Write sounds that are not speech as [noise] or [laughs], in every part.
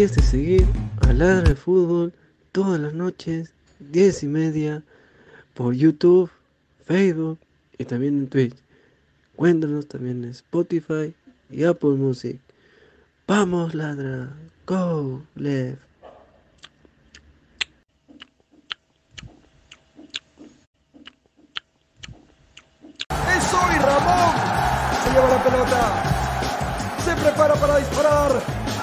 Olvides de seguir a Ladra de Fútbol todas las noches, 10 y media, por YouTube, Facebook y también en Twitch. Cuéntanos también en Spotify y Apple Music. Vamos, ladra. Go, left. ¡Es Ramón! Se lleva la pelota. Se prepara para disparar.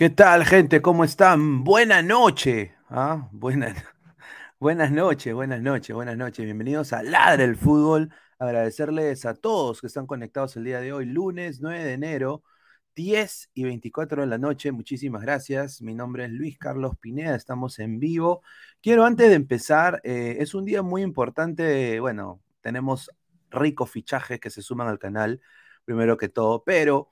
¿Qué tal, gente? ¿Cómo están? Buena noche. ¿ah? Buena- [laughs] buenas noches, buenas noches, buenas noches. Bienvenidos a Ladra el Fútbol. Agradecerles a todos que están conectados el día de hoy, lunes 9 de enero, 10 y 24 de la noche. Muchísimas gracias. Mi nombre es Luis Carlos Pineda. Estamos en vivo. Quiero, antes de empezar, eh, es un día muy importante. Bueno, tenemos ricos fichajes que se suman al canal, primero que todo, pero.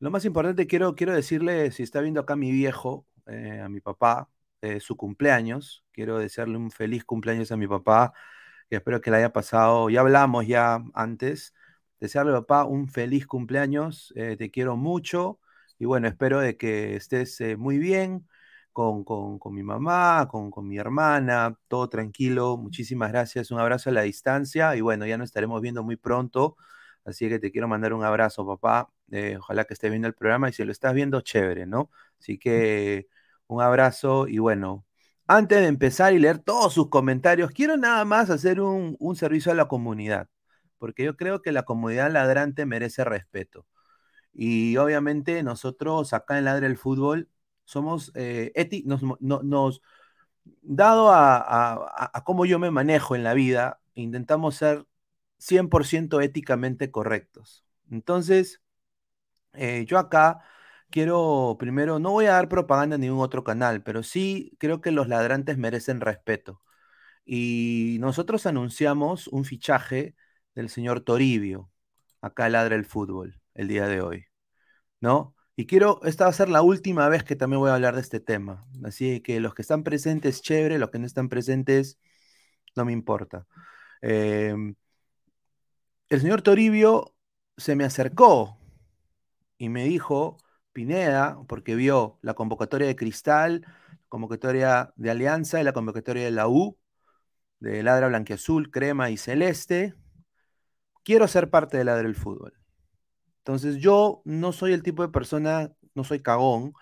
Lo más importante, quiero, quiero decirle, si está viendo acá mi viejo, eh, a mi papá, eh, su cumpleaños, quiero desearle un feliz cumpleaños a mi papá, y espero que le haya pasado, ya hablamos ya antes, desearle papá un feliz cumpleaños, eh, te quiero mucho, y bueno, espero de que estés muy bien con, con- con mi mamá, con, con mi hermana, todo tranquilo, muchísimas gracias, un abrazo a la distancia, y bueno, ya nos estaremos viendo muy pronto. Así que te quiero mandar un abrazo, papá. Eh, ojalá que estés viendo el programa y si lo estás viendo, chévere, ¿no? Así que un abrazo y bueno, antes de empezar y leer todos sus comentarios, quiero nada más hacer un, un servicio a la comunidad, porque yo creo que la comunidad ladrante merece respeto. Y obviamente nosotros acá en Ladre el Fútbol somos eh, eti- nos, no- nos, dado a- a cómo yo me manejo en la vida, intentamos ser 100% éticamente correctos. Entonces, Eh, yo acá quiero, primero, no voy a dar propaganda a ningún otro canal, pero sí creo que los ladrantes merecen respeto. Y nosotros anunciamos un fichaje del señor Toribio, acá ladra el fútbol, el día de hoy, ¿no? Y quiero, esta va a ser la última vez que también voy a hablar de este tema. Así que los que están presentes, chévere, los que no están presentes, no me importa. Em, el señor Toribio se me acercó y me dijo, Pineda, porque vio la convocatoria de Cristal, convocatoria de Alianza y la convocatoria de la U, de Ladra Blanquiazul, Crema y Celeste, quiero ser parte de Ladra del Fútbol. Entonces yo no soy el tipo de persona, no soy cagón,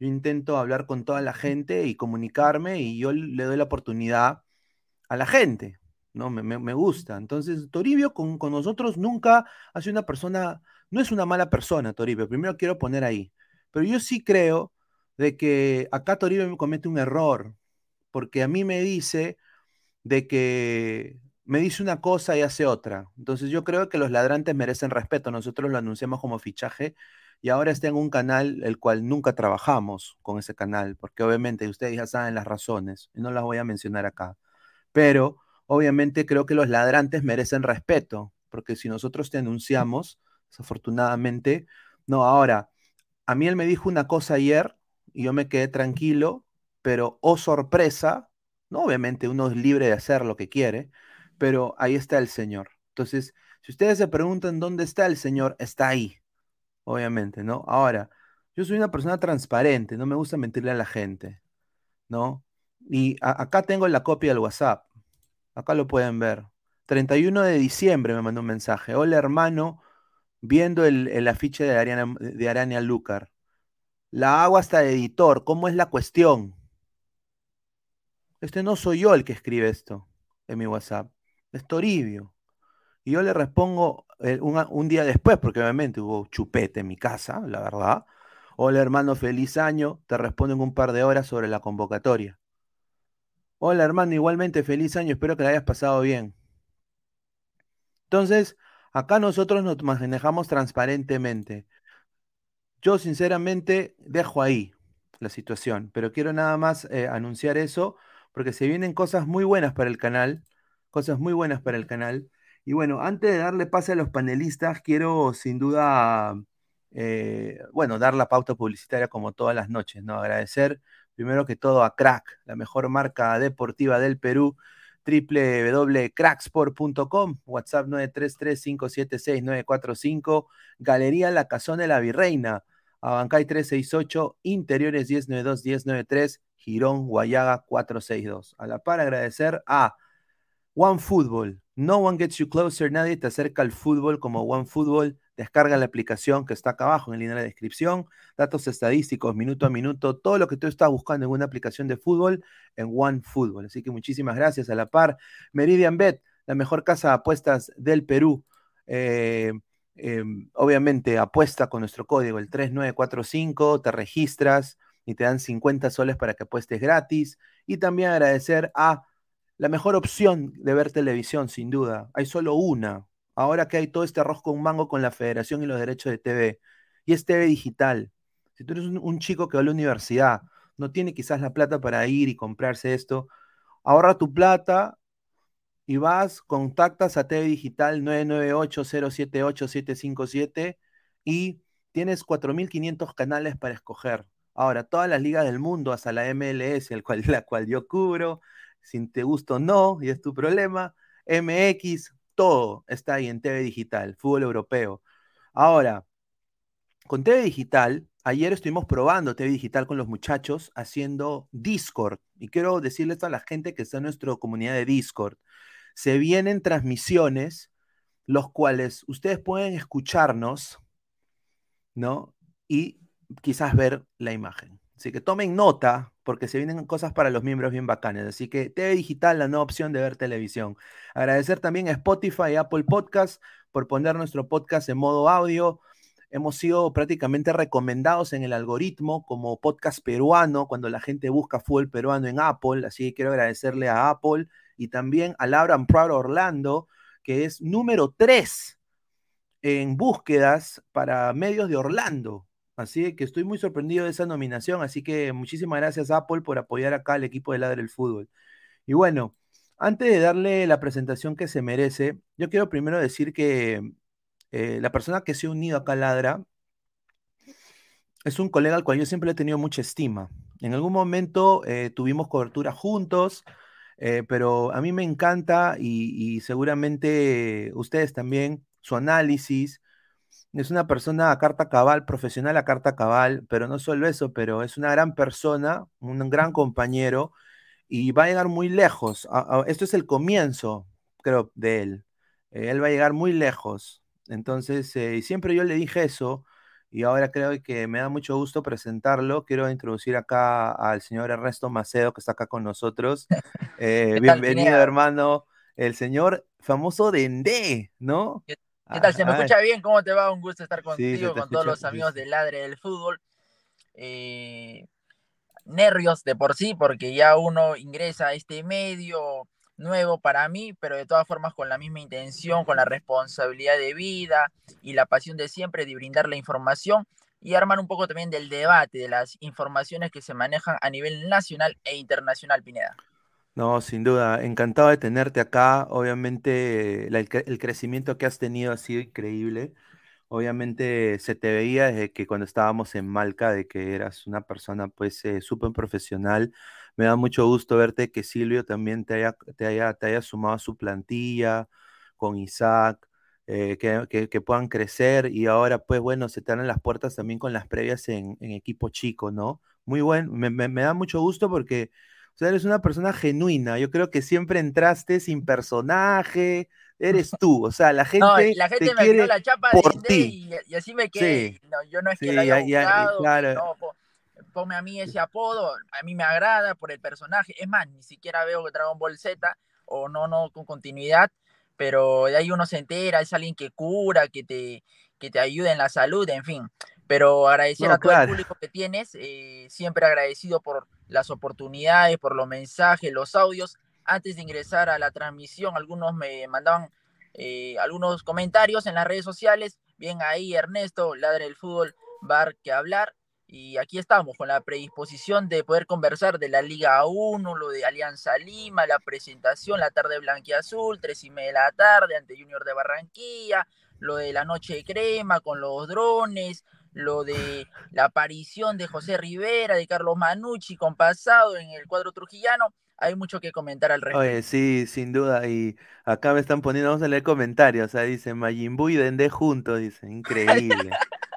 yo intento hablar con toda la gente y comunicarme y yo le doy la oportunidad a la gente, ¿no? Me, gusta. Entonces, Toribio con, con, nosotros nunca ha sido una persona, no es una mala persona, Toribio, primero quiero poner ahí. Pero yo sí creo de que acá Toribio comete un error, porque a mí me dice de que me dice una cosa y hace otra. Entonces yo creo que los ladrantes merecen respeto. Nosotros lo anunciamos como fichaje y ahora está en un canal el cual nunca trabajamos con ese canal, porque obviamente ustedes ya saben las razones y no las voy a mencionar acá. Pero obviamente creo que los ladrantes merecen respeto, porque si nosotros te anunciamos, desafortunadamente, no, ahora, a mí él me dijo una cosa ayer y yo me quedé tranquilo, pero oh sorpresa, no, obviamente uno es libre de hacer lo que quiere, pero ahí está el Señor. Entonces, si ustedes se preguntan dónde está el Señor, está ahí, obviamente, ¿no? Ahora, yo soy una persona transparente, no me gusta mentirle a la gente, ¿no? Y acá tengo la copia del WhatsApp, acá lo pueden ver. 31 de diciembre me mandó un mensaje. Hola hermano, viendo el, afiche de Arania, de Lucar. La hago hasta de editor, ¿cómo es la cuestión? Este no soy yo el que escribe esto en mi WhatsApp es Toribio. Y yo le respondo eh, un, día después, porque obviamente hubo chupete en mi casa, la verdad. Hola hermano, feliz año. Te respondo en un par de horas sobre la convocatoria. Hola hermano, igualmente feliz año. Espero que la hayas pasado bien. Entonces, acá nosotros nos manejamos transparentemente. Yo sinceramente dejo ahí la situación, pero quiero nada más eh, anunciar eso, porque se vienen cosas muy buenas para el canal cosas muy buenas para el canal. Y bueno, antes de darle pase a los panelistas, quiero sin duda, eh, bueno, dar la pauta publicitaria como todas las noches, ¿no? Agradecer primero que todo a Crack, la mejor marca deportiva del Perú, www.cracksport.com, WhatsApp 933-576-945, Galería La Cazón de la Virreina, Abancay 368, Interiores 1092-1093, Girón, Guayaga 462. A la par agradecer a One Football. No one gets you closer. Nadie te acerca al fútbol como One Football. Descarga la aplicación que está acá abajo en la línea de descripción. Datos estadísticos, minuto a minuto. Todo lo que tú estás buscando en una aplicación de fútbol en One Football. Así que muchísimas gracias a la par. Meridian Bet, la mejor casa de apuestas del Perú. Eh, em, obviamente apuesta con nuestro código, el 3945. Te registras y te dan 50 soles para que apuestes gratis. Y también agradecer a la mejor opción de ver televisión, sin duda. Hay solo una. Ahora que hay todo este arroz con mango con la federación y los derechos de TV. Y es TV digital. Si tú eres un, chico que va a la universidad, no tiene quizás la plata para ir y comprarse esto, ahorra tu plata y vas, contactas a TV Digital 998-078-757 y tienes 4.500 canales para escoger. Ahora, todas las ligas del mundo, hasta la MLS, el cual, [laughs] la cual yo cubro, si te gusta o no, y es tu problema. MX, todo está ahí en TV Digital, fútbol europeo. Ahora, con TV Digital, ayer estuvimos probando TV Digital con los muchachos haciendo Discord. Y quiero decirles a la gente que está en nuestra comunidad de Discord. Se vienen transmisiones, los cuales ustedes pueden escucharnos, ¿no? Y quizás ver la imagen. Así que tomen nota, porque se vienen cosas para los miembros bien bacanes. Así que TV Digital, la nueva opción de ver televisión. Agradecer también a Spotify y Apple Podcast por poner nuestro podcast en modo audio. Hemos sido prácticamente recomendados en el algoritmo como podcast peruano cuando la gente busca fútbol peruano en Apple. Así que quiero agradecerle a Apple y también a Laura Proud Orlando, que es número 3 en búsquedas para medios de Orlando. Así que estoy muy sorprendido de esa nominación. Así que muchísimas gracias, Apple, por apoyar acá al equipo de Ladre del Fútbol. Y bueno, antes de darle la presentación que se merece, yo quiero primero decir que eh, la persona que se ha unido acá a Ladra es un colega al cual yo siempre he tenido mucha estima. En algún momento eh, tuvimos cobertura juntos, eh, pero a mí me encanta y, y seguramente ustedes también, su análisis. Es una persona a carta cabal, profesional a carta cabal, pero no solo eso, pero es una gran persona, un gran compañero y va a llegar muy lejos. esto es el comienzo, creo, de él. Eh, él va a llegar muy lejos. Entonces, eh, siempre yo le dije eso y ahora creo que me da mucho gusto presentarlo. Quiero introducir acá al señor Ernesto Macedo, que está acá con nosotros. [laughs] Eh, bienvenido, hermano. El señor famoso Dendé, ¿no? ¿Qué, tal? ¿Se me escucha bien? ¿Cómo te va? Un gusto estar contigo, con todos los amigos del Ladre del Fútbol. Eh, nervios de por sí, porque ya uno ingresa a este medio nuevo para mí, pero de todas formas con la misma intención, con la responsabilidad de vida y la pasión de siempre de brindar la información y armar un poco también del debate, de las informaciones que se manejan a nivel nacional e internacional, Pineda. No, sin duda, encantado de tenerte acá. Obviamente el crecimiento que has tenido ha sido increíble. Obviamente se te veía desde que cuando estábamos en Malca, de que eras una persona pues eh, súper profesional. Me da mucho gusto verte que Silvio también te haya, te haya, te haya sumado a su plantilla con Isaac, eh, que, puedan crecer y ahora pues bueno, se te dan las puertas también con las previas en, equipo chico, ¿no? Muy bueno, me da mucho gusto porque o sea, eres una persona genuina. Yo creo que siempre entraste sin personaje, eres [laughs] tú, o sea, la gente, no, la gente me quiere la chapa por ti. Y, así me quedé. No, yo no es que lo haya buscado, claro. no, ponme a mí ese apodo, a mí me agrada por el personaje. Es más, ni siquiera veo Dragon Ball Z o no, no con continuidad, pero de ahí uno se entera, es alguien que cura, que te, que te ayuda en la salud, en fin. Pero agradecer a todo el público que tienes, eh, siempre agradecido por las oportunidades, por los mensajes, los audios antes de ingresar a la transmisión, algunos me mandaban eh, algunos comentarios en las redes sociales. Bien ahí, Ernesto, Ladre del Fútbol, bar que hablar. Y aquí estamos con la predisposición de poder conversar de la Liga 1, lo de Alianza Lima, la presentación, la tarde blanquiazul, tres y media de la tarde ante Junior de Barranquilla, lo de la noche de crema con los drones, lo de la aparición de José Rivera, de Carlos Manucci con pasado en el cuadro trujillano hay mucho que comentar al respecto. Oye, sí, sin duda. Y acá me están poniendo, vamos a leer comentarios. O sea, dice Majimbu y Dende juntos, dice. Increíble.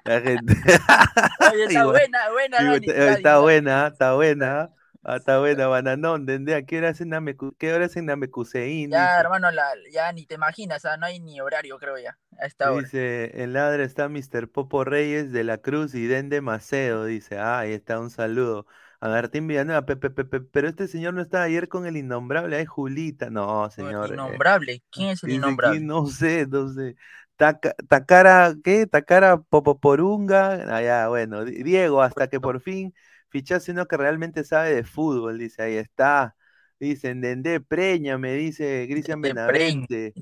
La gente. [laughs] Oye, [laughs] está buena, buena, Está buena, está buena. Ah, está buena, bananón, Dende, ¿a qué hora es en ¿Qué hora es en Namekusein? Ya, hermano, la, ya ni te imaginas, no hay ni horario, creo ya, a esta hora. Dice, en ladra está Mr. Popo Reyes de la Cruz y Dende Macedo, dice, ah, ahí está, un saludo a Martín Villanueva, pero este señor no estaba ayer con el innombrable, es Julita. No, señor. Eh, innombrable, ¿quién es el innombrable? no sé, no sé. Takara, ¿qué? Takara Popoporunga. Ah, ya, bueno, Diego, hasta que por fin fichase uno que realmente sabe de fútbol, dice, ahí está. Dicen, Dende Preña, me dice Cristian Benavente.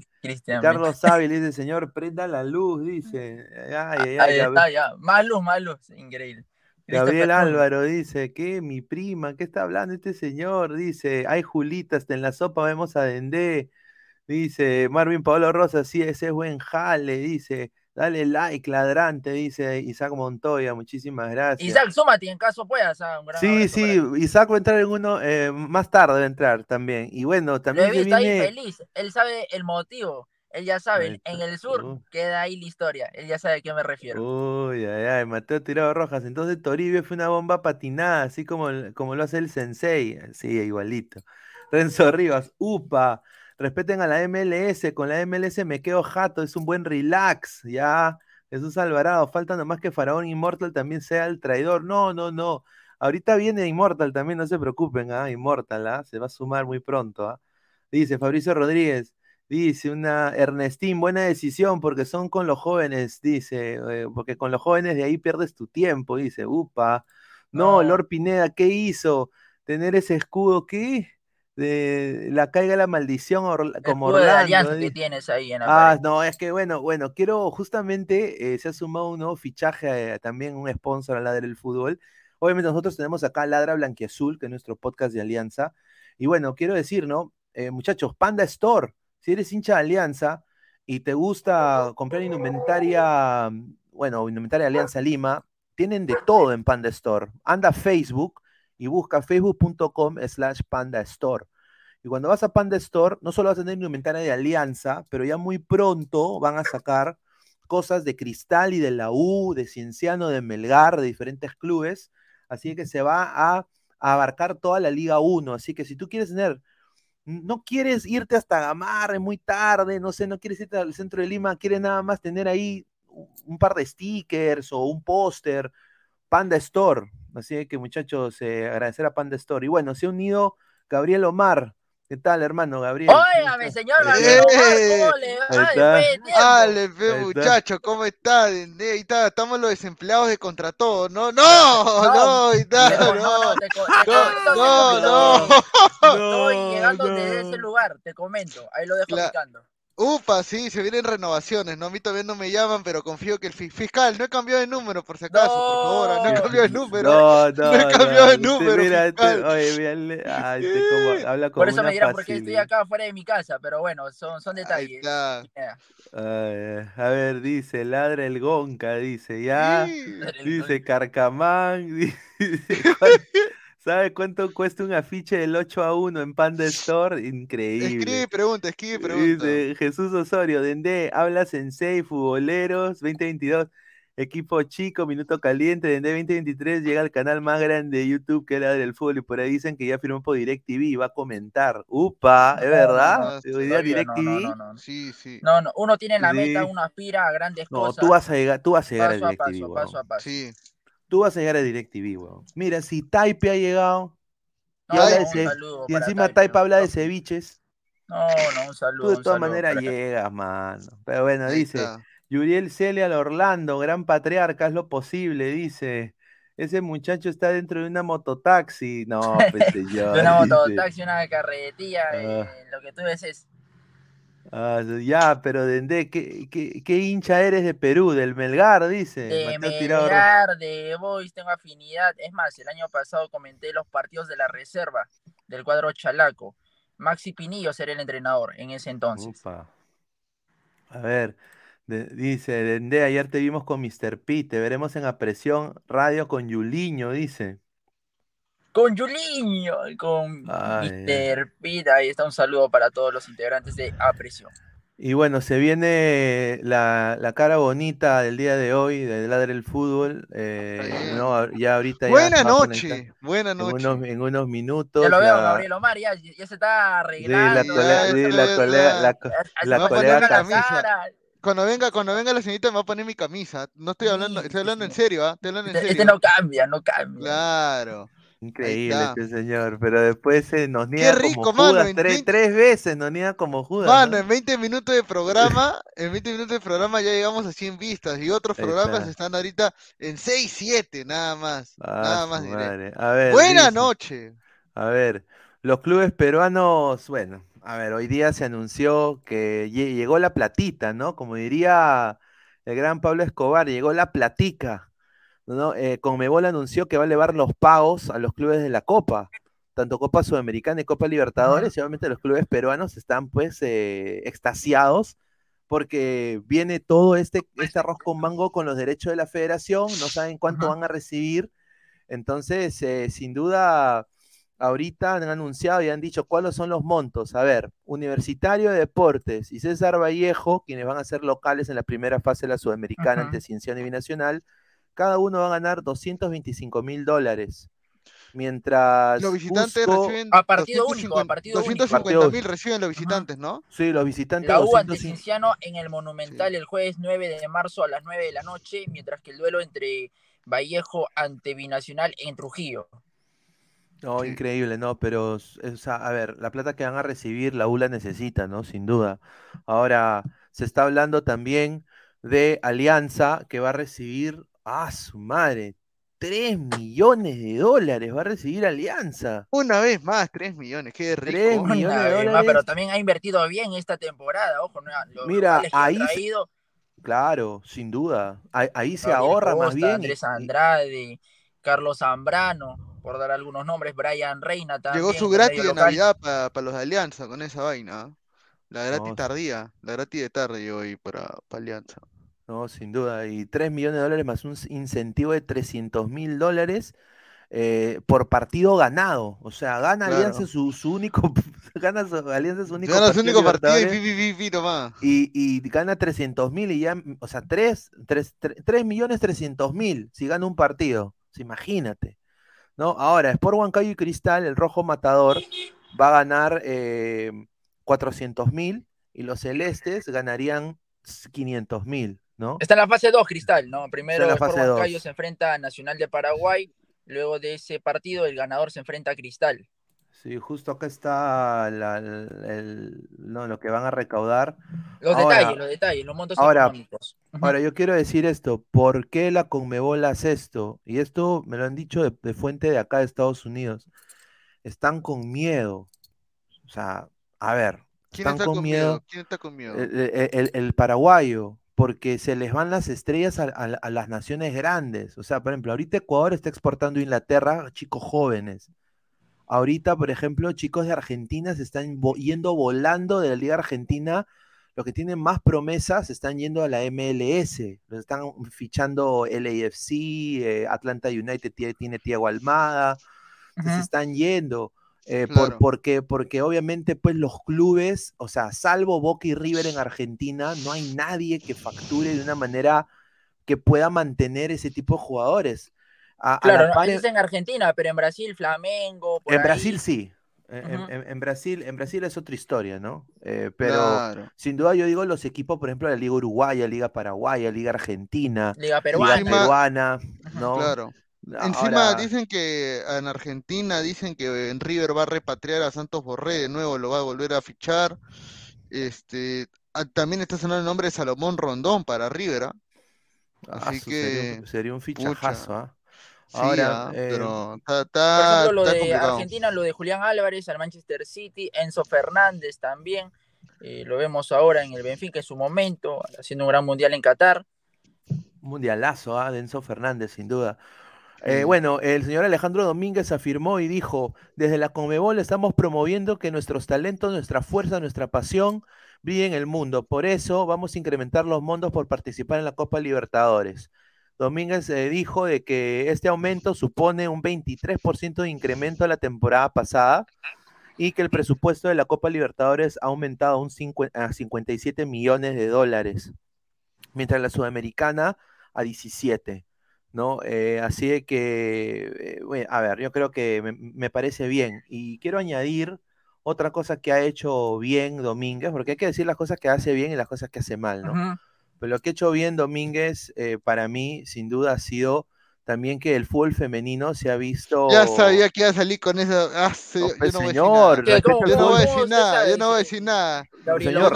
Carlos Sábil dice, señor, prenda la luz, dice. Ay, ay, ahí está, ya. Más luz, más luz, increíble. Gabriel Álvaro dice, ¿qué? Mi prima, ¿qué está hablando este señor? Dice, hay Julita, hasta en la sopa vemos a Dendé. Dice, Marvin Pablo Rosa, sí, ese es buen jale, dice. Dale like, ladrante, dice Isaac Montoya, muchísimas gracias. Isaac, súmate en caso puedas. sí, sí, Isaac va a entrar en uno, eh, más tarde va a entrar también. Y bueno, también. Lo he visto ahí feliz, él sabe el motivo. Él ya sabe, en el sur queda ahí la historia. Él ya sabe a qué me refiero. Uy, ay, ay, Mateo Tirado Rojas. Entonces Toribio fue una bomba patinada, así como, como lo hace el Sensei. Sí, igualito. Renzo Rivas, upa. Respeten a la MLS. Con la MLS me quedo jato. Es un buen relax. Ya. Jesús Alvarado. Falta nomás que Faraón Immortal también sea el traidor. No, no, no. Ahorita viene Immortal también, no se preocupen, ¿ah? Immortal, ¿ah? Se va a sumar muy pronto, ¿ah? Dice Fabricio Rodríguez. Dice una Ernestín, buena decisión porque son con los jóvenes, dice, eh, porque con los jóvenes de ahí pierdes tu tiempo, dice, upa. No, Lord Pineda, ¿qué hizo? Tener ese escudo, ¿qué? De la caiga la maldición como Orlando. De que tienes ahí en la Ah, no, es que bueno, bueno, quiero justamente, eh, se ha sumado un nuevo fichaje, eh, también un sponsor a Ladra del Fútbol. Obviamente nosotros tenemos acá Ladra Blanquiazul, que es nuestro podcast de Alianza. Y bueno, quiero decir, ¿no? Eh, muchachos, Panda Store, si eres hincha de Alianza y te gusta comprar indumentaria, bueno, indumentaria de Alianza Lima, tienen de todo en Panda Store. Anda a Facebook y busca facebook.com slash Panda Store. Y cuando vas a Panda Store, no solo vas a tener indumentaria de Alianza, pero ya muy pronto van a sacar cosas de Cristal y de la U, de Cienciano, de Melgar, de diferentes clubes. Así que se va a, abarcar toda la Liga 1. Así que si tú quieres tener, no quieres irte hasta Gamarre muy tarde, no sé, no quieres irte al centro de Lima, quieres nada más tener ahí un par de stickers o un póster, Panda Store. Así que muchachos, eh, agradecer a Panda Store. Y bueno, se ha unido Gabriel Omar, ¿Qué tal, hermano Gabriel? Óigame, señor Gabriel, ¿cómo le va? Dale, fe, muchacho, ¿cómo está? Ahí está, estamos los desempleados de contra todo, ¿no? ¡No! ¡No! ¡No! ¡No! ¡No! ¡No! Estoy llegando desde ese lugar, te comento, ahí lo dejo picando. Upa, sí, se vienen renovaciones, ¿no? A mí todavía no me llaman, pero confío que el fiscal, no he cambiado de número, por si acaso, por favor, no he cambiado de número. No, no, no he cambiado de número. Mira, oye, mira, ay, como, habla como Por eso me dirán, porque estoy acá fuera de mi casa, pero bueno, son, son detalles. a ver, dice, ladra el Gonca, dice, ya, dice Carcamán, [laughs] dice, [laughs] ¿Sabe cuánto cuesta un afiche del 8 a 1 en Panda Store? Increíble. Escribe pregunta, escribe pregunta. Dice Jesús Osorio, Dende, habla Sensei, futboleros, 2022, equipo chico, minuto caliente, Dende 2023 llega al canal más grande de YouTube que era del fútbol y por ahí dicen que ya firmó por DirecTV y va a comentar. Upa, ¿es verdad? No, no, DirecTV? No, no, sí, sí. No, no, uno tiene la meta, uno aspira a grandes cosas. No, tú vas a llegar, tú vas a llegar a DirecTV. Paso, a paso, Sí. Tú vas a llegar a DirecTV, weón. Mira, si Taipe ha llegado. y, y encima Taipe, habla de ceviches. No, no, un saludo. Tú de todas maneras llegas, mano. Pero bueno, dice. Yuriel Celia al Orlando, gran patriarca, es lo posible, dice. Ese muchacho está dentro de una mototaxi. No, pues [laughs] yo. de una mototaxi, una carretilla. Ah. Eh, lo que tú ves es Ah, ya, pero Dende, ¿qué, qué, hincha eres de Perú? ¿Del Melgar, dice? De Melgar, de Boys, tengo afinidad. Es más, el año pasado comenté los partidos de la reserva del cuadro Chalaco. Maxi Pinillo será el entrenador en ese entonces. A ver, dice Dende, ayer te vimos con Mr. P, te veremos en Apresión Radio con Yuliño, dice con Juliño, con Mr. Pete. Ahí está un saludo para todos los integrantes de Apresión. Y bueno, se viene la, cara bonita del día de hoy, de Ladre el Fútbol. Eh, ya ahorita. Buena noche, buena noche. En unos, minutos. Ya lo veo, Gabriel Omar, ya, se está arreglando. Sí, la colega. La colega. Cuando venga, cuando venga la señorita me va a poner mi camisa. No estoy hablando, estoy hablando en serio, ¿ah? Estoy hablando en este serio. Este no cambia, no cambia. Claro. Increíble este señor, pero después se nos niega como Judas, tres, veces nos niega como Judas. Mano, en 20 minutos de programa, [laughs] en 20 minutos de programa ya llegamos a 100 vistas y otros programas están ahorita en 6, 7, nada más. Ah, nada más diré. Buena noche. A ver, los clubes peruanos, bueno, a ver, hoy día se anunció que llegó la platita, ¿no? Como diría el gran Pablo Escobar, llegó la platica. ¿No? Eh, Conmebol anunció que va a elevar los pagos a los clubes de la Copa, tanto Copa Sudamericana y Copa Libertadores, y obviamente los clubes peruanos están pues eh, extasiados porque viene todo este, este arroz con mango con los derechos de la federación, no saben cuánto van a recibir, entonces eh, sin duda ahorita han anunciado y han dicho cuáles son los montos. A ver, Universitario de Deportes y César Vallejo, quienes van a ser locales en la primera fase de la Sudamericana ante Cienciano y Binacional, cada uno va a ganar 225 mil dólares. Mientras. Los visitantes reciben. A partido único, a partido 250 mil reciben los visitantes, ¿no? Sí, los visitantes. La U ante Cinciano en el Monumental el jueves 9 de marzo a las 9 de la noche, mientras que el duelo entre Vallejo ante Binacional en Trujillo. No, increíble, ¿no? Pero, a ver, la plata que van a recibir, la U la necesita, ¿no? Sin duda. Ahora, se está hablando también de Alianza, que va a recibir Ah, su madre. 3 millones de dólares va a recibir Alianza. Una vez más, 3 millones, qué rico. 3 millones de dólares. pero también ha invertido bien esta temporada, ojo. No, Mira, ahí. Claro, sin duda. Ahí, se ahorra más bien. Andrés Andrade, Carlos Zambrano, por dar algunos nombres, Brian Reina también. Llegó su gratis de Navidad para los de Alianza con esa vaina. La gratis tardía, la gratis de tarde llegó ahí para, para Alianza. No, sin duda. Y 3 millones de dólares más un incentivo de 300 mil dólares eh, por partido ganado. O sea, gana Alianza su, único. [laughs] gana Alianza su único gana partido. Su único partido y, y, y, gana 300 mil y ya. O sea, 3, 3, 3 millones 300 mil si gana un partido. imagínate. ¿no? Ahora, Sport Huancayo y Cristal, el rojo matador, va a ganar eh, 400 mil y los celestes ganarían 500 mil. ¿No? Está en la fase 2, Cristal, ¿no? Primero el Huancayo se enfrenta a Nacional de Paraguay, luego de ese partido el ganador se enfrenta a Cristal. Sí, justo acá está lo que van a recaudar. Los detalles, los detalles, los montos económicos. Ahora, yo quiero decir esto, ¿por qué la Conmebol hace esto? Y esto me lo han dicho de, fuente de acá de Estados Unidos. Están con miedo. O sea, a ver, ¿Quién está con miedo? ¿Quién está con miedo? el paraguayo, porque se les van las estrellas a, las naciones grandes. O sea, por ejemplo, ahorita Ecuador está exportando a Inglaterra chicos jóvenes. Ahorita, por ejemplo, chicos de Argentina se están yendo volando de la Liga Argentina. Los que tienen más promesas están yendo a la MLS. Los están fichando LAFC, eh, Atlanta United tiene Tiago Almada. Se están yendo. Eh, por, porque, porque obviamente, pues los clubes, o sea, salvo Boca y River en Argentina, no hay nadie que facture de una manera que pueda mantener ese tipo de jugadores. claro, no, es en Argentina, pero en Brasil, Flamengo. en Brasil sí. En, Brasil, en Brasil es otra historia, ¿no? Eh, pero sin duda yo digo los equipos, por ejemplo, la Liga Uruguaya, Liga Paraguaya, Liga Argentina, Liga Peruana, Liga peruana ¿no? Claro. Encima dicen que en Argentina dicen que en River va a repatriar a Santos Borré de nuevo, lo va a volver a fichar. Este, ah, también está sonando el nombre de Salomón Rondón para River. ¿ah? Ah, Así que sería, un fichajazo, ¿ah? Ahora, eh, pero está, por ejemplo, lo de Argentina, lo de Julián Álvarez al Manchester City, Enzo Fernández también, eh, lo vemos ahora en el Benfica en su momento, haciendo un gran mundial en Qatar. Mundialazo, ¿ah? de Enzo Fernández, sin duda. Eh, bueno, el señor Alejandro Domínguez afirmó y dijo, desde la Conmebol estamos promoviendo que nuestros talentos, nuestra fuerza, nuestra pasión brillen en el mundo. Por eso vamos a incrementar los montos por participar en la Copa Libertadores. Domínguez eh, dijo de que este aumento supone un 23% de incremento a la temporada pasada y que el presupuesto de la Copa Libertadores ha aumentado un a 57 millones de dólares, mientras la Sudamericana a 17. ¿No? Eh, así de que, eh, a ver, yo creo que me, parece bien. Y quiero añadir otra cosa que ha hecho bien Domínguez, porque hay que decir las cosas que hace bien y las cosas que hace mal, ¿no? Pero lo que ha hecho bien Domínguez, eh, para mí, sin duda, ha sido también que el fútbol femenino se ha visto. Ya sabía que iba a salir con eso. Ah, yo no señor, yo no voy a decir nada. Yo no voy a decir nada. Señor,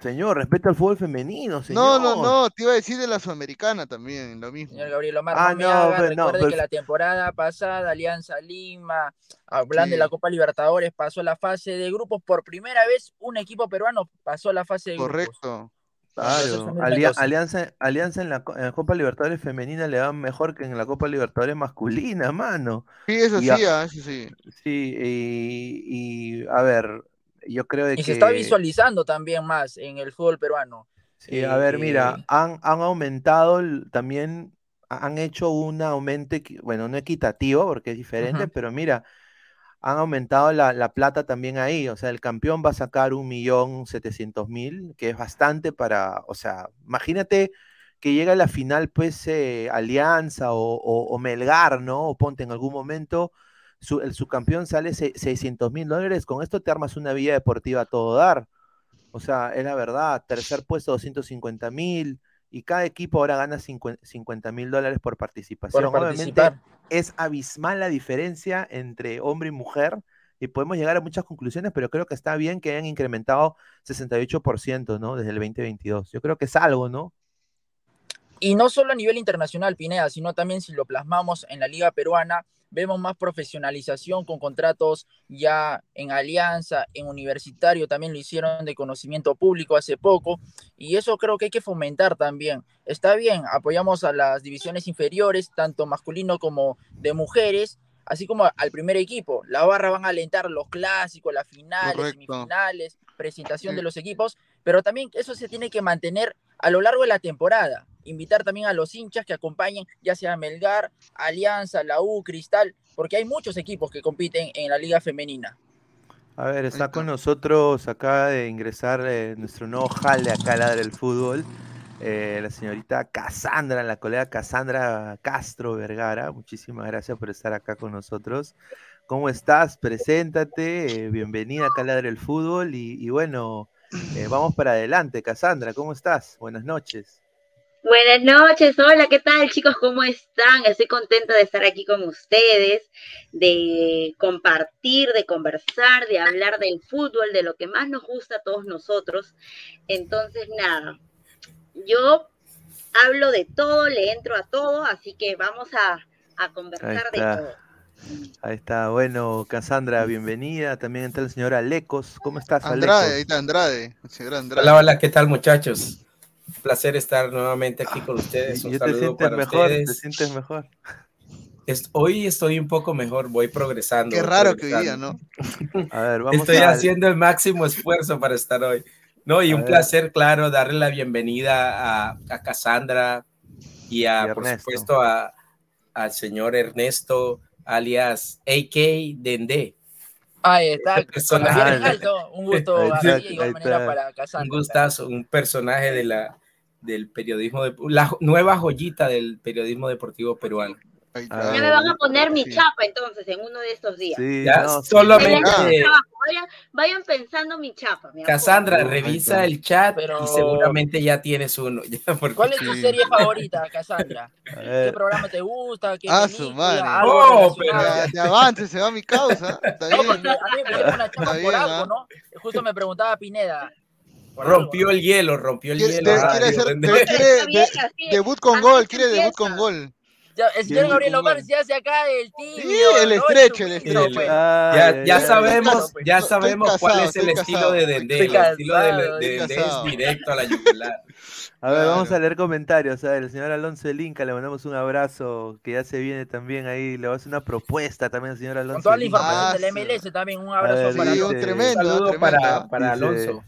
señor, respeta al fútbol femenino. Señor. No, no, no. Te iba a decir de la sudamericana también, lo mismo. Señor Gabriel Omar, ah, no, pues, no, recuerde que la temporada pasada, Alianza Lima, hablando de la Copa Libertadores, pasó la fase de grupos. Por primera vez, un equipo peruano pasó la fase de grupos. Correcto. Claro, Alianza, Alianza en la, Copa Libertadores femenina le va mejor que en la Copa Libertadores masculina, mano. Sí, eso sí, ah, eso sí. Sí, y, a ver, yo creo de y se está visualizando también más en el fútbol peruano. Sí, a ver, mira, eh, han, han aumentado también, han hecho un aumento, bueno, no equitativo porque es diferente, pero mira, han aumentado la, plata también ahí. O sea, el campeón va a sacar un millón setecientos mil, que es bastante para, o sea, imagínate que llega a la final, pues, eh, Alianza o, Melgar, ¿no? O ponte en algún momento, su, el subcampeón sale 600 mil dólares. Con esto te armas una vía deportiva a todo dar. O sea, es la verdad. Tercer puesto, 250 mil y cada equipo ahora gana 50 mil dólares por participación. Obviamente es abismal la diferencia entre hombre y mujer y podemos llegar a muchas conclusiones, pero creo que está bien que hayan incrementado 68%, ¿no? Desde el 2022. Yo creo que es algo, ¿no? Y no solo a nivel internacional, Pineda, sino también si lo plasmamos en la liga peruana, vemos más profesionalización con contratos ya en alianza, en universitario, también lo hicieron de conocimiento público hace poco, y eso creo que hay que fomentar también. Está bien, apoyamos a las divisiones inferiores, tanto masculino como de mujeres, así como al primer equipo. La barra van a alentar los clásicos, las finales, semifinales, presentación de los equipos, pero también eso se tiene que mantener a lo largo de la temporada. Invitar también a los hinchas que acompañen, ya sea Melgar, Alianza, la U, Cristal, porque hay muchos equipos que compiten en la liga femenina. A ver, está con nosotros, acaba de ingresar eh, nuestro nuevo jale acá al del fútbol, eh, la señorita Cassandra, la colega Cassandra Castro Vergara. Muchísimas gracias por estar acá con nosotros. ¿Cómo estás? Preséntate, eh, bienvenida acá al del fútbol y bueno, eh, vamos para adelante, Cassandra, ¿cómo estás? Buenas noches. Buenas noches, hola, ¿qué tal chicos? ¿Cómo están? Estoy contenta de estar aquí con ustedes, de compartir, de conversar, de hablar del fútbol, de lo que más nos gusta a todos nosotros. Entonces, nada, yo hablo de todo, le entro a todo, así que vamos a, a conversar de todo. Ahí está, bueno, Cassandra, bienvenida. También está el señor Alecos. ¿Cómo estás, Andrade, ahí está Andrade, Andrade. Hola, hola, ¿qué tal, muchachos? Un placer estar nuevamente aquí con ustedes. Un te sientes mejor, te sientes mejor. hoy estoy un poco mejor, voy progresando. Qué raro que día, ¿no? A ver, vamos Estoy haciendo el máximo esfuerzo para estar hoy. No, y un placer, claro, darle la bienvenida a, a Cassandra y a, por supuesto, a, al señor Ernesto alias AK Dende. Ahí está, un gusto para Un gustazo, un personaje de la, del periodismo, de, la nueva joyita del periodismo deportivo peruano. Ya me van a poner mi chapa entonces en uno de estos días. Sí, ya, solamente. Vayan, pensando mi chapa. Cassandra, revisa el chat y seguramente ya tienes uno. ¿Cuál es tu serie favorita, Cassandra? [laughs] ¿Qué programa te gusta? ¿Qué ah, su madre. Oh, pero de avance, se va mi causa. [laughs] Está bien. a mí me una chapa por algo, ¿ah? ¿no? Justo me preguntaba Pineda. Rompió el hielo, rompió el hielo. Quiere, hacer, quiere debut con gol, quiere debut con gol. Ya, el señor Gabriel Omar se hace acá el tío. Sí, el estrecho, el estrecho. Pues. ya, ya, sabemos, ya sabemos cuál es el estilo de Dende. El estilo de, Dende es directo a la [laughs] yugular. A ver, vamos a leer comentarios. A ver, el señor Alonso del Inca, le mandamos un abrazo, que ya se viene también ahí. Le va a hacer una propuesta también al señor Alonso. Con toda la información del MLS también, un abrazo para Alonso. tremendo, un saludo para, para Alonso.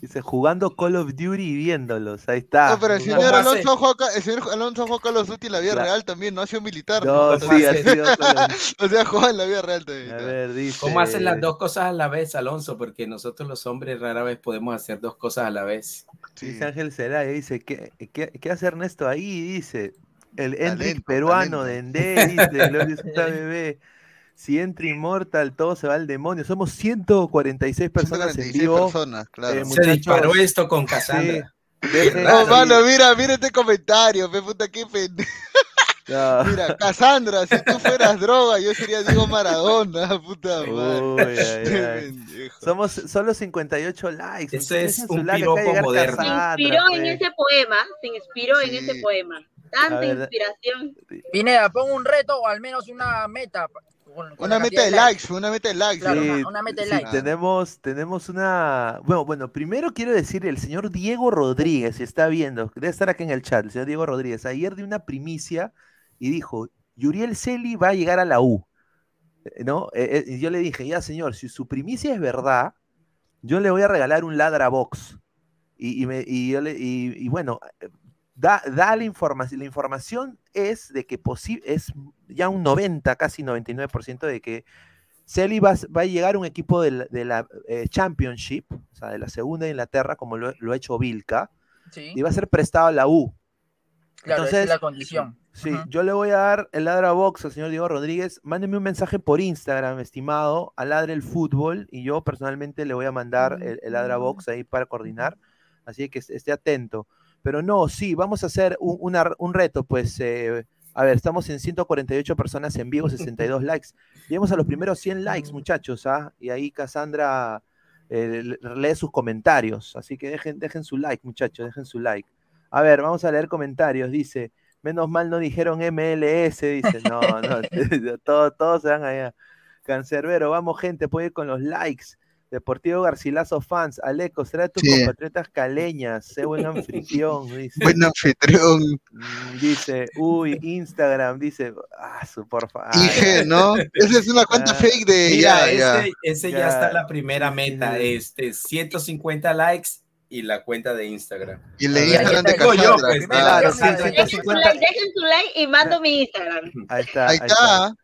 Dice, jugando Call of Duty y viéndolos, ahí está. No, pero el señor Alonso juega, el señor Alonso juega Call of Duty en la vida real también, no ha sido militar. No, sí, ha sido [laughs] O sea, juega en la vida real también. A ver, dice... ¿Cómo hacen las dos cosas a la vez, Alonso? Porque nosotros los hombres rara vez podemos hacer dos cosas a la vez. Dice Ángel Celaya, dice, ¿qué, qué, qué hace Ernesto ahí? Dice, el Enric peruano de Ende, dice, Gloria [laughs] Bebé si entra Immortal, todo se va al demonio. Somos 146 personas 146 en vivo. Personas, claro. Eh, se disparó esto con Cassandra. no, mano, mira, mira este comentario, pe puta, qué pendejo. [laughs] Mira, Cassandra, si tú fueras droga, yo sería Diego Maradona, [laughs] puta madre. Somos solo 58 likes. Eso es un piropo moderno. se inspiró en ese poema, se inspiró en ese poema. Tanta inspiración. Pineda, pon un reto o al menos una meta una meta de likes, una meta de likes. una, meta de likes. tenemos, tenemos una. Bueno, bueno, primero quiero decir, el señor Diego Rodríguez, si está viendo, debe estar aquí en el chat, el señor Diego Rodríguez, ayer dio una primicia y dijo: Yuriel Celi va a llegar a la U. Eh, ¿No? Eh, eh, y yo le dije, ya señor, si su primicia es verdad, yo le voy a regalar un ladra box. Y, me, y, yo le, y bueno, da, la información. La información es de que es ya un 90, casi 99% de que Celi va, a llegar a un equipo de la, eh, Championship, o sea, de la segunda de Inglaterra, como lo, ha hecho Vilca, y va a ser prestado a la U. Claro, Entonces, es la condición. Sí, yo le voy a dar el ladra box al señor Diego Rodríguez. Mándeme un mensaje por Instagram, estimado, al ladre el fútbol, y yo personalmente le voy a mandar el, el ladra box ahí para coordinar. Así que esté atento. Pero no, sí, vamos a hacer un, reto, pues, eh, a ver, estamos en 148 personas en vivo, [laughs] 62 likes. Lleguemos a los primeros 100 likes, muchachos, ¿ah? Y ahí Cassandra eh, lee sus comentarios, así que dejen, dejen su like, muchachos, dejen su like. A ver, vamos a leer comentarios. Dice, menos mal no dijeron MLS, dice. No, no, [laughs] [laughs] todos, todos se van allá. Cancerbero, vamos gente, puede ir con los likes. Deportivo Garcilaso fans, Aleco, será tus compatriotas caleñas, sé buen anfitrión, [laughs] dice. Buen anfitrión. Mm, dice, uy, Instagram, dice, ah, su porfa. Dije, ¿no? Esa es una cuenta fake de Mira, ya, ese, ese ya. está la primera meta, este, 150 likes y la cuenta de Instagram. Y el de Instagram de Cassandra. Pues, claro, dejen, su like, dejen su like y mando mi Instagram. Ahí está. Ahí está.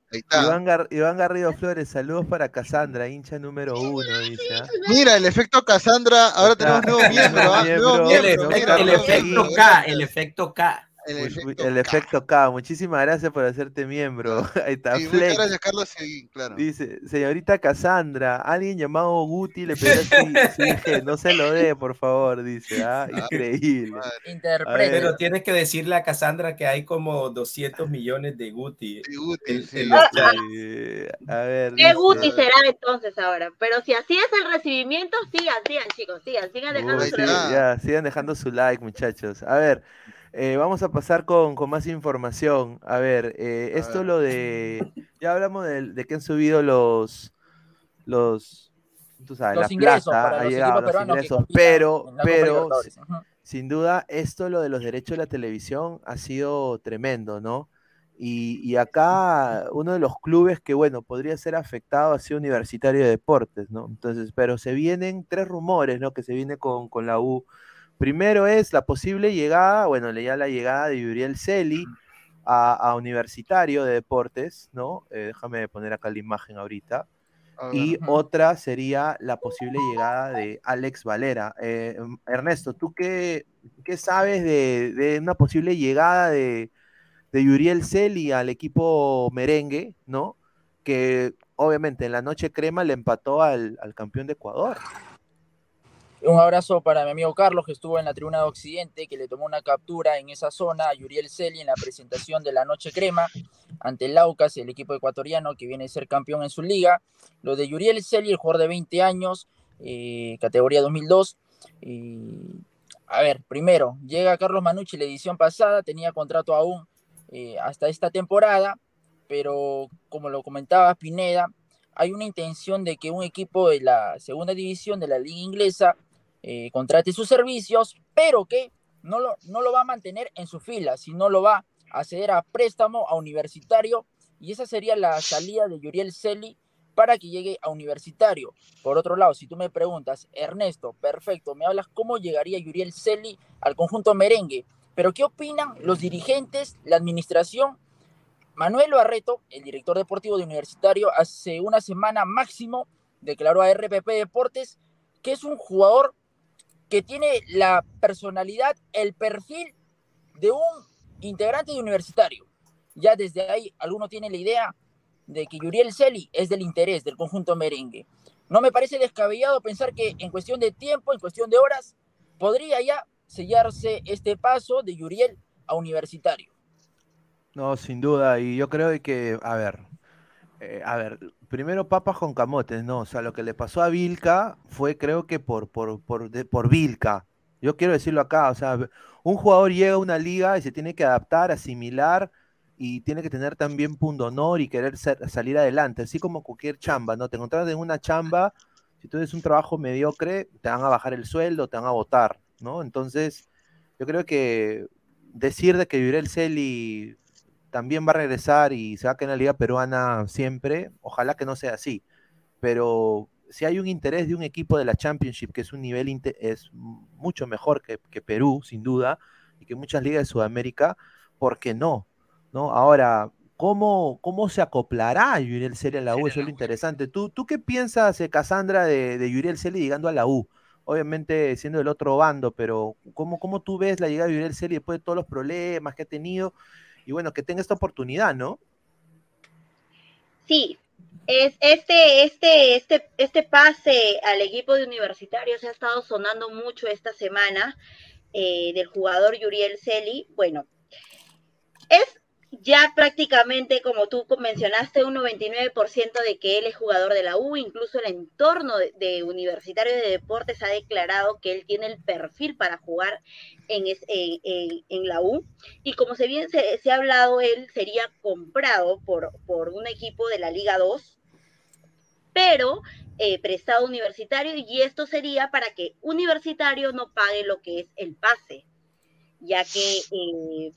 Iván, Garrido Flores, saludos para Cassandra, hincha número uno, dice. ¿ah? Mira, el efecto Cassandra, ahora tenemos nuevo miembro, ¿ah? nuevo miembro. El, efecto K, el efecto K. El, efecto, K. Muchísimas gracias por hacerte miembro. [laughs] [laughs] Ahí está. Sí, muchas gracias, Carlos. Sí, claro. Dice, señorita Cassandra, alguien llamado Guti le pidió su [laughs] no se lo dé, por favor, dice. ¿ah? ah increíble. Pero tienes que decirle a Cassandra que hay como 200 millones de Guti. Guti sí. a ver. ¿Qué Guti será entonces ahora? Pero si así es el recibimiento, sigan, sigan, chicos, sigan, sigan dejando su like. Ya, sigan dejando su like, muchachos. A ver. Eh, vamos a pasar con, más información. A ver, eh, esto lo de. Ya hablamos de, de, que han subido los. Los. Tú sabes, la ingresos plata, ha llegado los ingresos, pero, pero sin duda, esto lo de los derechos de la televisión ha sido tremendo, ¿no? Y, y, acá uno de los clubes que, bueno, podría ser afectado ha sido Universitario de Deportes, ¿no? Entonces, pero se vienen tres rumores, ¿no? Que se viene con, con la U Primero es la posible llegada, bueno, leía la llegada de Uriel Celi a, Universitario de Deportes, ¿no? Eh, déjame poner acá la imagen ahorita. y otra sería la posible llegada de Alex Valera. Eh, Ernesto, ¿tú qué, qué sabes de, una posible llegada de, de Yuriel Celi al equipo merengue, ¿no? Que obviamente en la noche crema le empató al, al campeón de Ecuador. Un abrazo para mi amigo Carlos, que estuvo en la tribuna de Occidente, que le tomó una captura en esa zona a Yuriel Celi en la presentación de la Noche Crema ante el Laucas, el equipo ecuatoriano que viene a ser campeón en su liga. Lo de Yuriel Celi, el jugador de 20 años, eh, categoría 2002. a ver, primero, llega Carlos Manucci la edición pasada, tenía contrato aún eh, hasta esta temporada, pero como lo comentaba Pineda, hay una intención de que un equipo de la segunda división de la liga inglesa eh, contrate sus servicios, pero que no lo, no lo va a mantener en su fila, sino lo va a ceder a préstamo a universitario y esa sería la salida de Yuriel Celi para que llegue a universitario. Por otro lado, si tú me preguntas, Ernesto, perfecto, me hablas cómo llegaría Yuriel Celi al conjunto merengue, pero ¿qué opinan los dirigentes, la administración? Manuel Barreto, el director deportivo de Universitario, hace una semana máximo declaró a RPP Deportes que es un jugador que tiene la personalidad, el perfil de un integrante de universitario. Ya desde ahí alguno tiene la idea de que Yuriel Celi es del interés del conjunto merengue. No me parece descabellado pensar que en cuestión de tiempo, en cuestión de horas, podría ya sellarse este paso de Yuriel a universitario. No, sin duda, y yo creo que, a ver, eh, a ver, primero papas con camotes, no, o sea, lo que le pasó a Vilca fue creo que por, por, por, por Vilca. Yo quiero decirlo acá, o sea, un jugador llega a una liga y se tiene que adaptar, asimilar y tiene que tener también punto honor y querer salir adelante, así como cualquier chamba, ¿no? Te encuentras en una chamba, si tú eres un trabajo mediocre, te van a bajar el sueldo, te van a votar, ¿no? Entonces, yo creo que decir de que Yurel Celi también va a regresar y se va a quedar en la liga peruana siempre, ojalá que no sea así, pero si hay un interés de un equipo de la Championship, que es un nivel es mucho mejor que, Perú, sin duda, y que muchas ligas de Sudamérica, ¿por qué no? ¿No? Ahora, ¿cómo, cómo se acoplará Yuriel Celi a la U? Eso es lo interesante. ¿Tú, tú qué piensas, eh, Cassandra, de, de Yuriel Celi llegando a la U? Obviamente siendo del otro bando, pero ¿cómo, cómo tú ves la llegada de Yuriel Celi después de todos los problemas que ha tenido y bueno, que tenga esta oportunidad, ¿no? Sí, es este, este, este, este pase al equipo de universitario se ha estado sonando mucho esta semana eh, del jugador Yuriel Celi. Bueno, es ya prácticamente, como tú mencionaste, un 99% de que él es jugador de la U, incluso el entorno de, Universitario de Deportes ha declarado que él tiene el perfil para jugar en, en, la U. Y como se bien se, ha hablado, él sería comprado por, por un equipo de la Liga 2, pero eh, prestado universitario, y esto sería para que Universitario no pague lo que es el pase ya que eh,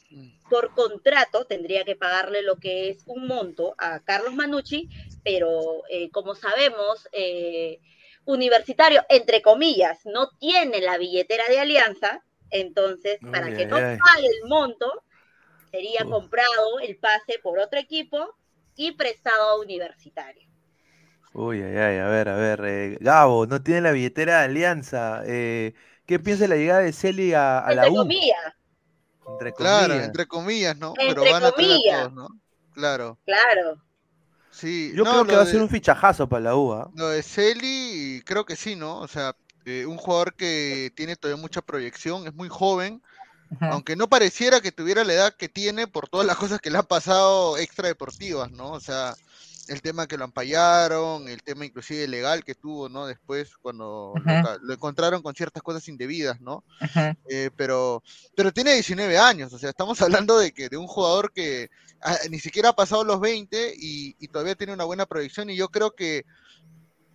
por contrato tendría que pagarle lo que es un monto a Carlos Manucci, pero eh, como sabemos, eh, Universitario, entre comillas, no tiene la billetera de Alianza, entonces para que no pague el monto, sería comprado el pase por otro equipo y prestado a Universitario. Uy, ay, ay, a ver, a ver, Gabo, no tiene la billetera de Alianza. ¿Qué piensa de la llegada de Celi a, a la U? Comillas. Entre comillas. Claro, entre comillas, ¿no? Pero van a comillas. Todos, ¿no? Claro. Claro. Sí, Yo creo que va a ser un fichajazo para la U. ¿ah? Lo de Celi, creo que sí, ¿no? O sea, eh, un jugador que tiene todavía mucha proyección, es muy joven, aunque no pareciera que tuviera la edad que tiene por todas las cosas que le han pasado extradeportivas, ¿no? O sea, el tema que lo ampallaron, el tema inclusive legal que tuvo, ¿no? Después cuando lo, encontraron con ciertas cosas indebidas, ¿no? Eh, pero, pero tiene 19 años, o sea, estamos [laughs] hablando de que de un jugador que ah, ni siquiera ha pasado los 20 y, todavía tiene una buena proyección y yo creo que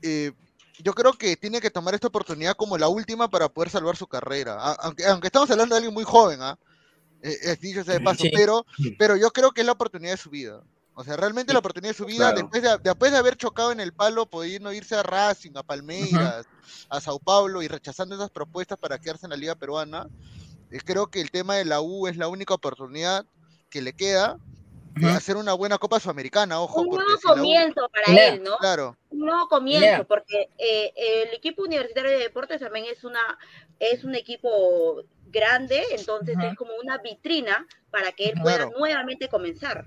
eh, yo creo que tiene que tomar esta oportunidad como la última para poder salvar su carrera. aunque, aunque estamos hablando de alguien muy joven, ¿ah? Eh, es dicho sea de paso, pero, pero yo creo que es la oportunidad de su vida. O sea, realmente la oportunidad de su vida, después, de, después de haber chocado en el palo, pudiendo irse a Racing, a Palmeiras, a Sao Paulo y rechazando esas propuestas para quedarse en la Liga Peruana, eh, creo que el tema de la U es la única oportunidad que le queda de hacer una buena Copa Sudamericana, ojo. Un nuevo comienzo para él, ¿no? Claro. Un nuevo comienzo, porque eh, el equipo universitario de deportes también es una es un equipo grande, entonces es como una vitrina para que él pueda nuevamente comenzar.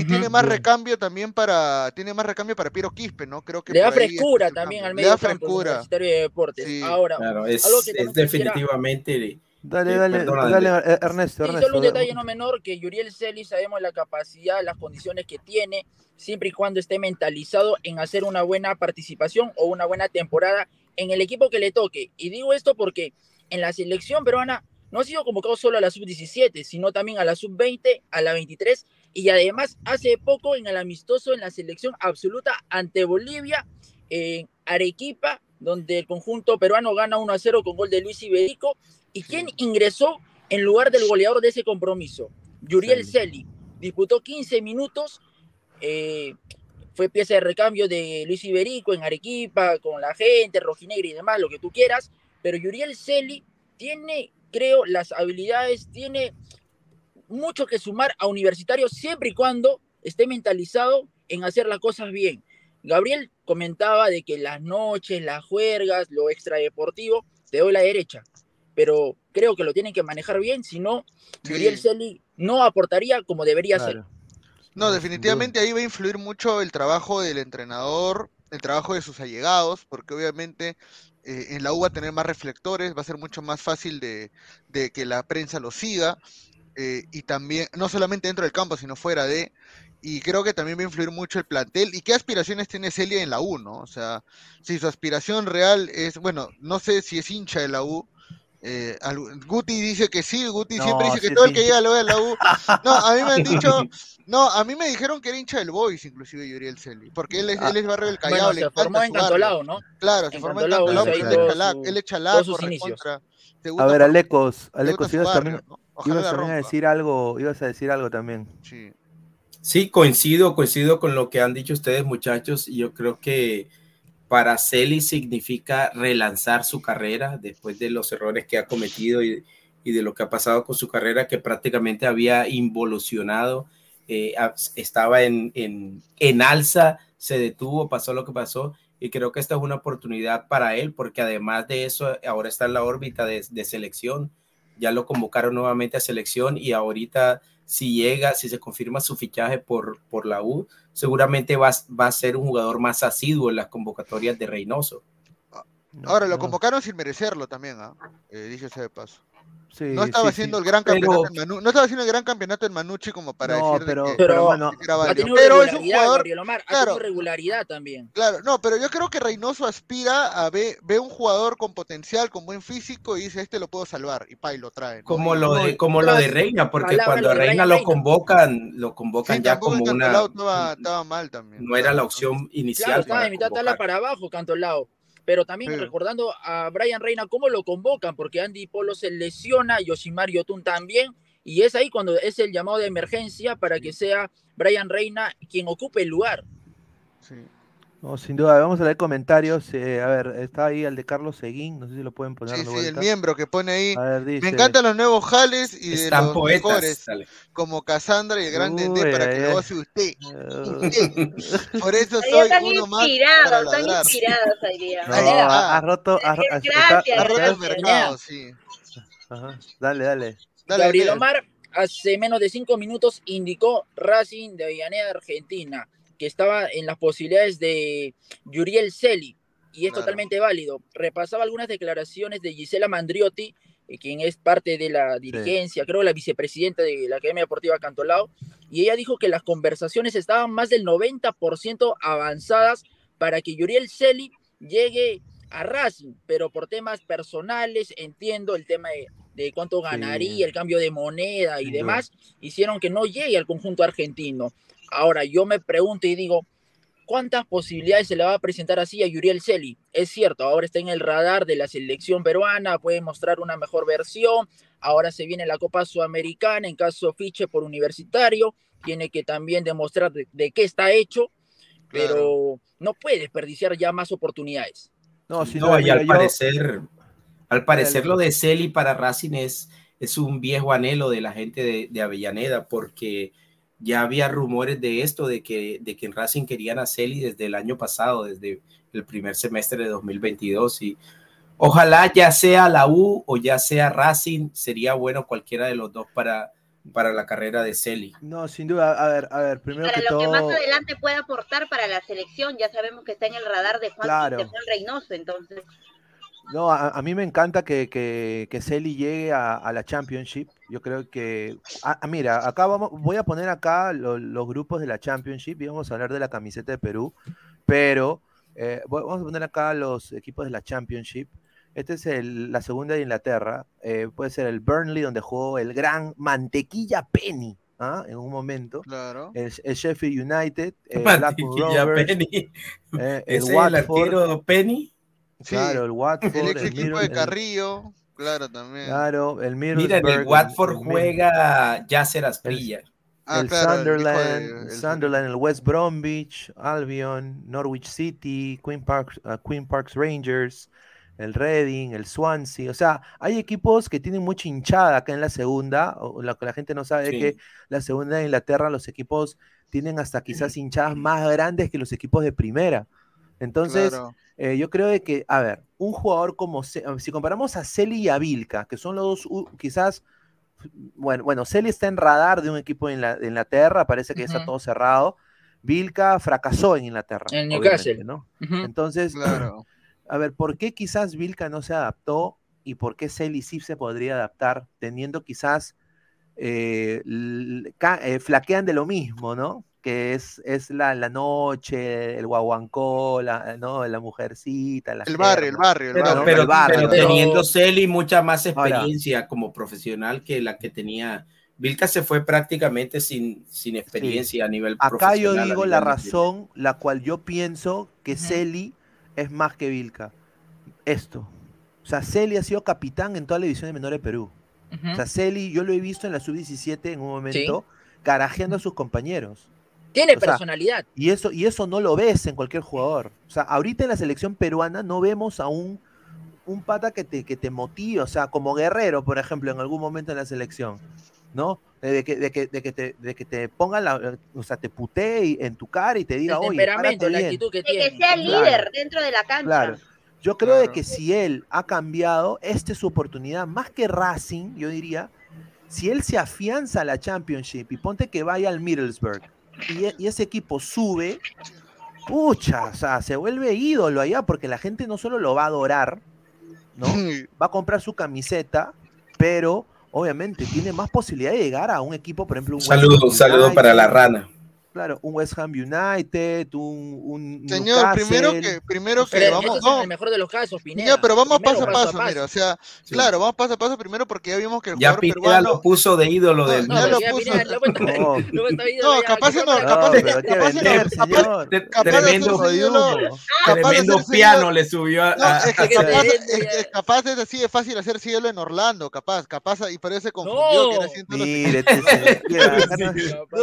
Y tiene más recambio también para tiene más recambio para Piero Quispe, ¿no? Creo que le da frescura también al medio le da frescura. de deportes. Ahora, claro, es, es definitivamente Dale, dale, dale, Ernesto, Ernesto. solo un detalle no menor que Yuriel Celi sabemos la capacidad, las condiciones que tiene, siempre y cuando esté mentalizado en hacer una buena participación o una buena temporada en el equipo que le toque. Y digo esto porque en la selección peruana no ha sido convocado solo a la sub-17, sino también a la sub-20, a la 23 y además hace poco en el amistoso en la selección absoluta ante Bolivia, en Arequipa, donde el conjunto peruano gana 1 a 0 con gol de Luis Iberico. ¿Y quién ingresó en lugar del goleador de ese compromiso? Yuriel Celi. Disputó 15 minutos. Eh, fue pieza de recambio de Luis Iberico en Arequipa, con la gente, rojinegra y demás, lo que tú quieras. Pero Yuriel Celi tiene, creo, las habilidades, tiene mucho que sumar a Universitario siempre y cuando esté mentalizado en hacer las cosas bien. Gabriel comentaba de que las noches, las juergas, lo extradeportivo, te doy la derecha, pero creo que lo tienen que manejar bien, si no, Gabriel Celi no aportaría como debería ser. No, definitivamente ahí va a influir mucho el trabajo del entrenador, el trabajo de sus allegados, porque obviamente eh, en la U va a tener más reflectores, va a ser mucho más fácil de, de que la prensa lo siga. Eh, y también, no solamente dentro del campo, sino fuera de, y creo que también va a influir mucho el plantel. ¿Y qué aspiraciones tiene Celia en la U, no? O sea, si su aspiración real es, bueno, no sé si es hincha de la U. Eh, Guti dice que sí, Guti siempre dice que todo el que llega lo ve a la U. No, a mí me han dicho, [laughs] no, a mí me dijeron que era hincha del Boys, inclusive Yuriel Celi, porque él es, él es barrio del Callao. se formó en Cantolao, ¿no? Claro, se formó en Cantolao, pero él es chalaco, él es chalaco, A ver, Alecos, Alecos, ibas también, ibas a decir algo, ibas a decir algo también. Sí. Sí, coincido, coincido con lo que han dicho ustedes, muchachos. Y yo creo que para Celi significa relanzar su carrera después de los errores que ha cometido y, de lo que ha pasado con su carrera, que prácticamente había involucionado, eh, estaba en, en, alza, se detuvo, pasó lo que pasó. Y creo que esta es una oportunidad para él, porque además de eso, ahora está en la órbita de, de selección. Ya lo convocaron nuevamente a selección y ahorita si llega, si se confirma su fichaje por, por la U, seguramente va, va a ser un jugador más asiduo en las convocatorias de Reynoso. Ahora, lo convocaron sin merecerlo también, ¿ah? ¿eh? dice ese de paso. No estaba haciendo el gran campeonato en Manu, no estaba haciendo el gran campeonato en Manucci como para decir pero, que, pero, bueno, pero es un jugador claro, regularidad también. Claro, no, pero yo creo que Reynoso aspira a ver, ve un jugador con potencial, con buen físico y dice, este lo puedo salvar y pa y lo trae. Como lo de como lo de Reina, porque cuando a Reina, lo convocan, lo convocan ya como una estaba, estaba, mal también. No era la opción inicial. Claro, estaba de mitad tabla para abajo, Cantolao pero también recordando a Brian Reina, cómo lo convocan, porque Andy Polo se lesiona, Yoshimar Yotun también, y es ahí cuando es el llamado de emergencia para que sea Brian Reina quien ocupe el lugar. Sí. No, sin duda, vamos a leer comentarios. Eh, a ver, está ahí el de Carlos Seguín, no sé si lo pueden poner. Sí, sí, el miembro que pone ahí. Me encantan los nuevos jales y de los mejores, como Cassandra y el grande D para que lo hace [laughs] usted. Por eso soy uno más. Inspirados, están inspirados día. ha, roto, ha, ha roto el mercado, sí. Ajá. Dale, dale. Gabriel Omar hace menos de cinco minutos indicó Racing de Avellaneda, Argentina que estaba en las posibilidades de Yuriel Celi, y es totalmente válido. Repasaba algunas declaraciones de Gisela Mandriotti, eh, quien es parte de la dirigencia, creo la vicepresidenta de la Academia Deportiva Cantolao, y ella dijo que las conversaciones estaban más del 90% avanzadas para que Yuriel Celi llegue a Racing, pero por temas personales, entiendo el tema de, cuánto ganaría, el cambio de moneda y demás, hicieron que no llegue al conjunto argentino. Ahora, yo me pregunto y digo, ¿cuántas posibilidades se le va a presentar así a Yuriel Celi? Es cierto, ahora está en el radar de la selección peruana, puede mostrar una mejor versión, ahora se viene la Copa Sudamericana, en caso fiche por universitario, tiene que también demostrar de, qué está hecho, pero no puede desperdiciar ya más oportunidades. No, si no, y al parecer, al parecer lo de Celi para Racing es, es un viejo anhelo de la gente de, de Avellaneda, porque ya había rumores de esto, de que, de que en Racing querían a Celi desde el año pasado, desde el primer semestre de 2022. Y ojalá ya sea la U o ya sea Racing, sería bueno cualquiera de los dos para, para la carrera de Celi. No, sin duda. A ver, a ver, primero para que lo que más adelante puede aportar para la selección, ya sabemos que está en el radar de Juan, de Juan Reynoso, entonces. No, a, mí me encanta que, que, que Celi llegue a, la Championship. Yo creo que. Ah, mira, acá vamos, voy a poner acá los grupos de la Championship y vamos a hablar de la camiseta de Perú. Pero eh, vamos a poner acá los equipos de la Championship. Este es el, la segunda de Inglaterra. Eh, puede ser el Burnley, donde jugó el gran Mantequilla Penny. ¿ah? En un momento. Claro. El, Sheffield United. El [laughs] Mantequilla Penny. Eh, [laughs] el, el arquero Penny. Claro, [laughs] el Watford. El ex equipo de Carrillo, claro, también. Claro, el Mira, en el Watford juega Yasser Asprilla. Ah, el, Sunderland, el, Sunderland, el West Bromwich, Albion, Norwich City, Queen Parks, uh, Queen Parks Rangers, el Reading, el Swansea. O sea, hay equipos que tienen mucha hinchada acá en la segunda. O lo que la gente no sabe es que la segunda de Inglaterra, los equipos tienen hasta quizás [clears throat] hinchadas más grandes que los equipos de primera. Entonces, eh, yo creo de que, a ver, un jugador como, si comparamos a Celi y a Vilca, que son los dos, quizás, bueno, bueno, Celi está en radar de un equipo en la, Inglaterra, parece que ya está todo cerrado. Vilca fracasó en Inglaterra. En Newcastle. ¿no? Entonces, a ver, ¿por qué quizás Vilca no se adaptó y por qué Celi sí se podría adaptar, teniendo quizás eh, eh, flaquean de lo mismo, ¿no? Que es, es la, la noche, el guaguancó, la, ¿no? la mujercita. el, barrio, el barrio, el barrio. Pero, pero, teniendo Celi mucha más experiencia como profesional que la que tenía. Vilca se fue prácticamente sin, sin experiencia a nivel Acá profesional. Acá yo digo la razón, la cual yo pienso que Celi es más que Vilca. Esto. O sea, Celi ha sido capitán en toda la división de menores de Perú. O sea, Celi, yo lo he visto en la sub-17 en un momento, carajeando a sus compañeros. Tiene personalidad. y, eso, y eso no lo ves en cualquier jugador. O sea, ahorita en la selección peruana no vemos a un, un pata que te, que te motive, o sea, como Guerrero, por ejemplo, en algún momento en la selección, ¿no? De que, de que, de que, te, de que te ponga la, o sea, te putee en tu cara y te diga, el temperamento, la actitud que tiene. que sea líder dentro de la cancha. Claro. Yo creo de que si él ha cambiado, esta es su oportunidad, más que Racing, yo diría, si él se afianza a la Championship y ponte que vaya al Middlesbrough, e, y, ese equipo sube, pucha, o sea, se vuelve ídolo allá porque la gente no solo lo va a adorar, ¿no? [laughs] Va a comprar su camiseta pero obviamente tiene más posibilidad de llegar a un equipo, por ejemplo, un saludo, un saludo para la rana. Claro, un West Ham United, un, un Señor, primero que, primero que vamos, no, el mejor de los casos, Pineda. pero vamos paso a paso, mira, o sea, claro, vamos paso a paso primero porque ya vimos que el ya jugador peruano lo puso de ídolo del no, ya lo puso. no, capaz no, capaz tremendo tremendo piano le subió a, es capaz es así de fácil hacer cielo en Orlando, capaz, capaz y parece confundido que era Mire,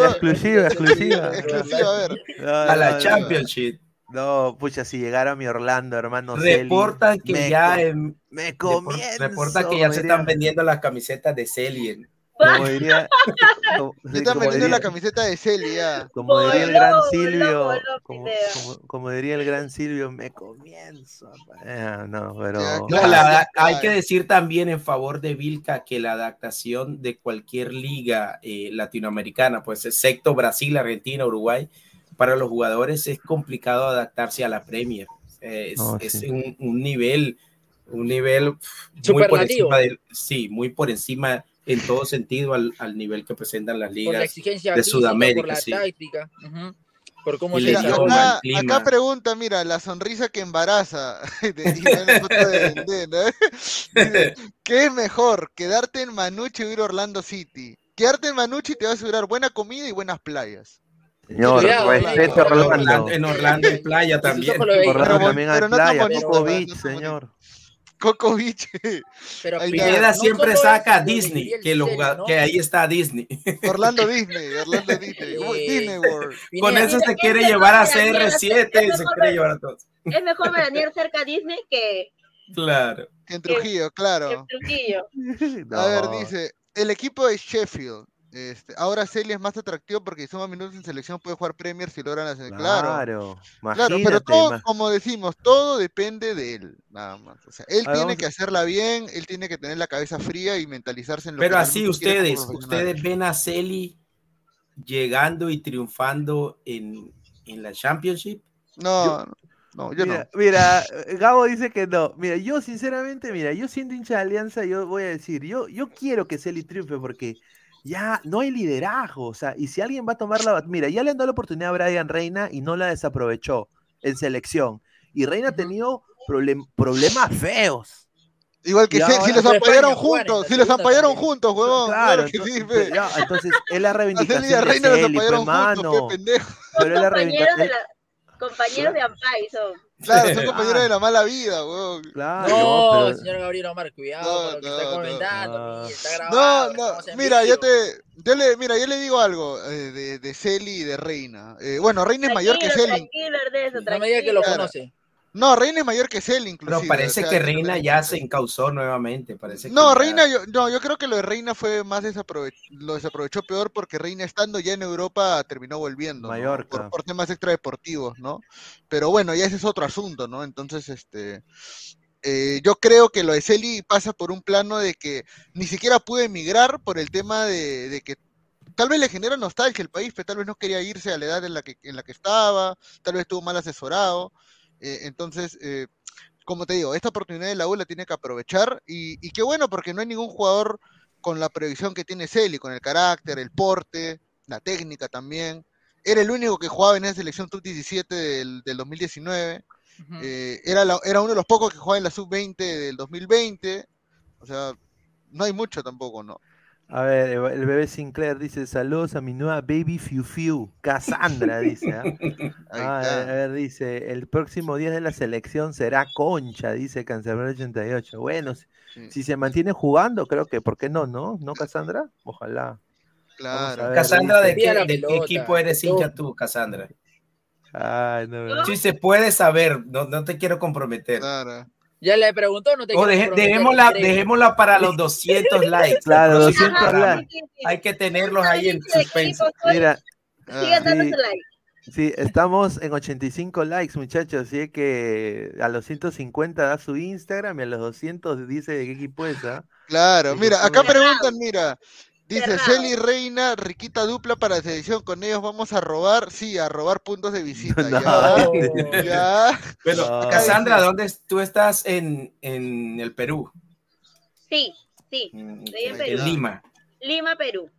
exclusiva, exclusiva [laughs] a la Championship. No, pucha, si llegara mi Orlando, hermano. Reportan que ya me Reportan que ya se están vendiendo las camisetas de Celi. Como diría, se están vendiendo la camiseta de Celia. Como diría el gran Silvio, como, diría el gran Silvio, me comienzo. no, pero. hay que decir también en favor de Vilca que la adaptación de cualquier liga eh, latinoamericana, pues excepto Brasil, Argentina, Uruguay, para los jugadores es complicado adaptarse a la Premier. es, un, nivel, un nivel muy por encima de, sí, muy por encima en todo sentido al, al nivel que presentan las ligas de Sudamérica. Por la sí. táctica. Por cómo se acá, acá, pregunta, mira, la sonrisa que embaraza. [laughs] [laughs] ¿Qué es mejor, quedarte en Manucci o ir a Orlando City? Quedarte en Manucci te va a asegurar buena comida y buenas playas. Señor, respeto Orlando. En Orlando hay playa también. Orlando también hay playa, Coco Beach, señor. Coco Beach. Pero Pineda siempre saca Disney, que, lo, que ahí está Disney. Orlando [laughs] Disney, Orlando Disney, Disney World. Con eso se quiere llevar a CR7, se quiere llevar a todos. Es mejor veranear [laughs] cerca a Disney que... Claro. En Trujillo, claro. En Trujillo. [laughs] A ver, dice, el equipo de Sheffield este, ahora Celia es más atractivo porque si suma minutos en selección puede jugar Premier si logran hacer. Claro, claro, pero todo, como decimos, todo depende de él, nada más. O sea, él tiene que hacerla bien, él tiene que tener la cabeza fría y mentalizarse en lo pero así ustedes, ustedes ven a Celi llegando y triunfando en, en la Championship. No, no, yo mira, no. Mira, Gabo dice que no. Mira, yo sinceramente, mira, yo siendo hincha de Alianza, yo voy a decir, yo, yo quiero que Celi triunfe porque ya no hay liderazgo, o sea, y si alguien va a tomar la... Mira, ya le han dado la oportunidad a Brian Reina y no la desaprovechó en selección. Y Reina ha tenido problemas feos. Igual que si, los apoyaron juntos, si los apoyaron juntos, huevón. Claro, entonces, sí, entonces es la [laughs] reivindicación de Reina los apoyaron juntos, pendejo. Pero es la reivindicación... Compañeros de Ampay son. Claro, son compañeros de la mala vida, weón. Claro, no, señor Gabriel Omar, cuidado con lo que está comentando. Está grabado, no, no, mira, yo te, yo le, mira, yo le digo algo eh, de, de Celi y de Reina. Eh, bueno, Reina es mayor que Celi. Tranquilo, Ernesto, tranquilo. No me diga que lo conoce. No, Reina es mayor que Cell, inclusive. Pero parece que Reina ya se encausó nuevamente. Parece no, Reina, yo, no, yo creo que lo de Reina fue más desaprovechó, lo desaprovechó peor porque Reina estando ya en Europa terminó volviendo. Por, por, temas extradeportivos, ¿no? Pero bueno, ya ese es otro asunto, ¿no? Entonces, este. Eh, yo creo que lo de Celi pasa por un plano de que ni siquiera pudo emigrar por el tema de, de que tal vez le genera nostalgia el país, pero tal vez no quería irse a la edad en la que, en la que estaba, tal vez estuvo mal asesorado. Eh, entonces, eh, como te digo, esta oportunidad de la U la tiene que aprovechar y, qué bueno porque no hay ningún jugador con la previsión que tiene Celi, con el carácter, el porte, la técnica también. Era el único que jugaba en esa selección sub-17 del, 2019. Eh, era, era uno de los pocos que jugaba en la sub-20 del 2020. O sea, no hay mucho tampoco, ¿no? A ver, el bebé Sinclair dice: Saludos a mi nueva baby Fiu Fiu, Cassandra, dice. Ah, [laughs] a ver, dice: El próximo día de la selección será Concha, dice Cancerbero 88. Bueno, si, se mantiene jugando, creo que, ¿por qué no, no? ¿No, Cassandra? Ojalá. Claro. Cassandra, ¿de, qué, ¿de qué, equipo eres hincha tú, Cassandra? Ay, no, Sí, se puede saber, no, no te quiero comprometer. Claro. Ya le preguntó, no te oh, dejémosla, dejémosla, para los 200 [laughs] likes. Claro, 200 likes. Hay que tenerlos ahí en suspenso. Mira, sí, estamos en 85 likes, muchachos. Así que a los 150 da su Instagram y a los 200 dice de qué equipo es. ¿ah? Claro, mira, acá preguntan, mira, Dice Celi Reina, riquita dupla para selección. Con ellos vamos a robar, sí, a robar puntos de visita. ya, [laughs] ya. Bueno, Cassandra, ¿dónde tú estás en, en el Perú? Sí. Sí, mm, estoy en Perú. En Lima. Lima, Perú.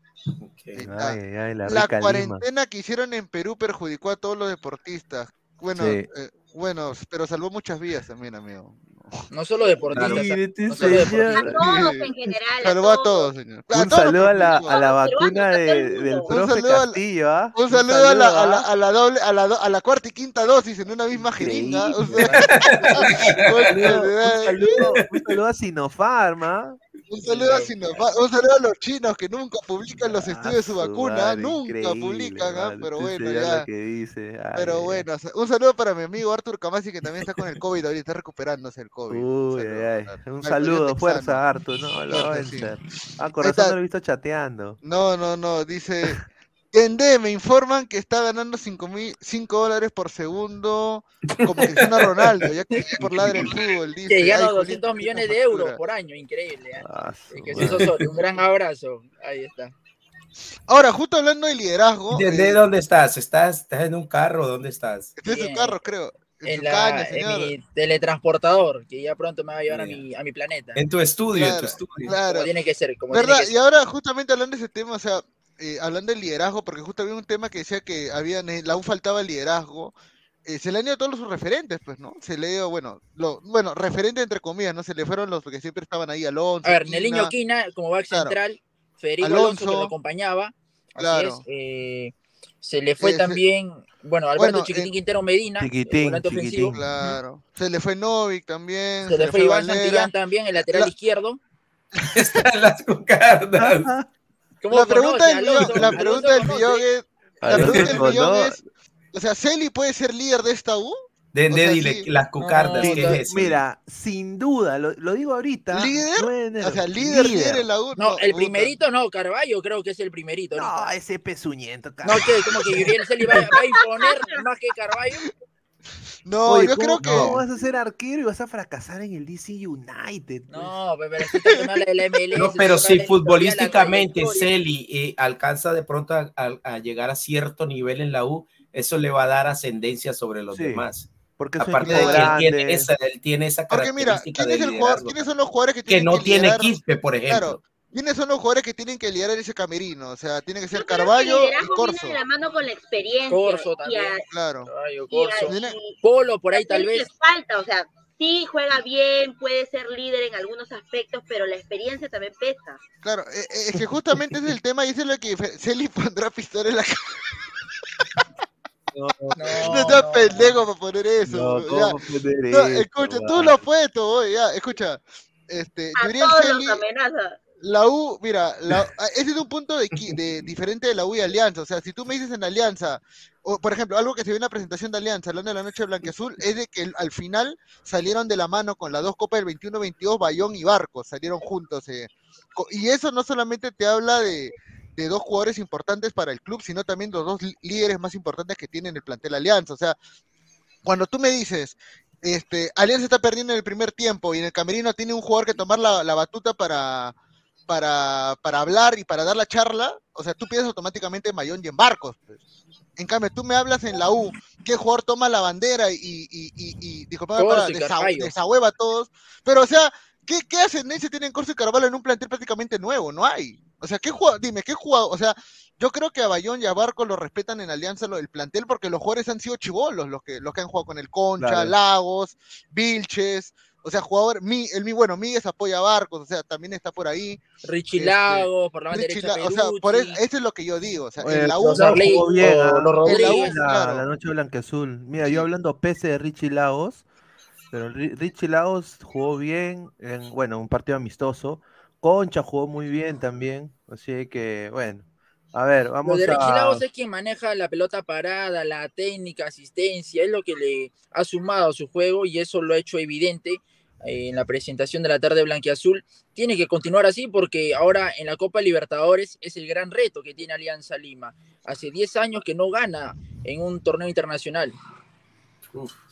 la, cuarentena que hicieron en Perú perjudicó a todos los deportistas. Bueno, eh, bueno, pero salvó muchas vidas también, amigo. No solo deportistas. no solo deportistas. A todos en general. Salvó a todos, señor. Un saludo a la, a la vacuna de, del profe Castillo, ¿ah? Un saludo a la, a la, a la doble, a la, a la cuarta y quinta dosis en una misma jeringa. [laughs] un, saludo, un saludo a Sinopharma. Un saludo, a un saludo a los chinos que nunca publican los estudios de su vacuna, nunca publican, ¿ah? pero bueno, ya. pero bueno, un saludo para mi amigo Artur Camasi que también está con el [laughs] COVID ahorita, está recuperándose el COVID. Uy, un saludo, fuerza Artur, no, lo [laughs] a Ah, corazón no lo he visto chateando. No, no, no, dice en D me informan que está ganando 5 dólares por segundo como Cristiano Ronaldo, ya que por ladre el fútbol. [laughs] Dice, que gana 200 millones de euros por año, increíble. ¿eh? Ah, que un gran abrazo. Ahí está. Ahora, justo hablando de liderazgo. ¿De, eh, dónde estás? estás? ¿Estás en un carro? ¿Dónde estás? Estoy en su carro, creo. En, mi teletransportador, que ya pronto me va a llevar a mi, a mi planeta. En tu estudio, en tu estudio. Claro. tiene que ser. Como ¿Verdad? Que ser. Y ahora, justamente hablando de ese tema, o sea, eh, hablando del liderazgo, porque justo había un tema que decía que había, la U faltaba liderazgo, eh, se le han ido todos sus referentes, pues, ¿no? Se le dio, bueno, lo, bueno, referente entre comillas, ¿no? Se le fueron los que siempre estaban ahí, Alonso. A ver, Neliño Quina, como back central, Federico Alonso, que lo acompañaba, así es, eh, se le fue también, bueno, Alberto Chiquitín Quintero Medina, Chiquitín, ofensivo. Claro. Se le fue Novik también. Se, le fue, Iván Santillán también, el lateral izquierdo. [laughs] Están las cucardas. La pregunta, del, la pregunta del millón es, la pregunta del millón es, o sea, ¿Celi puede ser líder de esta U? De, de dile, las cucardas. mira, sin duda, lo, lo digo ahorita. ¿Líder? o sea, líder, líder, en la U. No, el primerito no, Carballo creo que es el primerito. No, ese pezuñento. No, que como que Yuriel Celi va, va, a imponer más que Carballo. No, yo creo que. ¿Cómo vas a ser arquero y vas a fracasar en el DC United? Pues? No, pero, si no, pero si futbolísticamente Celi eh, alcanza de pronto a, llegar a cierto nivel en la U, eso le va a dar ascendencia sobre los demás. Porque Aparte de que él tiene, esa, él tiene esa Porque mira, ¿quién es el jugador, ¿quiénes son los jugadores que, tienen que no tiene quispe, por ejemplo? Claro, ¿Quiénes son los jugadores que tienen que liderar ese camerino? O sea, tiene que ser Carballo y Corso. Viene de la mano con la experiencia. Corso también. claro. Corso. Polo por ahí tal vez. falta, o sea, sí juega bien, puede ser líder en algunos aspectos, pero la experiencia también pesa. Claro, eh, eh, es que justamente ese es el tema y es lo que Celi pondrá pistola en la No, no, no estás pendejo para poner eso. No, ya. escucha, tú lo has puesto, ya, escucha. Este, a todos Celi, los amenaza la U, mira, la, ese es un punto de, de, [laughs] diferente de la U y Alianza. O sea, si tú me dices en Alianza, o por ejemplo, algo que se ve en la presentación de Alianza, hablando de la noche de Azul, es de que al final salieron de la mano con las dos copas del 21-22, Bayón y Barcos, salieron juntos. Eh. Y eso no solamente te habla de, de dos jugadores importantes para el club, sino también de los dos líderes más importantes que tiene el plantel Alianza. O sea, cuando tú me dices, este, Alianza está perdiendo en el primer tiempo y en el camerino tiene un jugador que tomar la batuta para para, para hablar y para dar la charla, o sea, tú piensas automáticamente en Mayón y en Barcos. Pues. En cambio, tú me hablas en la U, ¿qué jugador toma la bandera y, y, y, y disculpa, para, desahueva a todos? Pero, o sea, ¿qué, qué ascendencia tienen Corso y Carvalho en un plantel prácticamente nuevo? No hay. O sea, ¿qué jugador? Dime, ¿qué jugador? O sea, yo creo que a Bayón y a Barcos lo respetan en Alianza el plantel porque los jugadores han sido chivolos, los que, los que han jugado con el Concha, Lagos, Vilches, o sea, jugador, mi, el mi, bueno, Miguel apoya a Barcos, o sea, también está por ahí. Richie este, Lago, por la banda derecha O sea, por eso, eso, es lo que yo digo. O sea, en la U. jugó bien, la, la, noche blanqueazul. Mira, yo hablando pese de Richie Lagos, pero Richie Lagos jugó bien en, bueno, un partido amistoso. Concha jugó muy bien también, así que, bueno. A ver, vamos lo de Lagos es quien maneja la pelota parada, la técnica, asistencia, es lo que le ha sumado a su juego y eso lo ha hecho evidente eh, en la presentación de la tarde blanquiazul. Tiene que continuar así porque ahora en la Copa Libertadores es el gran reto que tiene Alianza Lima. Hace 10 años que no gana en un torneo internacional.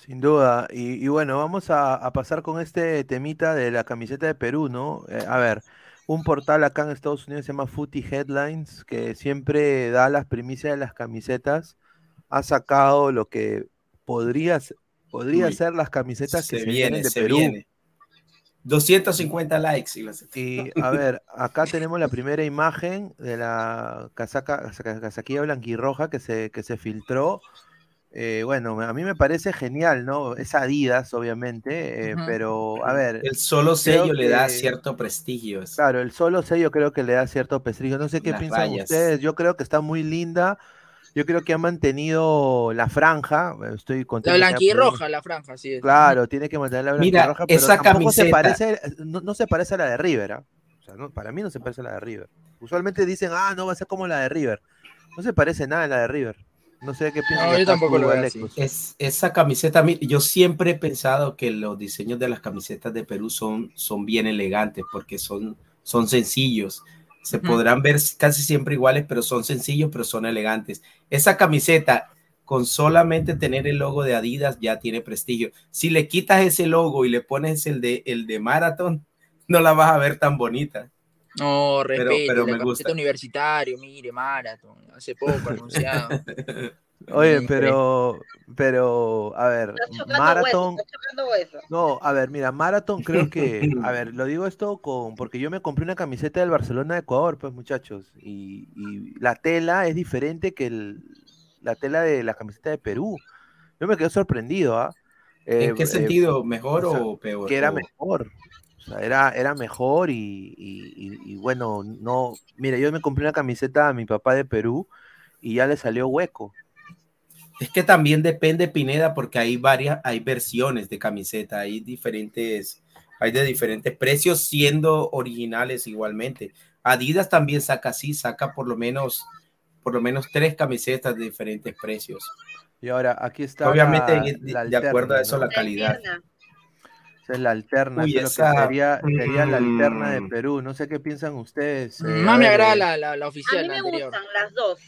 sin duda. Y, bueno, vamos a, pasar con este temita de la camiseta de Perú, ¿no? Eh, a ver, un portal acá en Estados Unidos se llama Footy Headlines, que siempre da las primicias de las camisetas. Ha sacado lo que podría, podría ser las camisetas que se, vienen de Perú. 250 likes. Y a ver, acá tenemos la primera imagen de la casaca, casaquilla blanquirroja que se, que se filtró. Eh, bueno, a mí me parece genial, ¿no? Es Adidas, obviamente, eh, pero a ver. El solo sello le da cierto prestigio. Claro, el solo sello creo que le da cierto prestigio. No sé qué piensan ustedes. Yo creo que está muy linda. Yo creo que ha mantenido la franja. Estoy contento. La blanquirroja, la franja, sí. Claro, tiene que mantener la blanquirroja, pero esa tampoco se parece, no, se parece a la de River. ¿ah? O sea, para mí no se parece a la de River. Usualmente dicen, ah, no va a ser como la de River. No se parece nada a la de River. No sé qué piensan. No, yo tampoco lo veo Es, esa camiseta, yo siempre he pensado que los diseños de las camisetas de Perú son, son bien elegantes porque son, son sencillos. Se podrán ver casi siempre iguales, pero son sencillos, pero son elegantes. Esa camiseta, con solamente tener el logo de Adidas, ya tiene prestigio. Si le quitas ese logo y le pones el de, el de Marathon, [laughs] no la vas a ver tan bonita. No, respeto, pero, me gusta. universitario, mire, Marathon, hace poco anunciado. [laughs] Oye, pero, pero, a ver, Marathon. No, a ver, mira, Marathon creo que, a ver, lo digo esto con, porque yo me compré una camiseta del Barcelona de Ecuador, pues muchachos, y, la tela es diferente que la tela de la camiseta de Perú. Yo me quedé sorprendido, ¿ah? ¿En qué eh, sentido? ¿Mejor o, peor? Que era mejor. O sea, era, era mejor y, y, bueno, no, mira, yo me compré una camiseta a mi papá de Perú y ya le salió hueco. Es que también depende, Pineda, porque hay varias, hay versiones de camiseta, hay diferentes, hay de diferentes precios, siendo originales igualmente. Adidas también saca así, saca por lo menos, por lo menos tres camisetas de diferentes precios. Y ahora aquí está. Obviamente, de acuerdo a eso, la calidad. Esa es la alterna, sería, la alterna de mm. Perú. No sé qué piensan ustedes. Eh, no me agrada la, la, la, oficial. A mí me gustan las dos.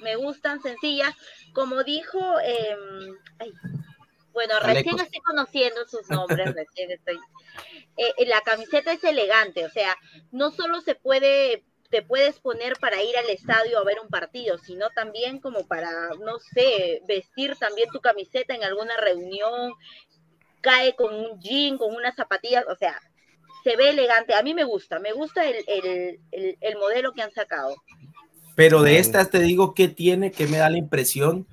Me gustan sencillas. Como dijo, em, bueno, recién estoy conociendo sus nombres, [laughs] recién estoy. Eh, eh, la camiseta es elegante, o sea, no solo se puede, te puedes poner para ir al estadio a ver un partido, sino también como para, no sé, vestir también tu camiseta en alguna reunión, cae con un jean, con unas zapatillas, o sea, se ve elegante. A mí me gusta, me gusta el, el modelo que han sacado. Pero de estas te digo que tiene, que me da la impresión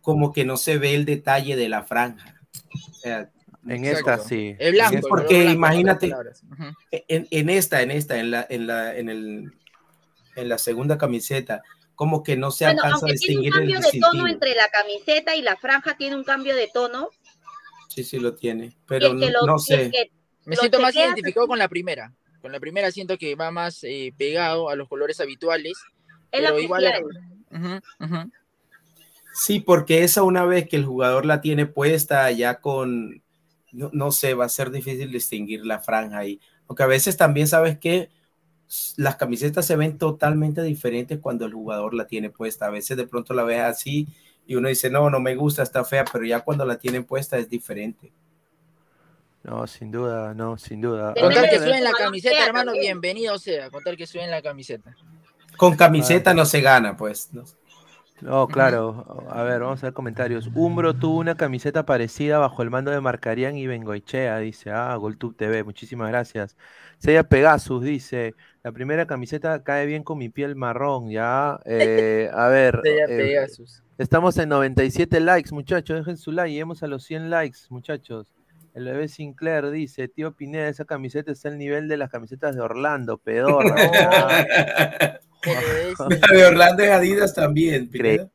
como que no se ve el detalle de la franja. en esta sí. Es blanco. porque imagínate, en, esta, en esta, en la, en la, en el, en la segunda camiseta, como que no se alcanza a distinguir tiene un cambio de tono entre la camiseta y la franja, tiene un cambio de tono. Sí, sí lo tiene, pero no, sé. Me siento más identificado con la primera. Con la primera siento que va más eh, pegado a los colores habituales es la igual. Sí, porque esa una vez que el jugador la tiene puesta ya con, no, sé, va a ser difícil distinguir la franja ahí. Porque a veces también sabes que las camisetas se ven totalmente diferentes cuando el jugador la tiene puesta. A veces de pronto la ves así y uno dice, no, no me gusta, está fea, pero ya cuando la tienen puesta es diferente. No, sin duda, no, sin duda. Contar que en la camiseta, hermano, bienvenido sea, contar que en la camiseta. Con camiseta no se gana, pues. No. Claro. A ver, vamos a ver comentarios. Umbro tuvo una camiseta parecida bajo el mando de Marcarian y Bengoichea, dice. Ah, GolTube TV, muchísimas gracias. Sella Pegasus dice, la primera camiseta cae bien con mi piel marrón, ya. Eh, a ver. [laughs] Eh, estamos en 97 likes, muchachos. Dejen su like, lleguemos a los 100 likes, muchachos. El bebé Sinclair dice, tío Pineda, esa camiseta está al nivel de las camisetas de Orlando, pedorra. [laughs] [laughs] de Orlando y Adidas también. Increíble.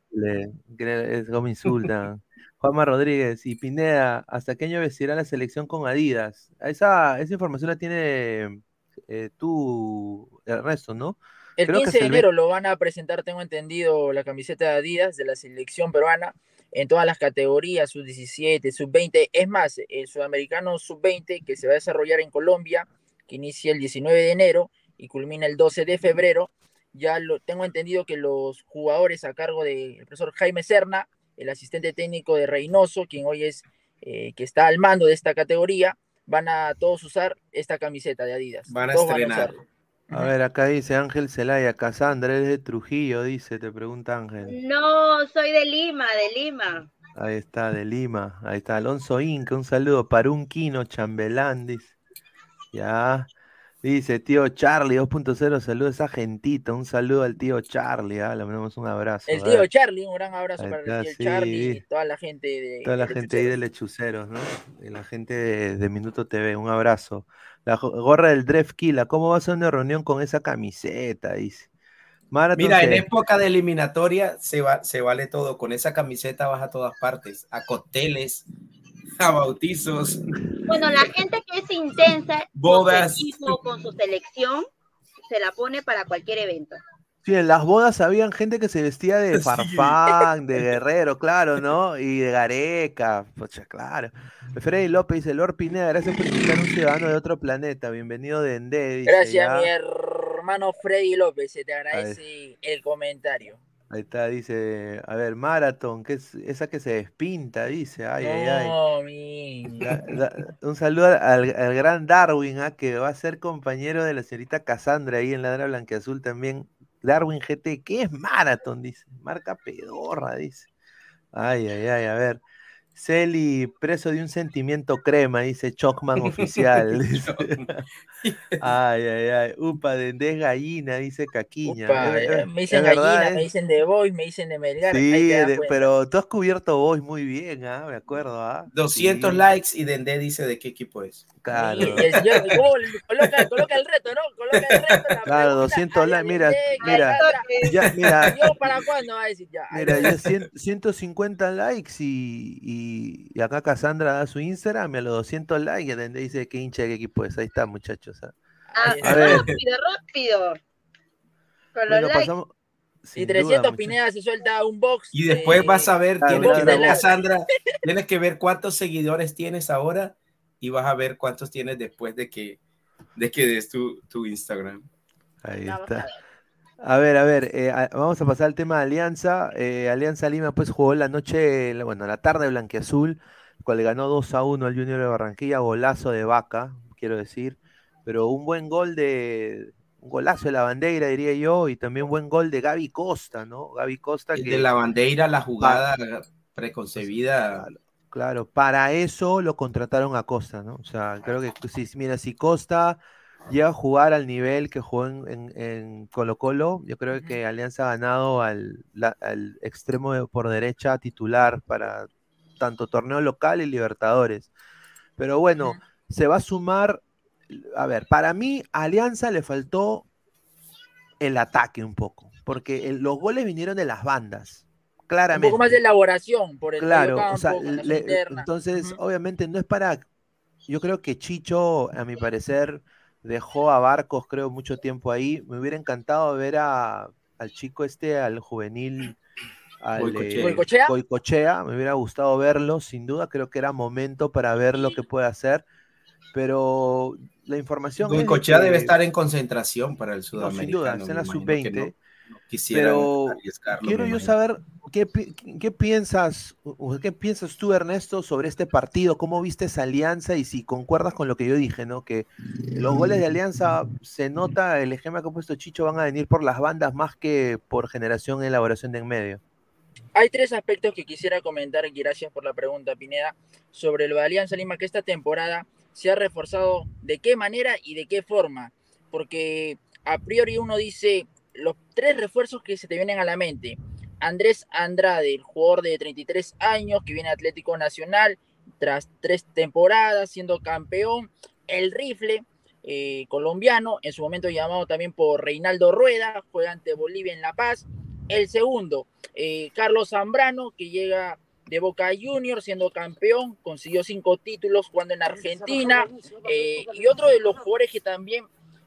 Es como insulta. Juanma Rodríguez y Pineda, ¿hasta qué año vestirá la selección con Adidas? Esa, esa información la tiene eh, tú, Ernesto, ¿no? El 15 de enero lo van a presentar, tengo entendido, la camiseta de Adidas de la selección peruana en todas las categorías, sub-17, sub-20. Es más, el sudamericano sub-20 que se va a desarrollar en Colombia, que inicia el 19 de enero y culmina el 12 de febrero, ya lo tengo entendido que los jugadores a cargo del profesor Jaime Serna, el asistente técnico de Reynoso, quien hoy es eh, que está al mando de esta categoría, van a todos usar esta camiseta de Adidas. Van a estrenar. a, ver, acá dice Ángel Celaya, Casandra, eres de Trujillo, dice, te pregunta Ángel. No, soy de Lima, de Lima. Ahí está, de Lima. Ahí está, Alonso Inca, un saludo para un Quino Chambelán, dice. Ya. Dice tío Charlie 2.0, saludos a esa gentita, un saludo al tío Charlie, ¿ah? le mandamos un abrazo. El tío Charlie, un gran abrazo para el tío Charlie y toda la gente de Toda la gente ahí de Lechuceros, ¿no? Y la gente de, Minuto TV, un abrazo. La gorra del Drefkila, ¿cómo va a ser una reunión con esa camiseta? Dice. Mira, en época de eliminatoria se, va, se vale todo, con esa camiseta vas a todas partes, a cócteles, [laughs] a bautizos. Bueno, la gente que es intensa bodas. Con, su selección se la pone para cualquier evento. Sí, en las bodas habían gente que se vestía de [laughs] farfán, de guerrero, claro, ¿no? Y de gareca, pues claro. Freddy López dice, Lord Pineda, gracias por invitar a un ciudadano de otro planeta, bienvenido de Ende. gracias, mi hermano Freddy López, se te agradece el comentario. Ahí está, dice, a ver, Marathon, que es esa que se despinta, dice, ay, ay, ay. un saludo al, gran Darwin, ¿ah? que va a ser compañero de la señorita Cassandra ahí en Ladra Blanqueazul también. Darwin GT, ¿qué es Marathon? Dice, marca pedorra, dice. Ay, ay, ay, a ver. Celi, preso de un sentimiento crema, dice Chocman oficial. [laughs] [laughs] ay, ay, ay. Upa, de gallina, dice Caquiña. Eh, me dicen gallina, me dicen de Boy, me dicen de Melgar. Sí, pero tú has cubierto Boy muy bien, ¿ah? me acuerdo. ¿ah? 200 likes y Dende dice de qué equipo es. Claro. coloca, coloca, el reto, ¿no? Coloca el reto. Claro, 200 likes, mira, mira. Ya, mira. [laughs] para cuándo va a decir ya? Mira, ya 150 likes y y, acá Cassandra da su Instagram y a los 200 likes donde dice que hincha de qué equipo es. Ahí está, muchachos. ¿ah? Ah, rápido, rápido. Con los likes. y 300 Pineda se suelta un box. Y después vas a ver, tienes que ver, Cassandra, tienes que ver cuántos seguidores tienes ahora y vas a ver cuántos tienes después de que, de que des tu, tu Instagram. Ahí está. A ver, a ver, eh, vamos a pasar al tema de Alianza. Eh, Alianza Lima pues jugó la noche, bueno, la tarde blanqueazul, cual ganó 2 a 1 al Junior de Barranquilla, golazo de vaca, quiero decir, pero un buen gol de, un golazo de la bandera, diría yo, y también un buen gol de Gaby Costa, ¿no? Gaby Costa. Que, de la bandera, la jugada preconcebida. Claro, para eso lo contrataron a Costa, ¿no? O sea, creo que si, mira, si Costa llega a jugar al nivel que jugó en, Colo Colo, yo creo que Alianza ha ganado al, extremo por derecha titular para tanto torneo local y Libertadores. Pero bueno, se va a sumar, a ver, para mí Alianza le faltó el ataque un poco, porque los goles vinieron de las bandas. Claramente. Un poco más de elaboración por el claro, entonces obviamente no es para yo creo que Chicho, a mi parecer, dejó a Barcos, creo, mucho tiempo ahí. Me hubiera encantado ver a, al chico este, al juvenil, al Boicochea. Me hubiera gustado verlo, sin duda. Creo que era momento para ver lo que puede hacer. Pero la información. Boicochea debe estar en concentración para el sudamericano. sin duda, es en la sub-20. Pero quiero yo saber qué, piensas, qué piensas tú, Ernesto, sobre este partido, cómo viste esa alianza y si concuerdas con lo que yo dije, ¿no? Que los goles de alianza se nota, el ejemplo que ha puesto Chicho van a venir por las bandas más que por generación y elaboración de en medio. Hay tres aspectos que quisiera comentar y gracias por la pregunta, Pineda, sobre lo de Alianza Lima, que esta temporada se ha reforzado de qué manera y de qué forma, porque a priori uno dice, los tres refuerzos que se te vienen a la mente. Andrés Andrade, el jugador de 33 años que viene Atlético Nacional tras tres temporadas siendo campeón. El rifle eh, colombiano, en su momento llamado también por Reinaldo Rueda, juega ante Bolivia en La Paz. El segundo, eh, Carlos Zambrano, que llega de Boca Juniors siendo campeón, consiguió cinco títulos jugando en Argentina. Eh, y otro de los jugadores que también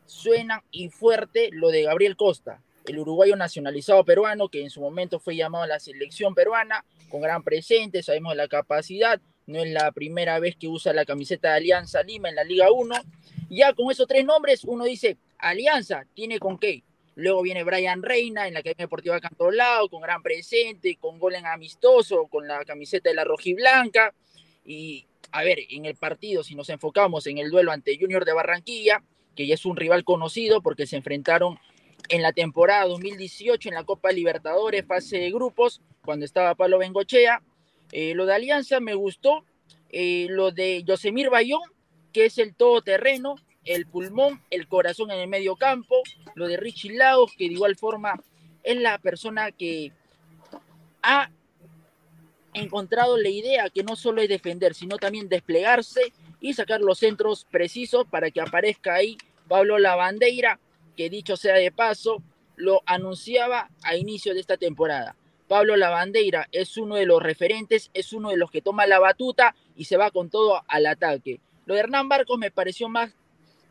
suena y fuerte lo de Gabriel Costa, el uruguayo nacionalizado peruano que en su momento fue llamado a la selección peruana, con gran presente, sabemos la capacidad, no es la primera vez que usa la camiseta de Alianza Lima en la Liga 1. Ya con esos tres nombres uno dice, Alianza, ¿tiene con qué? Luego viene Brian Reina en la Academia Deportiva Cantolao, con gran presente, con gol en amistoso, con la camiseta de la rojiblanca. Y a ver, en el partido, si nos enfocamos en el duelo ante Junior de Barranquilla, que ya es un rival conocido porque se enfrentaron en la temporada 2018 en la Copa Libertadores, fase de grupos, cuando estaba Pablo Bengochea. Eh, lo de Alianza me gustó, eh, lo de Yosemir Bayón, que es el todoterreno, el pulmón, el corazón en el medio campo, lo de Richie Laos, que de igual forma es la persona que ha encontrado la idea que no solo es defender, sino también desplegarse y sacar los centros precisos para que aparezca ahí Pablo Lavandeira, que dicho sea de paso, lo anunciaba a inicio de esta temporada. Pablo Lavandeira es uno de los referentes, es uno de los que toma la batuta y se va con todo al ataque. Lo de Hernán Barcos me pareció más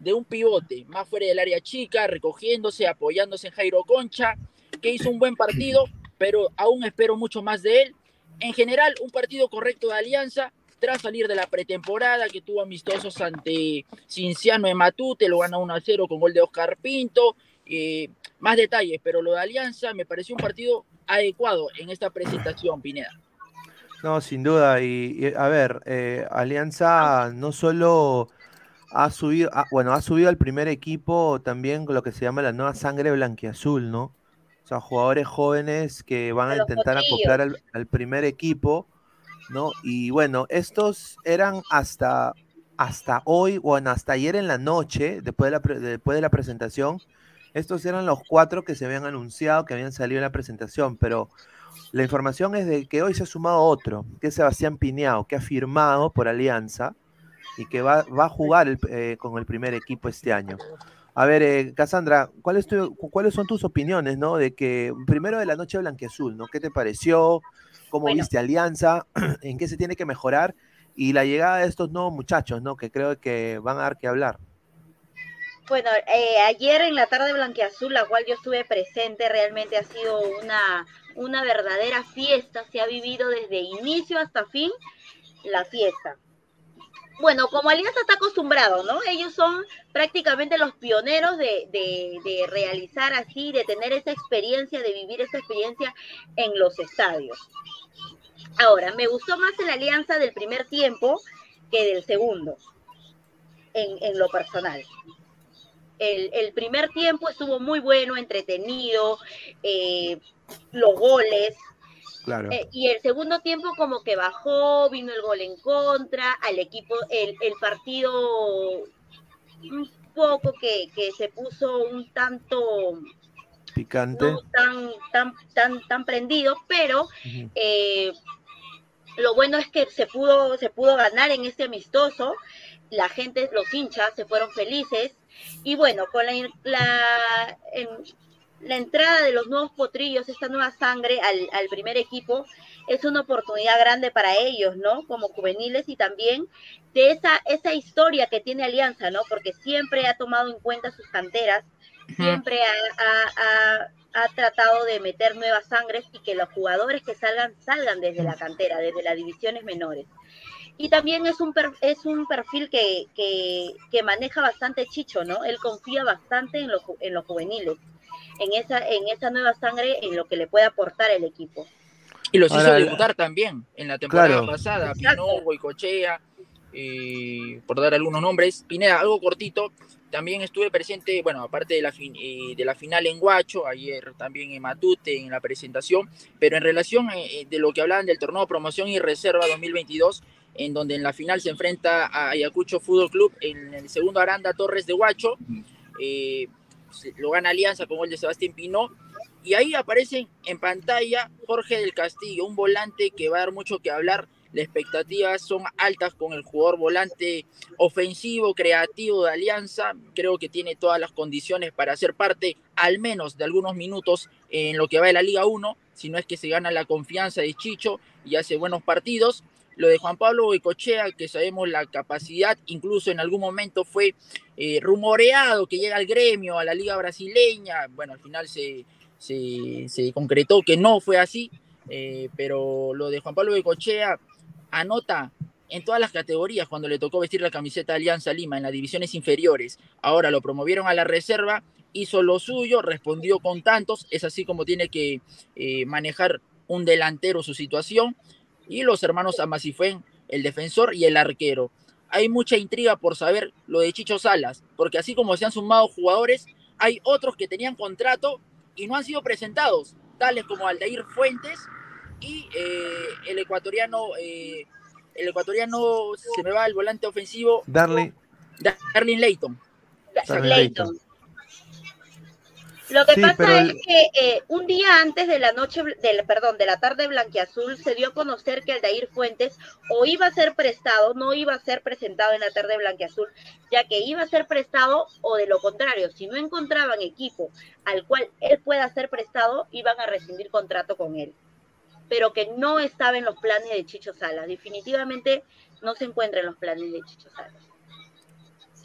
de un pivote, más fuera del área chica, recogiéndose, apoyándose en Jairo Concha, que hizo un buen partido, pero aún espero mucho más de él. En general, un partido correcto de Alianza, tras salir de la pretemporada, que tuvo amistosos ante Cinciano en Matute, lo gana 1 a 0 con gol de Oscar Pinto. Eh, más detalles, pero lo de Alianza me pareció un partido adecuado en esta presentación, Pineda. No, sin duda. Y, a ver, eh, Alianza no solo ha subido, ah, bueno, ha subido al primer equipo también con lo que se llama la nueva sangre blanquiazul, ¿no? O sea, jugadores jóvenes que van a, intentar acoplar al, primer equipo, ¿no? Y bueno, estos eran hasta, hasta hoy, bueno, hasta ayer en la noche, después de la, después de la presentación, estos eran los cuatro que se habían anunciado, que habían salido en la presentación, pero la información es de que hoy se ha sumado otro, que es Sebastián Piñao, que ha firmado por Alianza y que va, a jugar eh, con el primer equipo este año. A ver, eh, Cassandra, ¿cuáles, ¿cuáles son tus opiniones, no? De que, primero de la noche blanqueazul, ¿no? ¿Qué te pareció? ¿Cómo viste Alianza? [clears throat] ¿En qué se tiene que mejorar? Y la llegada de estos nuevos muchachos, ¿no? Que creo que van a dar que hablar. Bueno, eh, ayer en la tarde blanqueazul, la cual yo estuve presente, realmente ha sido una, una verdadera fiesta. Se ha vivido desde inicio hasta fin la fiesta. Bueno, como Alianza está acostumbrado, ¿no? Ellos son prácticamente los pioneros de, de, de, realizar así, de tener esa experiencia, de vivir esa experiencia en los estadios. Ahora, me gustó más la Alianza del primer tiempo que del segundo, en, en lo personal. El, primer tiempo estuvo muy bueno, entretenido, eh, los goles. Claro. Eh, y el segundo tiempo como que bajó, vino el gol en contra, al equipo, el, partido un poco que, se puso un tanto picante, tan, tan, tan, tan prendido, pero eh, lo bueno es que se pudo, se pudo ganar en este amistoso, la gente, los hinchas se fueron felices, y bueno, con la, la, la entrada de los nuevos potrillos, esta nueva sangre al, al, primer equipo, es una oportunidad grande para ellos, ¿no? Como juveniles y también de esa, esa historia que tiene Alianza, ¿no? Porque siempre ha tomado en cuenta sus canteras, siempre ha, ha, tratado de meter nuevas sangres y que los jugadores que salgan, salgan desde la cantera, desde las divisiones menores. Y también es un, es un perfil que, que, maneja bastante Chicho, ¿no? Él confía bastante en, en los juveniles, en esa, en esa nueva sangre, en lo que le puede aportar el equipo. Y los hizo debutar también en la temporada pasada, Pino, Boicochea, eh, por dar algunos nombres. Pineda, algo cortito, también estuve presente, bueno, aparte de la, eh, de la final en Guacho, ayer también en Matute, en la presentación, pero en relación eh, de lo que hablaban del torneo de promoción y reserva 2022, en donde en la final se enfrenta a Ayacucho Fútbol Club en el segundo Aranda Torres de Huacho. Eh, lo gana Alianza con gol de Sebastián Pino. Y ahí aparece en pantalla Jorge del Castillo, un volante que va a dar mucho que hablar. Las expectativas son altas con el jugador volante ofensivo, creativo de Alianza. Creo que tiene todas las condiciones para ser parte, al menos de algunos minutos, en lo que va de la Liga 1. Si no es que se gana la confianza de Chicho y hace buenos partidos. Lo de Juan Pablo Boicochea, que sabemos la capacidad, incluso en algún momento fue eh, rumoreado que llega al gremio, a la liga brasileña. Bueno, al final se, se, concretó que no fue así, eh, pero lo de Juan Pablo Boicochea anota en todas las categorías cuando le tocó vestir la camiseta de Alianza Lima en las divisiones inferiores. Ahora lo promovieron a la reserva, hizo lo suyo, respondió con tantos, es así como tiene que eh, manejar un delantero su situación y los hermanos Amasifuen, el defensor y el arquero. Hay mucha intriga por saber lo de Chicho Salas, porque así como se han sumado jugadores, hay otros que tenían contrato y no han sido presentados, tales como Aldair Fuentes y eh, el ecuatoriano, eh, el ecuatoriano se me va el volante ofensivo, Darling, Darling Leighton. Lo que pasa es que eh, un día antes de la noche, del, perdón, de la tarde blanquiazul, se dio a conocer que Aldair Fuentes o iba a ser prestado, no iba a ser presentado en la tarde blanquiazul, ya que iba a ser prestado o de lo contrario, si no encontraban equipo al cual él pueda ser prestado, iban a rescindir contrato con él. Pero que no estaba en los planes de Chicho Salas. Definitivamente no se encuentra en los planes de Chicho Salas.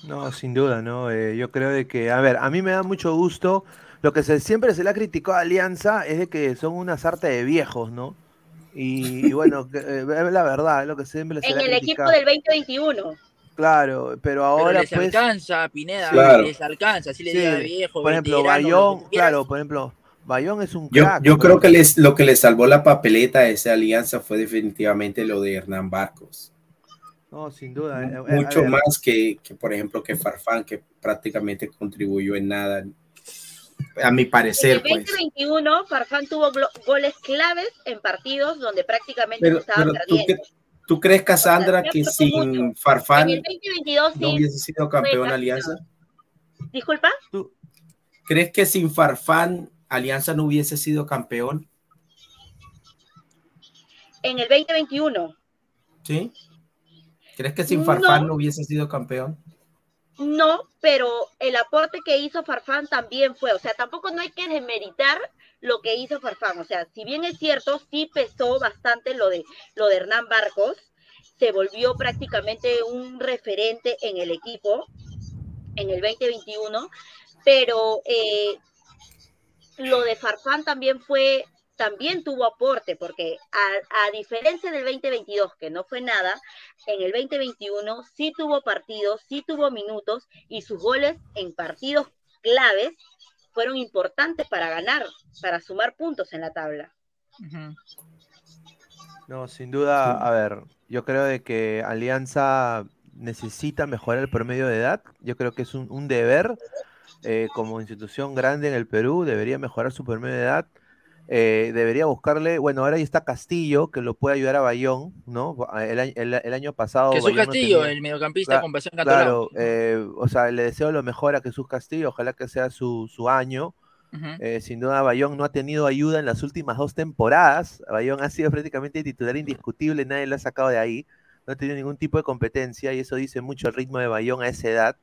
No, sin duda, ¿no? Eh, yo creo de que, a ver, a mí me da mucho gusto lo que se, siempre se le ha criticado a Alianza es de que son una sarta de viejos, ¿no? Y, bueno, eh, es la verdad, es lo que siempre se En le ha el equipo del 2021. Claro, pero ahora pero les pues, alcanza, Pineda, les alcanza, así le diga viejo. Por ejemplo, Bayón, claro, por ejemplo, Bayón es un Yo, yo creo que les, lo que le salvó la papeleta a esa alianza fue definitivamente lo de Hernán Barcos. No, sin duda. Eh, Mucho más que, que, por ejemplo, que Farfán, que prácticamente contribuyó en nada a mi parecer. En el 2021, pues. Farfán tuvo goles claves en partidos donde prácticamente estaba perdiendo. ¿tú, crees, Cassandra, que sin Farfán no hubiese sido campeón Alianza? ¿Disculpa? ¿Tú crees que sin Farfán Alianza no hubiese sido campeón? En el 2021. ¿Sí? ¿Crees que sin Farfán no hubiese sido campeón? No, pero el aporte que hizo Farfán también fue, o sea, tampoco no hay que demeritar lo que hizo Farfán, o sea, si bien es cierto, sí pesó bastante lo de, lo de Hernán Barcos, se volvió prácticamente un referente en el equipo en el 2021, pero eh, lo de Farfán también fue también tuvo aporte, porque a, diferencia del 2022, que no fue nada, en el 2021 sí tuvo partidos, sí tuvo minutos y sus goles en partidos claves fueron importantes para ganar, para sumar puntos en la tabla. No, sin duda, a ver, yo creo de que Alianza necesita mejorar el promedio de edad. Yo creo que es un, deber eh, como institución grande en el Perú, debería mejorar su promedio de edad. Eh, debería buscarle, bueno, ahora ahí está Castillo, que lo puede ayudar a Bayón, ¿no? El, año pasado. Jesús Castillo, el mediocampista con pasión Claro, eh, o sea, le deseo lo mejor a Jesús Castillo, ojalá que sea su, año. Eh, sin duda, Bayón no ha tenido ayuda en las últimas dos temporadas. Bayón ha sido prácticamente titular indiscutible, nadie lo ha sacado de ahí. No ha tenido ningún tipo de competencia y eso dice mucho el ritmo de Bayón a esa edad.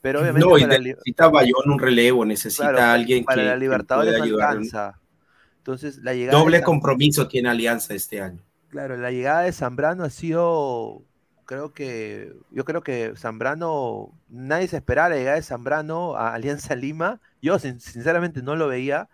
Pero obviamente. No, necesita Bayón un relevo, necesita alguien para que. la Libertadores no alcanza. Entonces, la llegada Doble compromiso tiene Alianza este año. Claro, la llegada de Zambrano ha sido, creo que, yo creo que Zambrano, nadie se esperaba la llegada de Zambrano a Alianza Lima. Yo sinceramente no lo veía.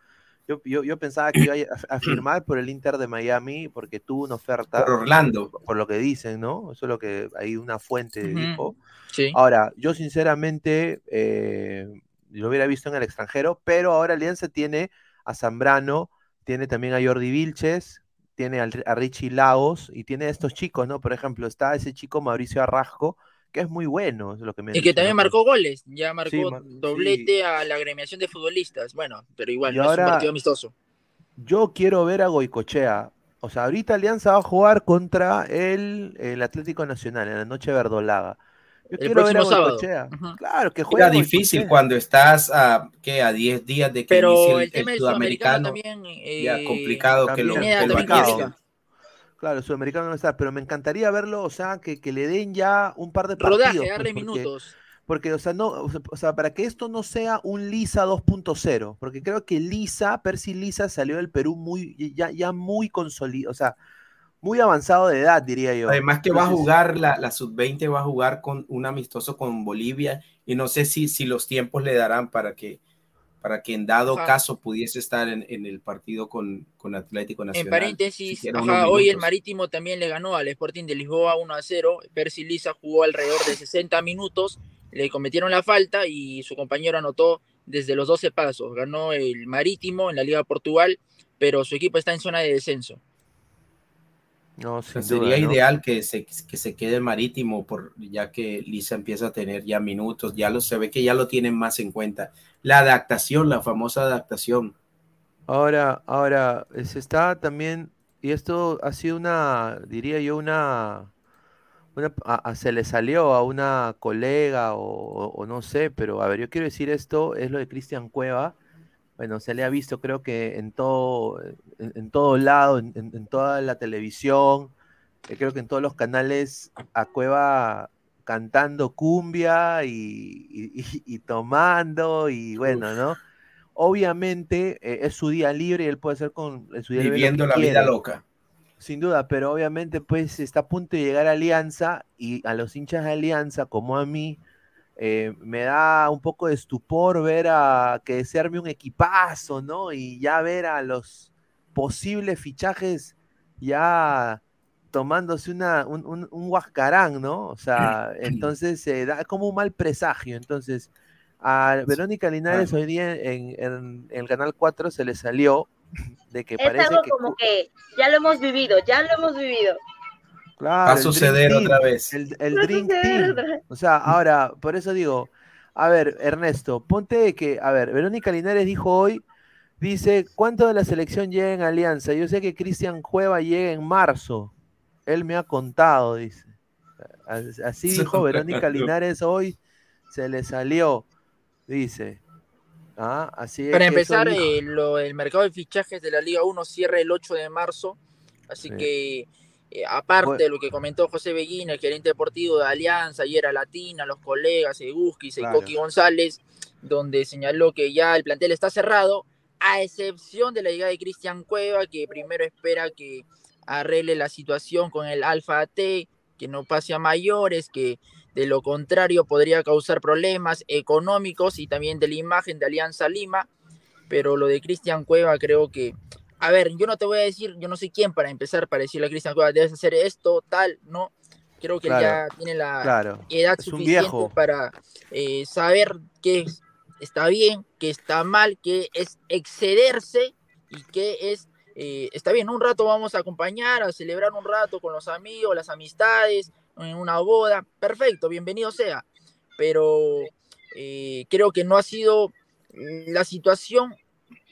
Yo, yo, pensaba que iba a, firmar por el Inter de Miami porque tuvo una oferta. Por Orlando. Por, lo que dicen, ¿no? Eso es lo que hay una fuente dijo. Sí. Ahora, yo sinceramente eh, lo hubiera visto en el extranjero, pero ahora Alianza tiene a Zambrano tiene también a Jordi Vilches, tiene a Richie Lagos y tiene a estos chicos, ¿no? Por ejemplo, está ese chico Mauricio Arrasco, que es muy bueno, es lo que me Y que también marcó goles, ya marcó doblete a la agremiación de futbolistas, bueno, pero igual, no es un partido amistoso. Yo quiero ver a Goicochea. O sea, ahorita Alianza va a jugar contra el, el Atlético Nacional en la noche verdolaga. Yo el próximo sábado. Claro, que juega. Era difícil cuando estás a, ¿qué? a 10 días de que Pero el, tema el sudamericano, también, ya eh, complicado que lo, que Claro, el sudamericano no está, pero me encantaría verlo, o sea, que, que le den ya un par de partidos. Rodaje, pues, minutos. Porque, o sea, no, o sea, para que esto no sea un Lisa 2.0, porque creo que Lisa, Percy Lisa salió del Perú muy, ya, ya muy consolidado, o sea, muy avanzado de edad, diría yo. Además que va a jugar, la, la sub-20 va a jugar con un amistoso con Bolivia y no sé si, si los tiempos le darán para que, para que en dado caso pudiese estar en, en el partido con, con, Atlético Nacional. En paréntesis, hoy el Marítimo también le ganó al Sporting de Lisboa 1 a 0. Percy Lisa jugó alrededor de 60 minutos, le cometieron la falta y su compañero anotó desde los 12 pasos. Ganó el Marítimo en la Liga Portugal, pero su equipo está en zona de descenso. No, sería ideal que se, que se quede marítimo, por, ya que Lisa empieza a tener ya minutos, ya lo se ve que ya lo tienen más en cuenta. La adaptación, la famosa adaptación. Ahora, ahora, se está también, y esto ha sido una, diría yo, una, se le salió a una colega o, no sé, pero a ver, yo quiero decir esto, es lo de Cristian Cueva. Bueno, se le ha visto creo que en todo, en, todo lado, en, toda la televisión, eh, creo que en todos los canales a Cueva cantando cumbia y, tomando y bueno, ¿no? Obviamente eh, es su día libre y él puede hacer con su día Viviendo la vida loca. Sin duda, pero obviamente pues está a punto de llegar a Alianza y a los hinchas de Alianza, como a mí, eh, me da un poco de estupor ver a que se arme un equipazo, ¿no? Y ya ver a los posibles fichajes ya tomándose una, un, un, huascarán, ¿no? O sea, [clears throat] entonces se da como un mal presagio. Entonces, a Verónica Linares hoy día en, en, el Canal 4 se le salió de que es algo como que ya lo hemos vivido, ya lo hemos vivido. Claro, Va a suceder otra vez. El, el Drink Team. O sea, ahora, por eso digo, a ver, Ernesto, ponte que, a ver, Verónica Linares dijo hoy, dice, ¿cuánto de la selección llega en Alianza? Yo sé que Cristian Cueva llega en marzo. Él me ha contado, dice. Así dijo Verónica Linares hoy, se le salió, dice. Ah, así Para empezar, eh, el mercado de fichajes de la Liga 1 cierra el 8 de marzo, así que eh, aparte de lo que comentó José Beguín, el gerente deportivo de Alianza, ayer a Latina, los colegas, Eguski, Seikoki González, donde señaló que ya el plantel está cerrado, a excepción de la llegada de Cristian Cueva, que primero espera que arregle la situación con el Alfa AT, que no pase a mayores, que de lo contrario podría causar problemas económicos y también de la imagen de Alianza Lima. Pero lo de Cristian Cueva creo que, a ver, yo no te voy a decir, yo no sé quién para empezar para decirle a Cristian Cueva, debes hacer esto, tal, no. Creo que ya tiene la edad suficiente para eh, saber qué está bien, qué está mal, qué es excederse y qué es eh, está bien, un rato vamos a acompañar, a celebrar un rato con los amigos, las amistades, en una boda, perfecto, bienvenido sea, pero eh, creo que no ha sido la situación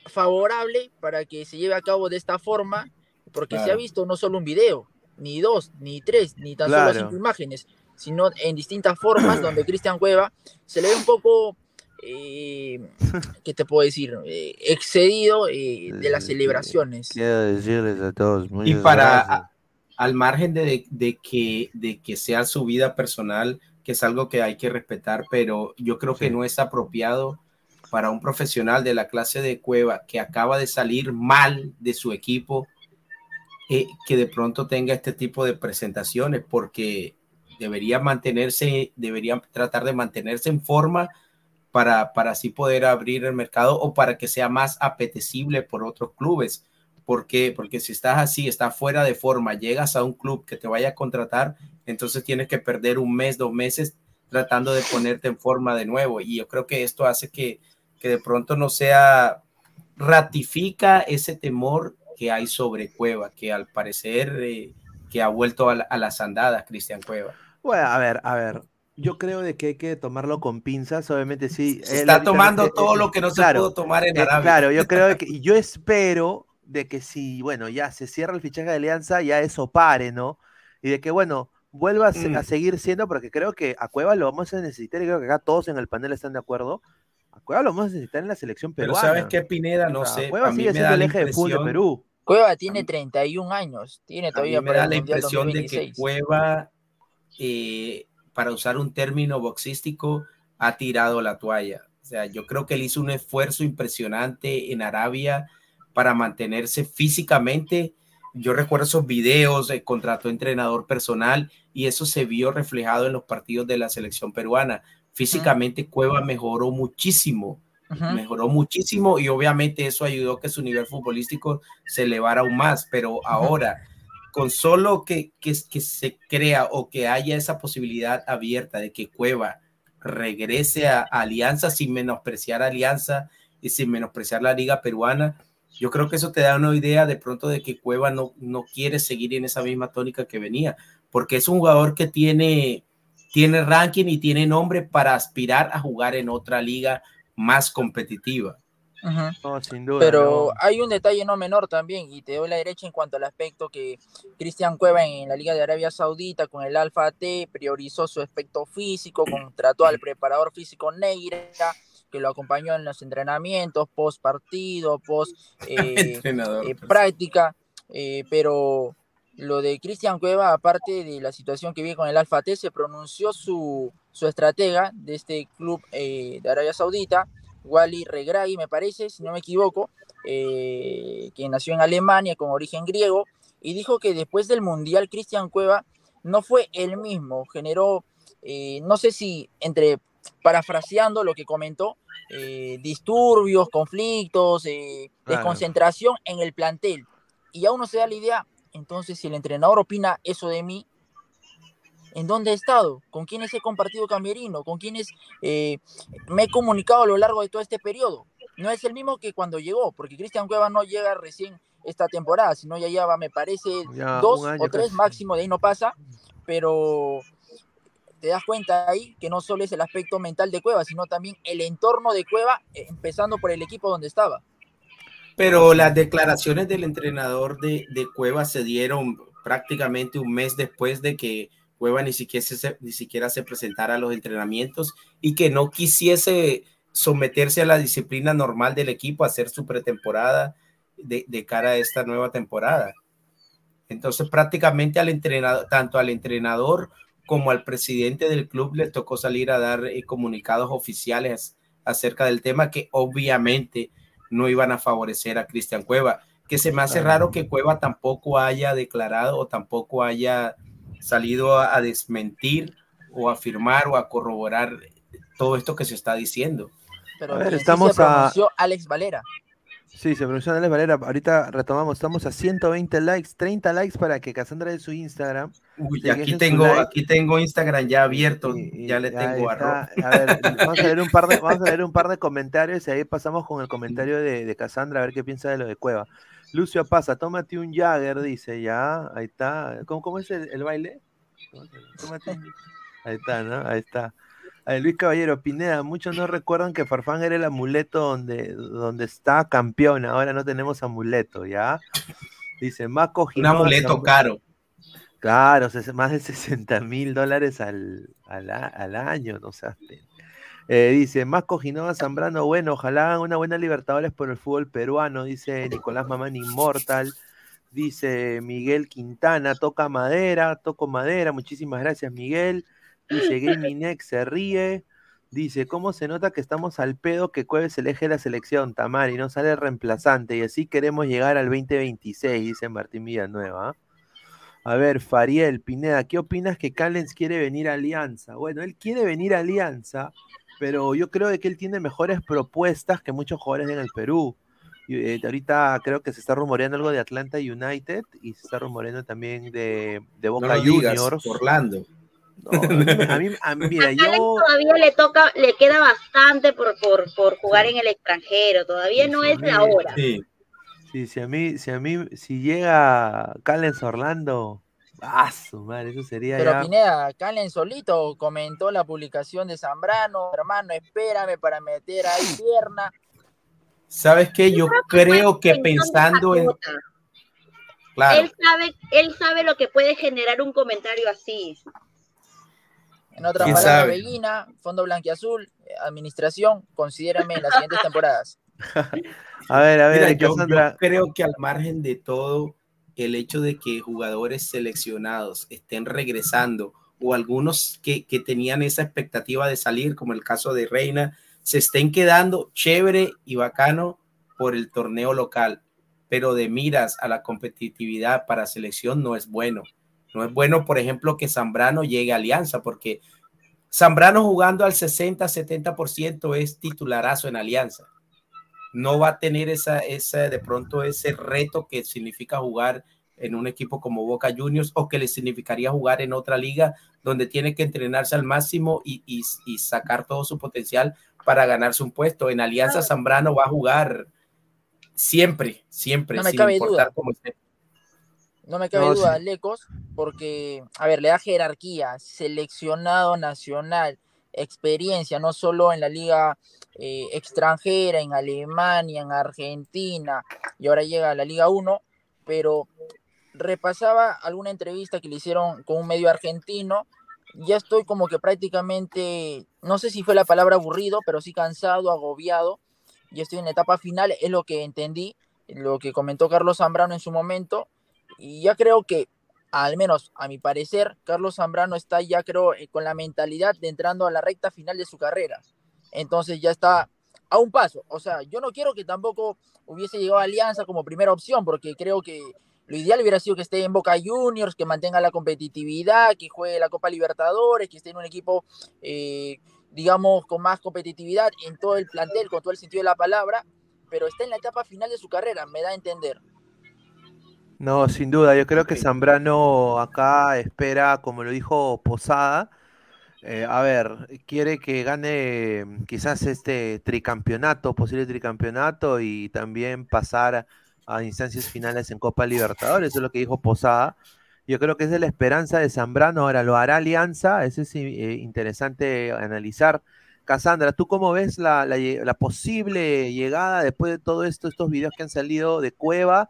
favorable para que se lleve a cabo de esta forma, porque se ha visto no solo un video, ni dos, ni tres, ni tan solo cinco imágenes, sino en distintas formas [clears throat] donde Cristian Cueva se le ve un poco, eh, ¿qué te puedo decir? Eh, excedido eh, de las celebraciones. Quiero decirles a todos, muy y para, al margen de, que, de que sea su vida personal, que es algo que hay que respetar, pero yo creo que no es apropiado para un profesional de la clase de Cueva que acaba de salir mal de su equipo, eh, que de pronto tenga este tipo de presentaciones, porque debería mantenerse, debería tratar de mantenerse en forma para, para así poder abrir el mercado o para que sea más apetecible por otros clubes ¿Por qué? Porque si estás así, estás fuera de forma, llegas a un club que te vaya a contratar, entonces tienes que perder un mes, dos meses tratando de ponerte en forma de nuevo. Y yo creo que esto hace que, que de pronto no sea, ratifica ese temor que hay sobre Cueva, que al parecer eh, que ha vuelto a, las andadas, Cristian Cueva. Bueno, a ver, a ver, yo creo de que hay que tomarlo con pinzas, obviamente sí. está tomando todo lo que no se pudo tomar en Arabia. Claro, yo creo que, y yo espero de que si, bueno, ya se cierra el fichaje de Alianza, ya eso pare, ¿no? Y de que, bueno, vuelva a, mm. seguir siendo, porque creo que a Cueva lo vamos a necesitar, y creo que acá todos en el panel están de acuerdo. A Cueva lo vamos a necesitar en la selección peruana. Pero ¿sabes qué, Pineda? No sé. Cueva sigue siendo el eje de fútbol de Perú. Cueva tiene 31 años, tiene todavía me da la impresión de que Cueva, eh, para usar un término boxístico, ha tirado la toalla. O sea, yo creo que él hizo un esfuerzo impresionante en Arabia para mantenerse físicamente. Yo recuerdo esos videos, de contrató entrenador personal y eso se vio reflejado en los partidos de la selección peruana. Físicamente Cueva mejoró muchísimo, mejoró muchísimo y obviamente eso ayudó a que su nivel futbolístico se elevara aún más, pero ahora con solo que, que, que se crea o que haya esa posibilidad abierta de que Cueva regrese a Alianza sin menospreciar Alianza y sin menospreciar la liga peruana, yo creo que eso te da una idea de pronto de que Cueva no, no quiere seguir en esa misma tónica que venía, porque es un jugador que tiene, tiene ranking y tiene nombre para aspirar a jugar en otra liga más competitiva. sin duda. Pero hay un detalle no menor también, y te doy la derecha en cuanto al aspecto que Cristian Cueva en la Liga de Arabia Saudita con el Alfa T priorizó su aspecto físico, contrató al preparador físico Neira, que lo acompañó en los entrenamientos, post partido, post eh, [laughs] eh, práctica, eh, pero lo de Cristian Cueva, aparte de la situación que vive con el Alfa T, se pronunció su, su estratega de este club de Arabia Saudita, Wally Regragui, me parece, si no me equivoco, eh, que nació en Alemania con origen griego, y dijo que después del Mundial Cristian Cueva no fue el mismo, generó, eh, no sé si entre, parafraseando lo que comentó, eh, disturbios, conflictos, desconcentración en el plantel. Y aún no se da la idea, entonces si el entrenador opina eso de mí, en dónde he estado, con quiénes he compartido camerino, con quiénes eh, me he comunicado a lo largo de todo este periodo. No es el mismo que cuando llegó, porque Cristian Cueva no llega recién esta temporada, sino ya lleva, me parece, dos o tres máximo, de ahí no pasa, pero te das cuenta ahí que no solo es el aspecto mental de Cueva, sino también el entorno de Cueva, empezando por el equipo donde estaba. Pero las declaraciones del entrenador de, de Cueva se dieron prácticamente un mes después de que Cueva ni siquiera se, ni siquiera se presentara a los entrenamientos y que no quisiese someterse a la disciplina normal del equipo, hacer su pretemporada de, de cara a esta nueva temporada. Entonces prácticamente al entrenador, tanto al entrenador como al presidente del club le tocó salir a dar eh, comunicados oficiales acerca del tema que obviamente no iban a favorecer a Cristian Cueva, que se me hace raro que Cueva tampoco haya declarado o tampoco haya salido a, desmentir o a afirmar o a corroborar todo esto que se está diciendo. Pero estamos se a Alex Valera. Sí, se pronunció Alex Valera. Ahorita retomamos, estamos a 120 likes, 30 likes para que Cassandra de su Instagram. Uy, aquí tengo, aquí tengo Instagram ya abierto, ya le tengo a, a ver, [laughs] vamos a leer un par de, vamos a leer un par de comentarios y ahí pasamos con el comentario de, de Cassandra a ver qué piensa de lo de Cueva. Lucio pasa, tómate un Jagger, dice, ya, ahí está. ¿Cómo, cómo es el, baile? Ahí está, ¿no? Ahí está. Luis Caballero, Pineda, muchos no recuerdan que Farfán era el amuleto donde, donde está campeón, ahora no tenemos amuleto, ¿ya? Dice, Maco Un amuleto caro. Claro, más de 60 mil dólares al, al, año, no seas eh, dice, más Cojinova Zambrano, bueno, ojalá hagan una buena Libertadores por el fútbol peruano, dice Nicolás Mamán Inmortal. Dice Miguel Quintana, toca madera, toco madera, muchísimas gracias Miguel. Dice Gaming se ríe. Dice, ¿cómo se nota que estamos al pedo que Cueves eje la selección, Tamar, y no sale reemplazante? Y así queremos llegar al 2026, dice Martín Villanueva. A ver, Fariel, Pineda, ¿qué opinas que Callens quiere venir a Alianza? Bueno, él quiere venir a Alianza, pero yo creo que él tiene mejores propuestas que muchos jugadores en el Perú. Eh, ahorita creo que se está rumoreando algo de Atlanta United y se está rumoreando también de, de Boca Juniors. Orlando. A mí, a mí mira, yo... todavía le toca, le queda bastante por, por, por jugar en el extranjero, todavía no es la hora. Sí. sí, si a mí, si a mí, si llega Callens Orlando, Ah, su madre, eso sería. Pero Pineda, Calen solito comentó la publicación de Zambrano, hermano, espérame para meter ahí pierna. ¿Sabes qué? Yo creo que pensando en. Claro. Él sabe, él sabe lo que puede generar un comentario así. En otra palabras, Bellina, Fondo Blanquiazul, Administración, considérame en las siguientes [laughs] temporadas. a ver, a ver, yo creo que al margen de todo, el hecho de que jugadores seleccionados estén regresando o algunos que, tenían esa expectativa de salir, como el caso de Reina, se estén quedando chévere y bacano por el torneo local, pero de miras a la competitividad para selección no es bueno. No es bueno, por ejemplo, que Zambrano llegue a Alianza, porque Zambrano jugando al 60-70% es titularazo en Alianza no va a tener esa, esa, de pronto ese reto que significa jugar en un equipo como Boca Juniors o que le significaría jugar en otra liga donde tiene que entrenarse al máximo y, y, sacar todo su potencial para ganarse un puesto. En Alianza Zambrano va a jugar siempre, siempre, no. No me cabe duda, Lecos, porque, a ver, le da jerarquía, seleccionado nacional, experiencia, no solo en la liga eh, extranjera, en Alemania, en Argentina, y ahora llega a la Liga 1, pero repasaba alguna entrevista que le hicieron con un medio argentino, ya estoy como que prácticamente, no sé si fue la palabra aburrido, pero sí cansado, agobiado, y estoy en etapa final, es lo que entendí, lo que comentó Carlos Zambrano en su momento, y ya creo que, al menos a mi parecer, Carlos Zambrano está ya creo eh, con la mentalidad de entrando a la recta final de su carrera. Entonces ya está a un paso. O sea, yo no quiero que tampoco hubiese llegado a Alianza como primera opción, porque creo que lo ideal hubiera sido que esté en Boca Juniors, que mantenga la competitividad, que juegue la Copa Libertadores, que esté en un equipo, eh, digamos, con más competitividad en todo el plantel, con todo el sentido de la palabra, pero está en la etapa final de su carrera, me da a entender. No, sin duda, yo creo que Zambrano acá espera, como lo dijo Posada, eh, a ver, quiere que gane mm, quizás este tricampeonato, posible tricampeonato y también pasar a instancias finales en Copa Libertadores, eso es lo que dijo Posada. Yo creo que es de la esperanza de Zambrano, ahora lo hará Alianza, eso es eh, interesante analizar. Casandra, ¿tú cómo ves la, posible llegada después de todo esto, estos videos que han salido de Cueva?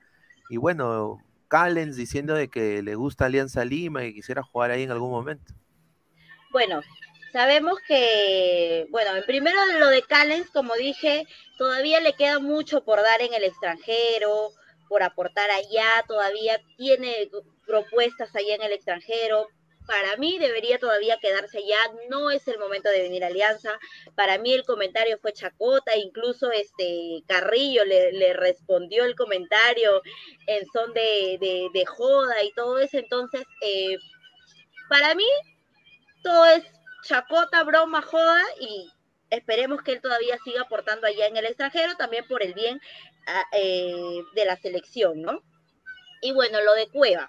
Y bueno, Callens diciendo de que le gusta Alianza Lima y quisiera jugar ahí en algún momento. Bueno, sabemos que, bueno, en primero lo de Callens, como dije, todavía le queda mucho por dar en el extranjero, por aportar allá, todavía tiene propuestas allá en el extranjero. Para mí debería todavía quedarse allá, no es el momento de venir a Alianza. Para mí el comentario fue chacota, incluso este Carrillo le, respondió el comentario en son de, de, joda y todo eso. Entonces, eh, para mí todo es chacota, broma, joda y esperemos que él todavía siga aportando allá en el extranjero, también por el bien ah, eh, de la selección, ¿no? Y bueno, lo de Cueva.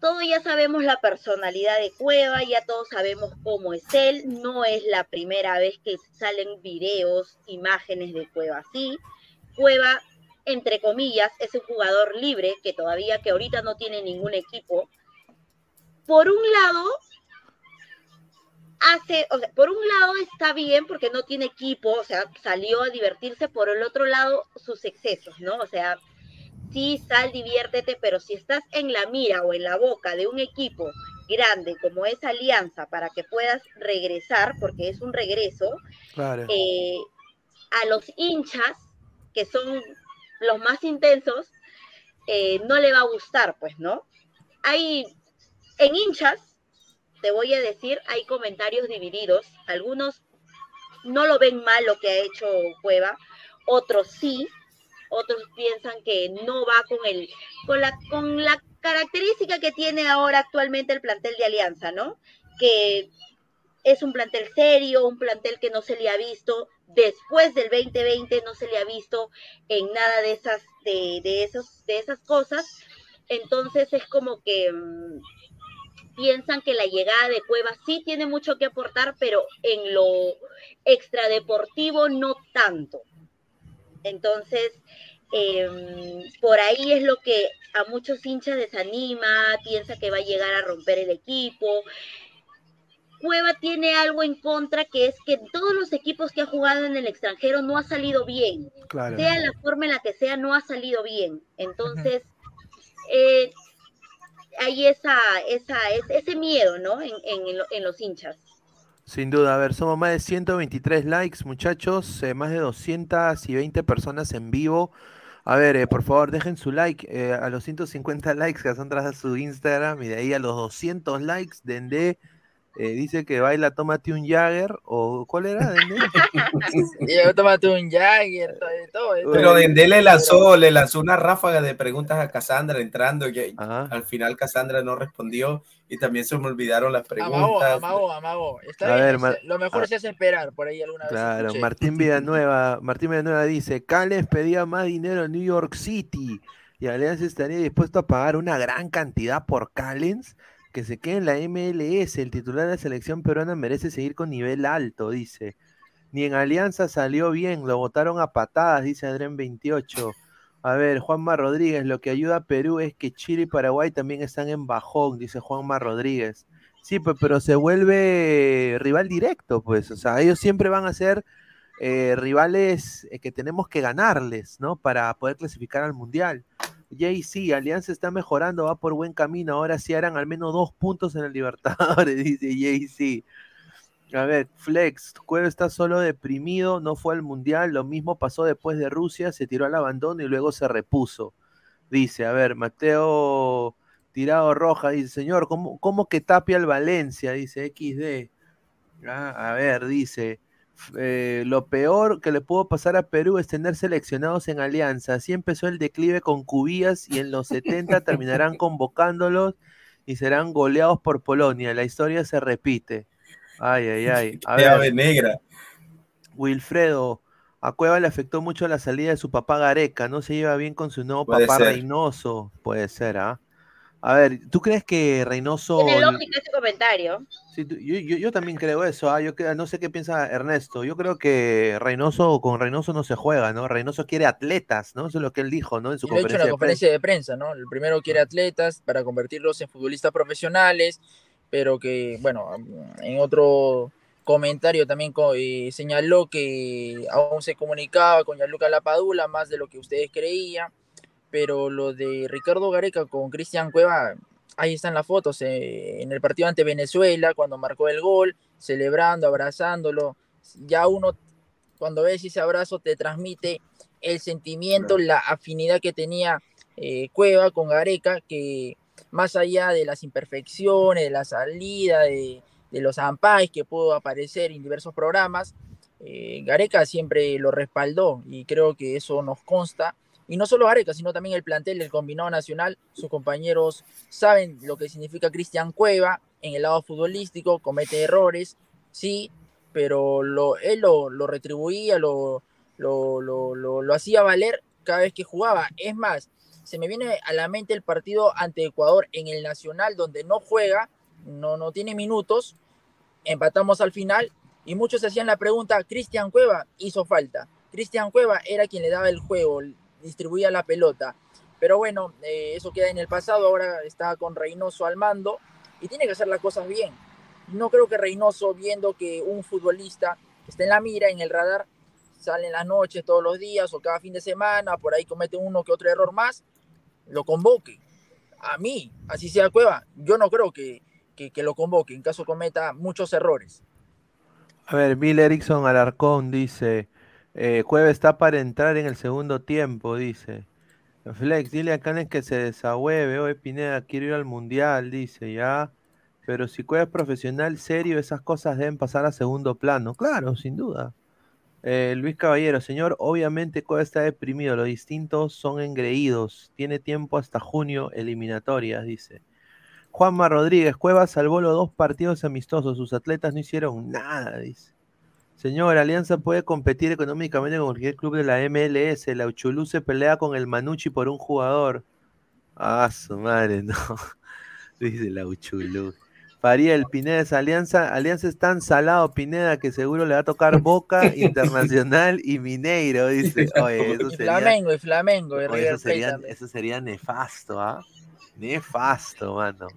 Todos ya sabemos la personalidad de Cueva, ya todos sabemos cómo es él. No es la primera vez que salen videos, imágenes de Cueva así. Cueva, entre comillas, es un jugador libre que todavía, que ahorita no tiene ningún equipo. Por un lado, hace, o sea, por un lado está bien porque no tiene equipo, o sea, salió a divertirse, por el otro lado sus excesos, ¿no? O sea, sí, sal, diviértete, pero si estás en la mira o en la boca de un equipo grande como es Alianza para que puedas regresar, porque es un regreso, eh, a los hinchas, que son los más intensos, eh, no le va a gustar, pues, ¿no? Hay en hinchas te voy a decir, hay comentarios divididos. Algunos no lo ven mal lo que ha hecho Cueva, otros sí, otros piensan que no va con el, con la, con la característica que tiene ahora actualmente el plantel de Alianza, ¿no? Que es un plantel serio, un plantel que no se le ha visto después del 2020, no se le ha visto en nada de esas, de, de esos, de esas cosas. Entonces es como que mm, piensan que la llegada de Cueva sí tiene mucho que aportar, pero en lo extradeportivo no tanto. Entonces, em, por ahí es lo que a muchos hinchas desanima, piensa que va a llegar a romper el equipo. Cueva tiene algo en contra que es que todos los equipos que ha jugado en el extranjero no ha salido bien. Sea la forma en la que sea, no ha salido bien. Entonces, eh, hay esa, esa, ese miedo, ¿no? En, en, los hinchas. Sin duda, a ver, somos más de 123 likes, muchachos, eh, más de 220 personas en vivo. A ver, eh, por favor, dejen su like eh, a los 150 [laughs] likes que son tras su Instagram y de ahí a los 200 likes, Dende eh, dice que baila Tómate un Jagger, o ¿cuál era? Dende? [laughs] tómate un Jagger, todo, Pero Dende le lanzó, le lanzó una ráfaga de preguntas a Cassandra entrando, y al final Cassandra no respondió y también se me olvidaron las preguntas. Amago, amago, Está bien, lo mejor ah. se hace esperar por ahí alguna claro, Martín Villanueva, Martín Villanueva dice, Cales pedía más dinero en New York City y Alianza estaría dispuesto a pagar una gran cantidad por Callens que se quede en la MLS. El titular de la selección peruana merece seguir con nivel alto, dice. Ni en Alianza salió bien, lo votaron a patadas, dice Adrián 28. A ver, Juanma Rodríguez, lo que ayuda a Perú es que Chile y Paraguay también están en bajón, dice Juanma Rodríguez. Sí, pero se vuelve rival directo, pues. O sea, ellos siempre van a ser eh, rivales eh, que tenemos que ganarles, ¿no? Para poder clasificar al Mundial. Jay sí, Alianza está mejorando, va por buen camino. Ahora sí harán al menos dos puntos en el Libertadores, [laughs] dice Jay. A ver, Flex, Cueva está solo deprimido, no fue al Mundial, lo mismo pasó después de Rusia, se tiró al abandono y luego se repuso. Dice, a ver, Mateo Tirado Roja dice, señor, ¿cómo, cómo que tapia al Valencia? Dice XD. Ah, a ver, dice, eh, lo peor que le pudo pasar a Perú es tener seleccionados en alianza. Así empezó el declive con Cubías y en los 70 terminarán [laughs] convocándolos y serán goleados por Polonia. La historia se repite. Ay, ay, ay. A ver, negra. Wilfredo, a Cueva le afectó mucho la salida de su papá Gareca. No se lleva bien con su nuevo papá Reynoso. Puede ser, ¿ah? A ver, ¿tú crees que Reynoso... Tiene lógica ese comentario. Sí, yo, también creo eso. ¿ah? Yo no sé qué piensa Ernesto. Yo creo que Reynoso con Reynoso no se juega, ¿no? Reynoso quiere atletas, ¿no? Eso es lo que él dijo, ¿no? En su conferencia, en la conferencia de prensa, ¿no? El primero quiere atletas para convertirlos en futbolistas profesionales, pero que, bueno, en otro comentario también eh, señaló que aún se comunicaba con Gianluca Lapadula más de lo que ustedes creían pero lo de Ricardo Gareca con Cristian Cueva, ahí están las fotos, eh, en el partido ante Venezuela, cuando marcó el gol, celebrando, abrazándolo, ya uno cuando ves ese abrazo te transmite el sentimiento, la afinidad que tenía eh, Cueva con Gareca, que más allá de las imperfecciones, de la salida, de, los ampais que pudo aparecer en diversos programas, eh, Gareca siempre lo respaldó y creo que eso nos consta y no solo Areca, sino también el plantel del combinado nacional. Sus compañeros saben lo que significa Cristian Cueva en el lado futbolístico, comete errores, sí, pero lo, él lo, retribuía, lo, lo, lo, hacía valer cada vez que jugaba. Es más, se me viene a la mente el partido ante Ecuador en el Nacional, donde no juega, no, no tiene minutos, empatamos al final y muchos hacían la pregunta, Cristian Cueva hizo falta. Cristian Cueva era quien le daba el juego, distribuía la pelota. Pero bueno, eh, eso queda en el pasado, ahora está con Reynoso al mando y tiene que hacer las cosas bien. No creo que Reynoso, viendo que un futbolista está en la mira, en el radar, sale en las noches todos los días o cada fin de semana, por ahí comete uno que otro error más, lo convoque. A mí, así sea Cueva, yo no creo que, que, lo convoque en caso cometa muchos errores. A ver, Bill Erickson Alarcón dice, eh, Cueva está para entrar en el segundo tiempo, dice. Flex, dile a Canes que se desahueve. Oye, Pineda, quiero ir al mundial, dice, ya. Pero si Cueva es profesional, serio, esas cosas deben pasar a segundo plano. Claro, sin duda. Eh, Luis Caballero, señor, obviamente Cueva está deprimido. Los distintos son engreídos. Tiene tiempo hasta junio, eliminatorias, dice. Juanma Rodríguez, Cueva salvó los dos partidos amistosos. Sus atletas no hicieron nada, dice. Señor, Alianza puede competir económicamente con cualquier club de la MLS. La Uchulú se pelea con el Manucci por un jugador. Ah, su madre, [laughs] no. Dice la Uchulú. Fariel, Pineda, Alianza, Alianza es tan salado, Pineda, que seguro le va a tocar [laughs] Boca, Internacional y Mineiro, dice. [laughs] Oye, eso sería, Flamengo y Flamengo. eso, sería, eso sería nefasto, ¿ah? Nefasto, mano.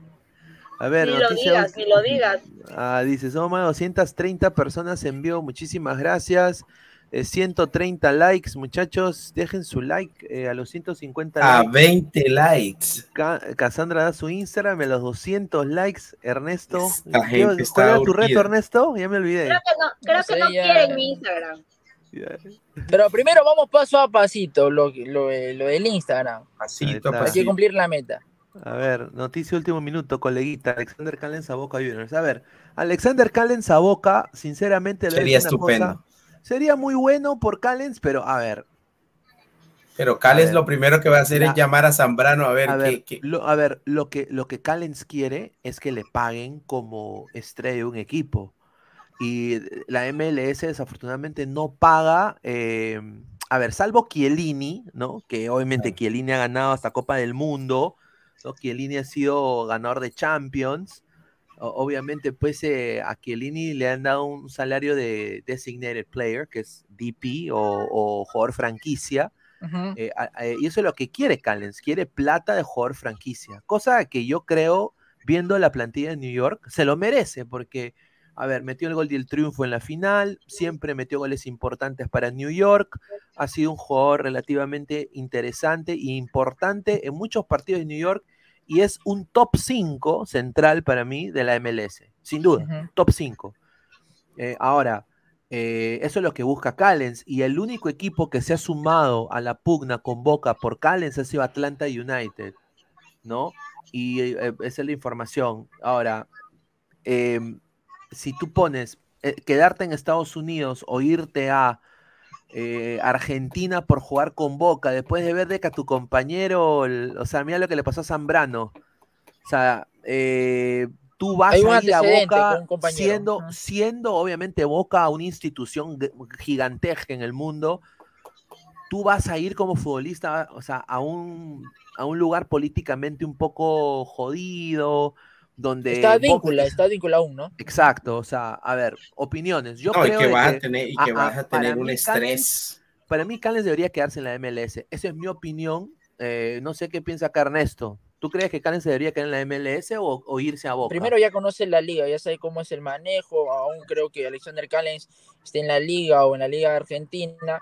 A ver, ni lo digas, ni lo digas. Ah, dice, somos más de 230 personas en vivo, muchísimas gracias. 130 eh, likes, muchachos, dejen su like eh, a los 150 a 20 likes. Cassandra da su Instagram a los 200 likes. Ernesto, ¿cuál era tu reto, Ernesto? Ya me olvidé. Creo que no, creo que no quieren mi Instagram. Pero primero vamos paso a pasito, lo, lo, lo del Instagram. Pasito, Hay que cumplir la meta. A ver, noticia último minuto, coleguita. Alexander Callens a Boca Juniors. A ver, Alexander Callens a Boca, sinceramente. Sería estupendo. sería muy bueno por Callens, pero a ver. Pero Callens lo primero que va a hacer es llamar a Zambrano a ver, qué. Lo, a ver, lo que, lo que Callens quiere es que le paguen como estrella de un equipo. Y la MLS desafortunadamente no paga. Eh, a ver, salvo Chiellini, ¿no? Que obviamente Chiellini ha ganado hasta Copa del Mundo ¿no? Chiellini ha sido ganador de Champions. obviamente, pues eh, a Chiellini le han dado un salario de designated player, que es DP o, jugador franquicia. Eh, y eso es lo que quiere Callens, quiere plata de jugador franquicia, cosa que yo creo viendo la plantilla de New York, se lo merece porque, a ver, metió el gol del triunfo en la final, siempre metió goles importantes para New York, ha sido un jugador relativamente interesante e importante en muchos partidos de New York y es un top 5 central para mí de la MLS, sin duda, top 5. Eh, ahora, eh, eso es lo que busca Callens y el único equipo que se ha sumado a la pugna con Boca por Callens ha sido Atlanta United, ¿no? Y eh, esa es la información. Ahora, em, si tú pones quedarte en Estados Unidos o irte a Argentina por jugar con Boca, después de ver de que a tu compañero, o sea, mira lo que le pasó a Zambrano. O sea, eh, tú vas a ir a Boca siendo, siendo obviamente Boca una institución gigantesca en el mundo, tú vas a ir como futbolista, o sea, a un, a un lugar políticamente un poco jodido, donde... Está vinculado, está vinculado aún, ¿no? Exacto, o sea, a ver, opiniones. Yo creo y que, vas a tener, y que vas a tener un estrés. para mí, Callens debería quedarse en la MLS. Esa es mi opinión. Eh, no sé qué piensa acá Ernesto. ¿Tú crees que Callens se debería quedar en la MLS o, irse a Boca? Primero ya conoce la liga, ya sabe cómo es el manejo. Aún creo que Alexander Callens esté en la liga o en la liga argentina.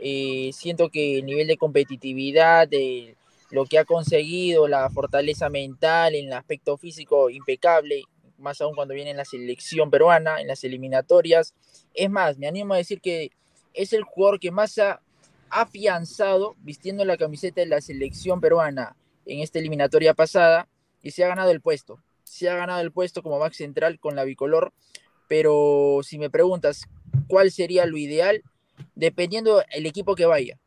y siento que el nivel de competitividad, de lo que ha conseguido, la fortaleza mental, en el aspecto físico impecable, más aún cuando viene en la selección peruana, en las eliminatorias. Es más, me animo a decir que es el jugador que más ha afianzado vistiendo la camiseta de la selección peruana en esta eliminatoria pasada y se ha ganado el puesto. Se ha ganado el puesto como back central con la bicolor, pero si me preguntas cuál sería lo ideal, dependiendo el equipo que vaya.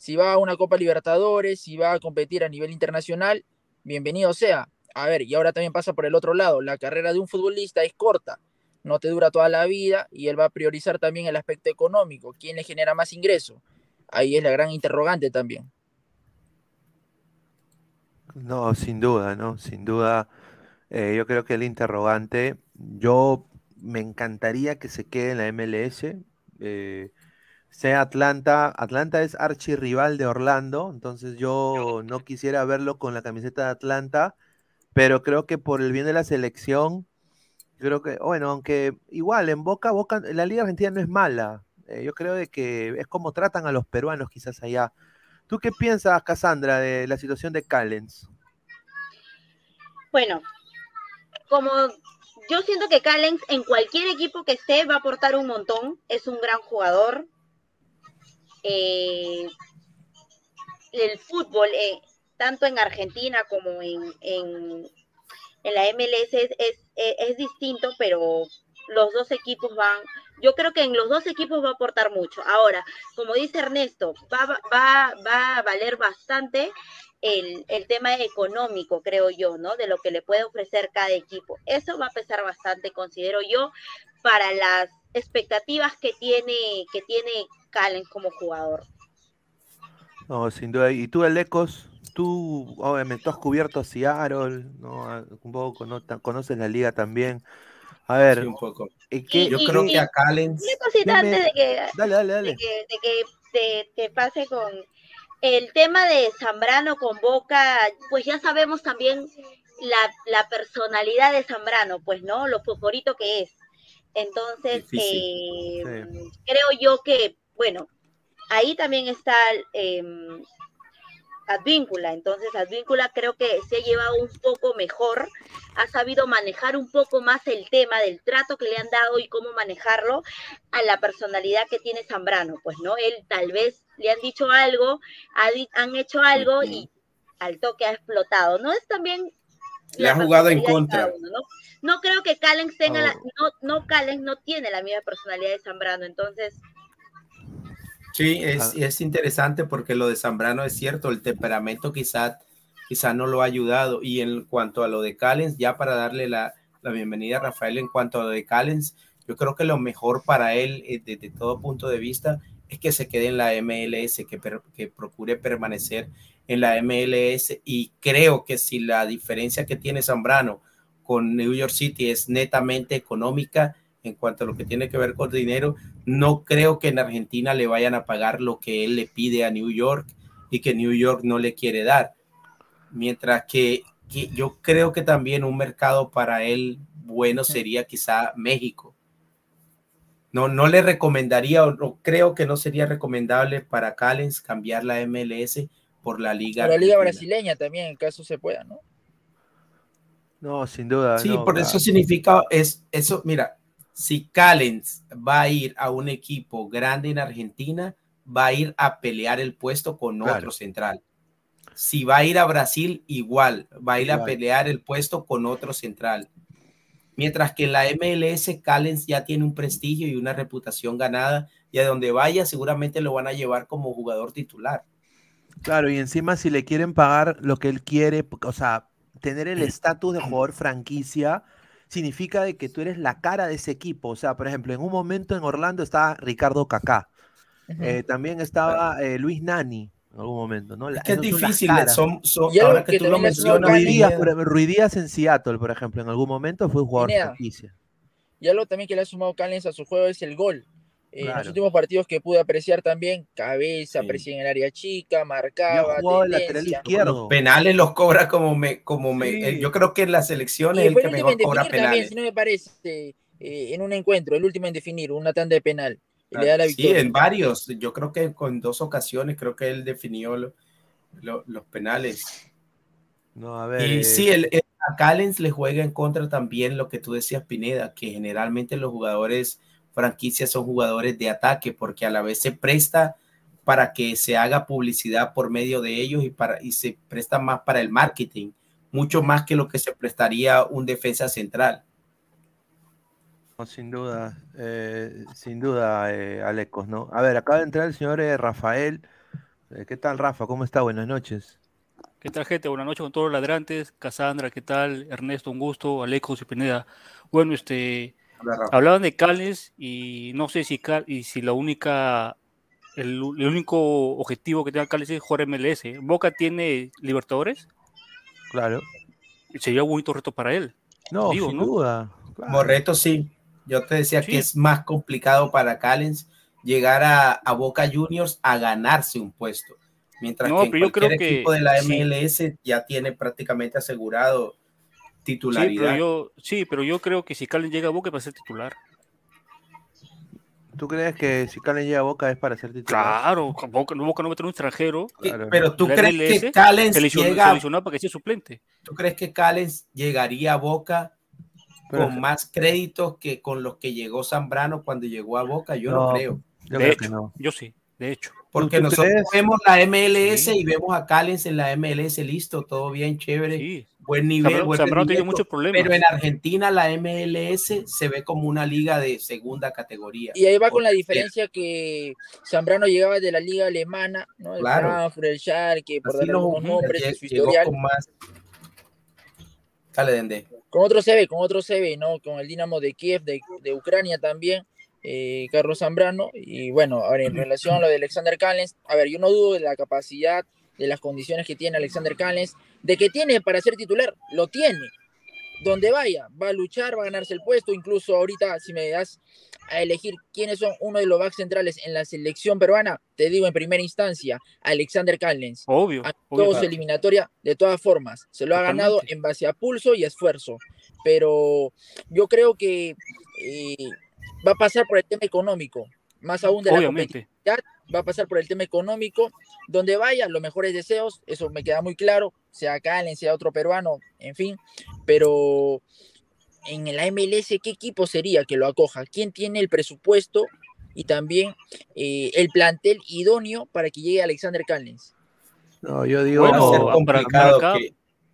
Si va a una Copa Libertadores, si va a competir a nivel internacional, bienvenido sea. A ver, y ahora también pasa por el otro lado, la carrera de un futbolista es corta, no te dura toda la vida y él va a priorizar también el aspecto económico, quién le genera más ingreso. Ahí es la gran interrogante también. No, sin duda, ¿no? Sin duda, eh, yo creo que el interrogante, yo me encantaría que se quede en la MLS, eh, sea Atlanta, Atlanta es archirrival de Orlando, entonces yo no quisiera verlo con la camiseta de Atlanta, pero creo que por el bien de la selección, creo que, bueno, aunque igual en Boca, Boca, la Liga Argentina no es mala, eh, yo creo de que es como tratan a los peruanos quizás allá. ¿Tú qué piensas, Cassandra, de la situación de Callens? Bueno, como yo siento que Callens en cualquier equipo que esté va a aportar un montón, es un gran jugador. Eh, el fútbol, eh, tanto en Argentina como en, en, la MLS, es, es, distinto, pero los dos equipos van, yo creo que en los dos equipos va a aportar mucho. Ahora, como dice Ernesto, va, va, va a valer bastante el, el, tema económico, creo yo, ¿no? De lo que le puede ofrecer cada equipo. Eso va a pesar bastante, considero yo, para las expectativas que tiene, que tiene Calen como jugador. No, sin duda. ¿Y tú, Elecos? Tú, obviamente, tú has cubierto a Seattle, ¿no? Un poco, ¿no? Conoces la liga también. A ver, un poco. yo creo que a Callens. Una cosita antes de que, dale, dale, dale. De que, de que te, pase con el tema de Zambrano con Boca, pues ya sabemos también la, la personalidad de Zambrano, pues, ¿no? Lo favorito que es. Entonces, eh, creo yo que, bueno, ahí también está eh, Advíncula. Entonces, Advíncula creo que se ha llevado un poco mejor, ha sabido manejar un poco más el tema del trato que le han dado y cómo manejarlo a la personalidad que tiene Zambrano. Pues, ¿no? Él tal vez le han dicho algo, han hecho algo y al toque ha explotado. No es también... Le ha jugado en contra. ¿no? Creo que Callens tenga la, oh. no, no Callens no tiene la misma personalidad de Zambrano, entonces Sí, es, es, interesante porque lo de Zambrano es cierto, el temperamento quizá, quizá no lo ha ayudado. Y en cuanto a lo de Callens, ya para darle la, la bienvenida a Rafael, en cuanto a lo de Callens, yo creo que lo mejor para él, eh, desde todo punto de vista, es que se quede en la MLS, que, que procure permanecer en la MLS. Y creo que si la diferencia que tiene Zambrano con New York City es netamente económica, en cuanto a lo que tiene que ver con dinero, no creo que en Argentina le vayan a pagar lo que él le pide a New York y que New York no le quiere dar. Mientras que que yo creo que también un mercado para él bueno sería quizá México. No, no le recomendaría o creo que no sería recomendable para Callens cambiar la MLS por la liga. la liga brasileña también, en caso se pueda, ¿no? No, sin duda. Sí, por eso significa, es, eso, mira, si Callens va a ir a un equipo grande en Argentina, va a ir a pelear el puesto con otro central. Si va a ir a Brasil, igual, va a ir a pelear el puesto con otro central. Mientras que en la MLS, Callens ya tiene un prestigio y una reputación ganada, y a donde vaya, seguramente lo van a llevar como jugador titular. Claro, y encima si le quieren pagar lo que él quiere, o sea, tener el estatus de jugador franquicia, significa de que tú eres la cara de ese equipo. O sea, por ejemplo, en un momento en Orlando estaba Ricardo Kaká. Eh, también estaba eh, Luis Nani en algún momento, ¿no? Es que es difícil, son, ahora que, tú lo mencionas. Ruidías, en Seattle, por ejemplo, en algún momento fue un jugador franquicia. Y algo también que le ha sumado Callens a su juego es el gol. En los últimos partidos que pude apreciar también, cabeza, sí. en el área chica, marcaba. lateral izquierdo. Los penales los cobra como me, como me. Yo creo que en las elecciones el que mejor cobra penales. También, si no me parece, eh, en un encuentro, el último en definir, una tanda de penal. le da la sí, en varios. Yo creo que con dos ocasiones, creo que él definió los penales. No, a ver. Y sí, el, a Callens le juega en contra también lo que tú decías, Pineda, que generalmente los jugadores franquicias son jugadores de ataque porque a la vez se presta para que se haga publicidad por medio de ellos y, para, y se presta más para el marketing, mucho más que lo que se prestaría un defensa central. sin duda, eh, sin duda, eh, Alecos, ¿no? A ver, acaba de entrar el señor eh, Rafael. Eh, ¿Qué tal, Rafa? ¿Cómo está? Buenas noches. ¿Qué tal, gente? Buenas noches con todos los ladrantes. Casandra, ¿qué tal? Ernesto, un gusto. Alecos y Pineda. Bueno, este, Hablaban de Cales y no sé si, y si la única, el, único objetivo que tenga Cales es jugar MLS. Boca tiene Libertadores. Claro. Sería un bonito reto para él. No, sin duda. Como reto, sí. Yo te decía que es más complicado para Callens llegar a, Boca Juniors a ganarse un puesto. Mientras que yo creo equipo de la MLS ya tiene prácticamente asegurado titularidad. Sí, pero yo, sí, pero yo creo que si Calen llega a Boca es para ser titular. ¿Tú crees que si Calen llega a Boca es para ser titular? Claro, Boca, Boca no va a tener un extranjero. pero tú crees que Calen llega para que sea suplente. ¿Tú crees que Calen llegaría a Boca con más créditos que con los que llegó Zambrano cuando llegó a Boca? Yo no, creo. Yo de hecho, no. yo sí, de hecho. Porque nosotros vemos la MLS y vemos a Callens en la MLS, listo, todo bien, chévere. Sí buen nivel. Pero en Argentina la MLS se ve como una liga de segunda categoría. Y ahí va con la diferencia que Zambrano llegaba de la liga alemana, ¿no? El claro. Frankfurt, el Schalke, por darle algunos nombres, su historial. Con más... Dale, Dende. Con otro CB, con otro CB, ¿no? Con el Dinamo de Kiev, de, de Ucrania también. Eh, Carlos Zambrano. Y bueno, a ver, en relación a lo de Alexander Callens, a ver, yo no dudo de la capacidad de las condiciones que tiene Alexander Callens, de que tiene para ser titular, lo tiene. Donde vaya, va a luchar, va a ganarse el puesto. Incluso ahorita, si me das a elegir quiénes son uno de los backs centrales en la selección peruana, te digo en primera instancia, Alexander Callens. Obvio. A todos eliminatoria, de todas formas. Se lo ha ganado en base a pulso y esfuerzo. Pero yo creo que eh, va a pasar por el tema económico, más aún de la competitividad va a pasar por el tema económico, donde vaya, los mejores deseos, eso me queda muy claro, sea Calen, sea otro peruano, en fin, pero en la MLS, ¿qué equipo sería que lo acoja? ¿Quién tiene el presupuesto y también eh, el plantel idóneo para que llegue Alexander Callens? No, yo digo, para, acá,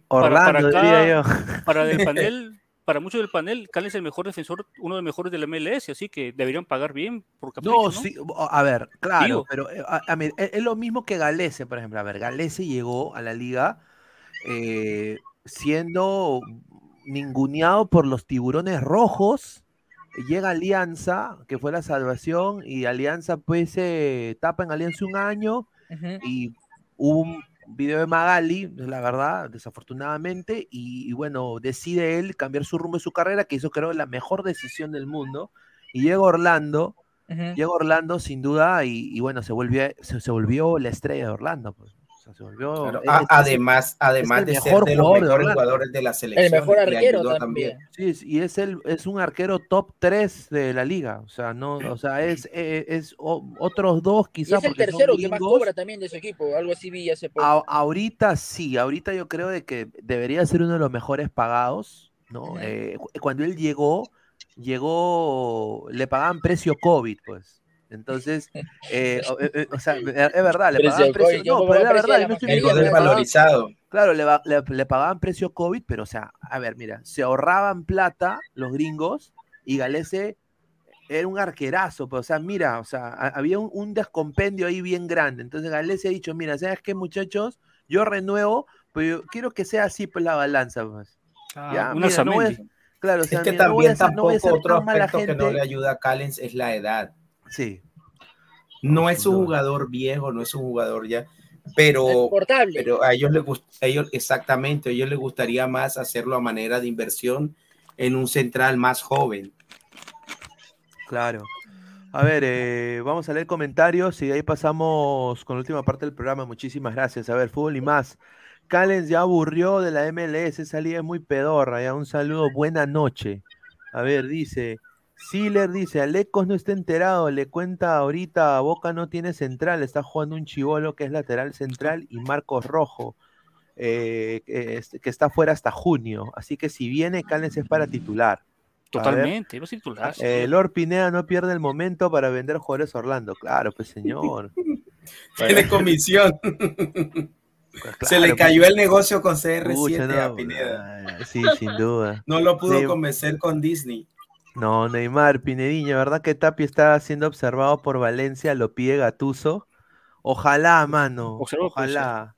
Orlando, yo. para [laughs] el panel para muchos del panel, Cal es el mejor defensor, uno de los mejores del MLS, así que deberían pagar bien por capricho, No, sí, a ver, claro, pero eh, a, es, lo mismo que Galese, por ejemplo. A ver, Galese llegó a la liga eh, siendo ninguneado por los tiburones rojos. Llega Alianza, que fue la salvación, y Alianza pues se tapa en Alianza un año y hubo un video de Magali, la verdad, desafortunadamente, y, bueno, decide él cambiar su rumbo de su carrera, que hizo creo la mejor decisión del mundo, y llega Orlando, llega Orlando sin duda, y, bueno, se volvió, se, volvió la estrella de Orlando. Pues. Además, además de ser de los mejores jugadores de la selección. El mejor arquero también. Sí, y es el es un arquero top 3 de la liga. O sea, no, o sea, es, [clears throat] eh, es, otros dos quizás. es el tercero que más cobra también de su equipo. Algo así vi hace poco. ahorita sí, ahorita yo creo de que debería ser uno de los mejores pagados. ¿no? Eh, cuando él llegó, llegó, le pagaban precio COVID, pues. Entonces, eh, eh, eh, o, sea, [laughs] es verdad, le pagaban precio, no, pero verdad, no Claro, le, pagaban precio COVID, pero o sea, a ver, mira, se ahorraban plata los gringos y Galese era un arquerazo, pero o sea, mira, o sea, había un, descompendio ahí bien grande. Entonces Galese ha dicho, mira, ¿sabes qué, muchachos? Yo renuevo, pero quiero que sea así pues la balanza, pues. Ah, ¿Ya? Una mira, claro, es que también tampoco otro aspecto que no le ayuda a Callens es la edad. Sí. No es un jugador viejo, no es un jugador ya, pero, pero a ellos les gusta, ellos exactamente, a ellos les gustaría más hacerlo a manera de inversión en un central más joven. Claro. A ver, eh, vamos a leer comentarios y ahí pasamos con la última parte del programa. Muchísimas gracias. A ver, fútbol y más. Callens ya aburrió de la MLS, esa liga es muy pedorra. Ya un saludo, buena noche. A ver, dice, Siler dice, Alecos no está enterado, le cuenta ahorita, Boca no tiene central, está jugando un chivolo que es lateral central y Marcos Rojo, eh, que, está fuera hasta junio. Así que si viene, Callens es para titular. Totalmente, no titular. Eh, Lord Pineda no pierde el momento para vender jugadores a Orlando. Claro, pues señor. [laughs] Tiene comisión. [laughs] Se le cayó pues. el negocio con CR7 a Pineda. Sí, sin duda. No lo pudo convencer con Disney. No, Neymar, Pinediña, ¿verdad que Tapia está siendo observado por Valencia? Lo pide Gatuso. Ojalá, mano. ojalá.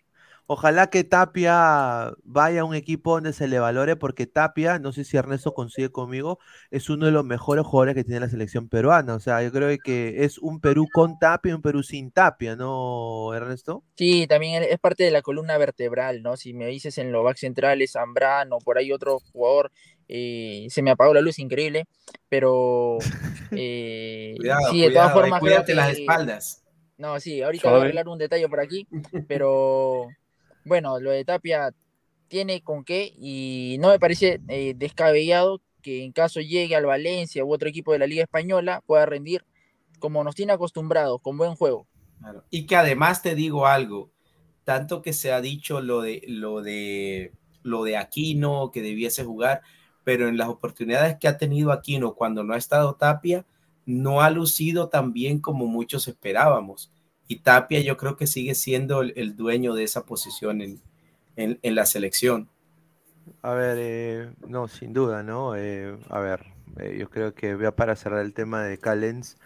Ojalá que Tapia vaya a un equipo donde se le valore, porque Tapia, no sé si Ernesto consigue conmigo, es uno de los mejores jugadores que tiene la selección peruana. O sea, yo creo que es un Perú con Tapia y un Perú sin Tapia, ¿no, Ernesto? Sí, también es parte de la columna vertebral, ¿no? Si me dices en los back centrales, Zambrano, por ahí otro jugador eh, se me apagó la luz, increíble, pero [laughs] eh, sí, de todas formas. Cuídate las espaldas. No, sí, ahorita voy a arreglar un detalle por aquí, pero bueno, lo de Tapia tiene con qué y no me parece eh, descabellado que en caso llegue al Valencia u otro equipo de la Liga Española pueda rendir como nos tiene acostumbrados, con buen juego. Y que además te digo algo, tanto que se ha dicho lo de lo de lo de Aquino que debiese jugar, pero en las oportunidades que ha tenido Aquino cuando no ha estado Tapia, no ha lucido tan bien como muchos esperábamos. Y Tapia yo creo que sigue siendo el, dueño de esa posición en, en, la selección. A ver, eh, no, sin duda, ¿no? Eh, a ver, eh, yo creo que voy a para cerrar el tema de Callens.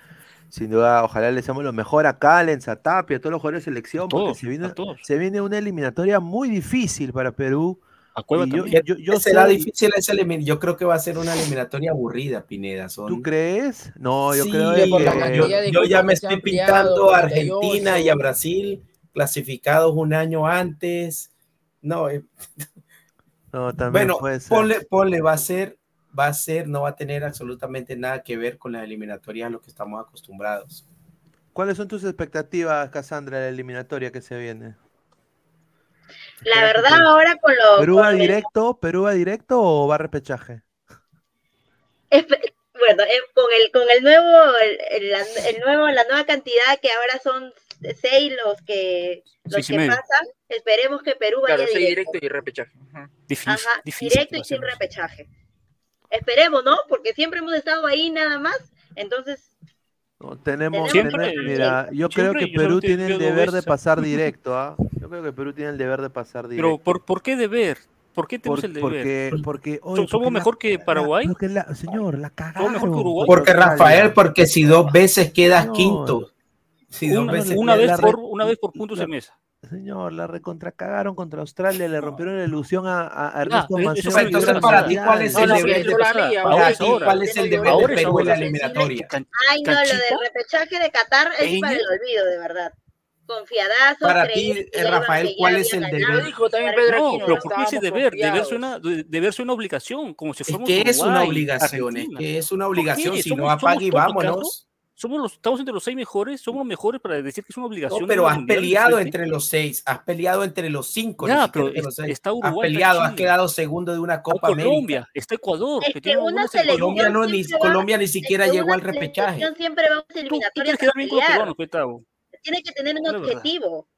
Sin duda, ojalá le deseamos lo mejor a Callens, a Tapia, a todos los jugadores de selección, porque se viene, se viene una eliminatoria muy difícil para Perú yo, yo, será difícil ese Yo creo que va a ser una eliminatoria aburrida, Pineda. ¿Tú crees? No, yo creo que. Yo, ya me estoy pintando a Argentina y a Brasil clasificados un año antes. No, eh, no también bueno, puede ser. Ponle, va a ser, va a ser, no va a tener absolutamente nada que ver con la eliminatoria a lo que estamos acostumbrados. ¿Cuáles son tus expectativas, Cassandra, de la eliminatoria que se viene? La verdad, ahora con los. ¿Perú va directo? ¿Perú va directo o va a repechaje? bueno, eh, con el, con el nuevo, el, nuevo, la nueva cantidad que ahora son seis los que los que pasan, esperemos que Perú vaya claro, directo. y repechaje. Difícil, directo y sin repechaje. Esperemos, ¿no? Porque siempre hemos estado ahí nada más, entonces tenemos, siempre, mira, yo creo que Perú tiene el deber de pasar [laughs] directo, ¿ah? Yo creo que Perú tiene el deber de pasar directo. Pero ¿por, por qué deber? ¿Por qué tenemos el deber? Porque, ¿Somos mejor que Paraguay? señor, la cagaron. Porque Rafael, porque si dos veces quedas quinto. Si dos una, veces una, vez por, una vez por puntos en mesa. Señor, la recontracagaron contra Australia, le rompieron la ilusión a, a Ernesto Entonces, para ti, ¿cuál es el deber de, ¿cuál es el deber de Perú en la eliminatoria? Ay, no, lo del repechaje de Qatar es para el olvido, de verdad. Confiadazo. Para ti, Rafael, ¿cuál es el deber? Dijo también Pedro no, pero ¿por qué ese deber? Deberse una, deberse una obligación, como si fuéramos Es que es una obligación, es que es una obligación, si no apague y vámonos. Somos los, estamos entre los seis mejores, somos los mejores para decir que es una obligación. pero has peleado entre los seis, has peleado entre los cinco. Ya, pero está Uruguay. Has peleado, has quedado segundo de una Copa América. Colombia, está Ecuador. que tiene una Colombia, no, ni, Colombia ni siquiera llegó al repechaje. Siempre vamos a eliminatorias Tiene que tener un objetivo.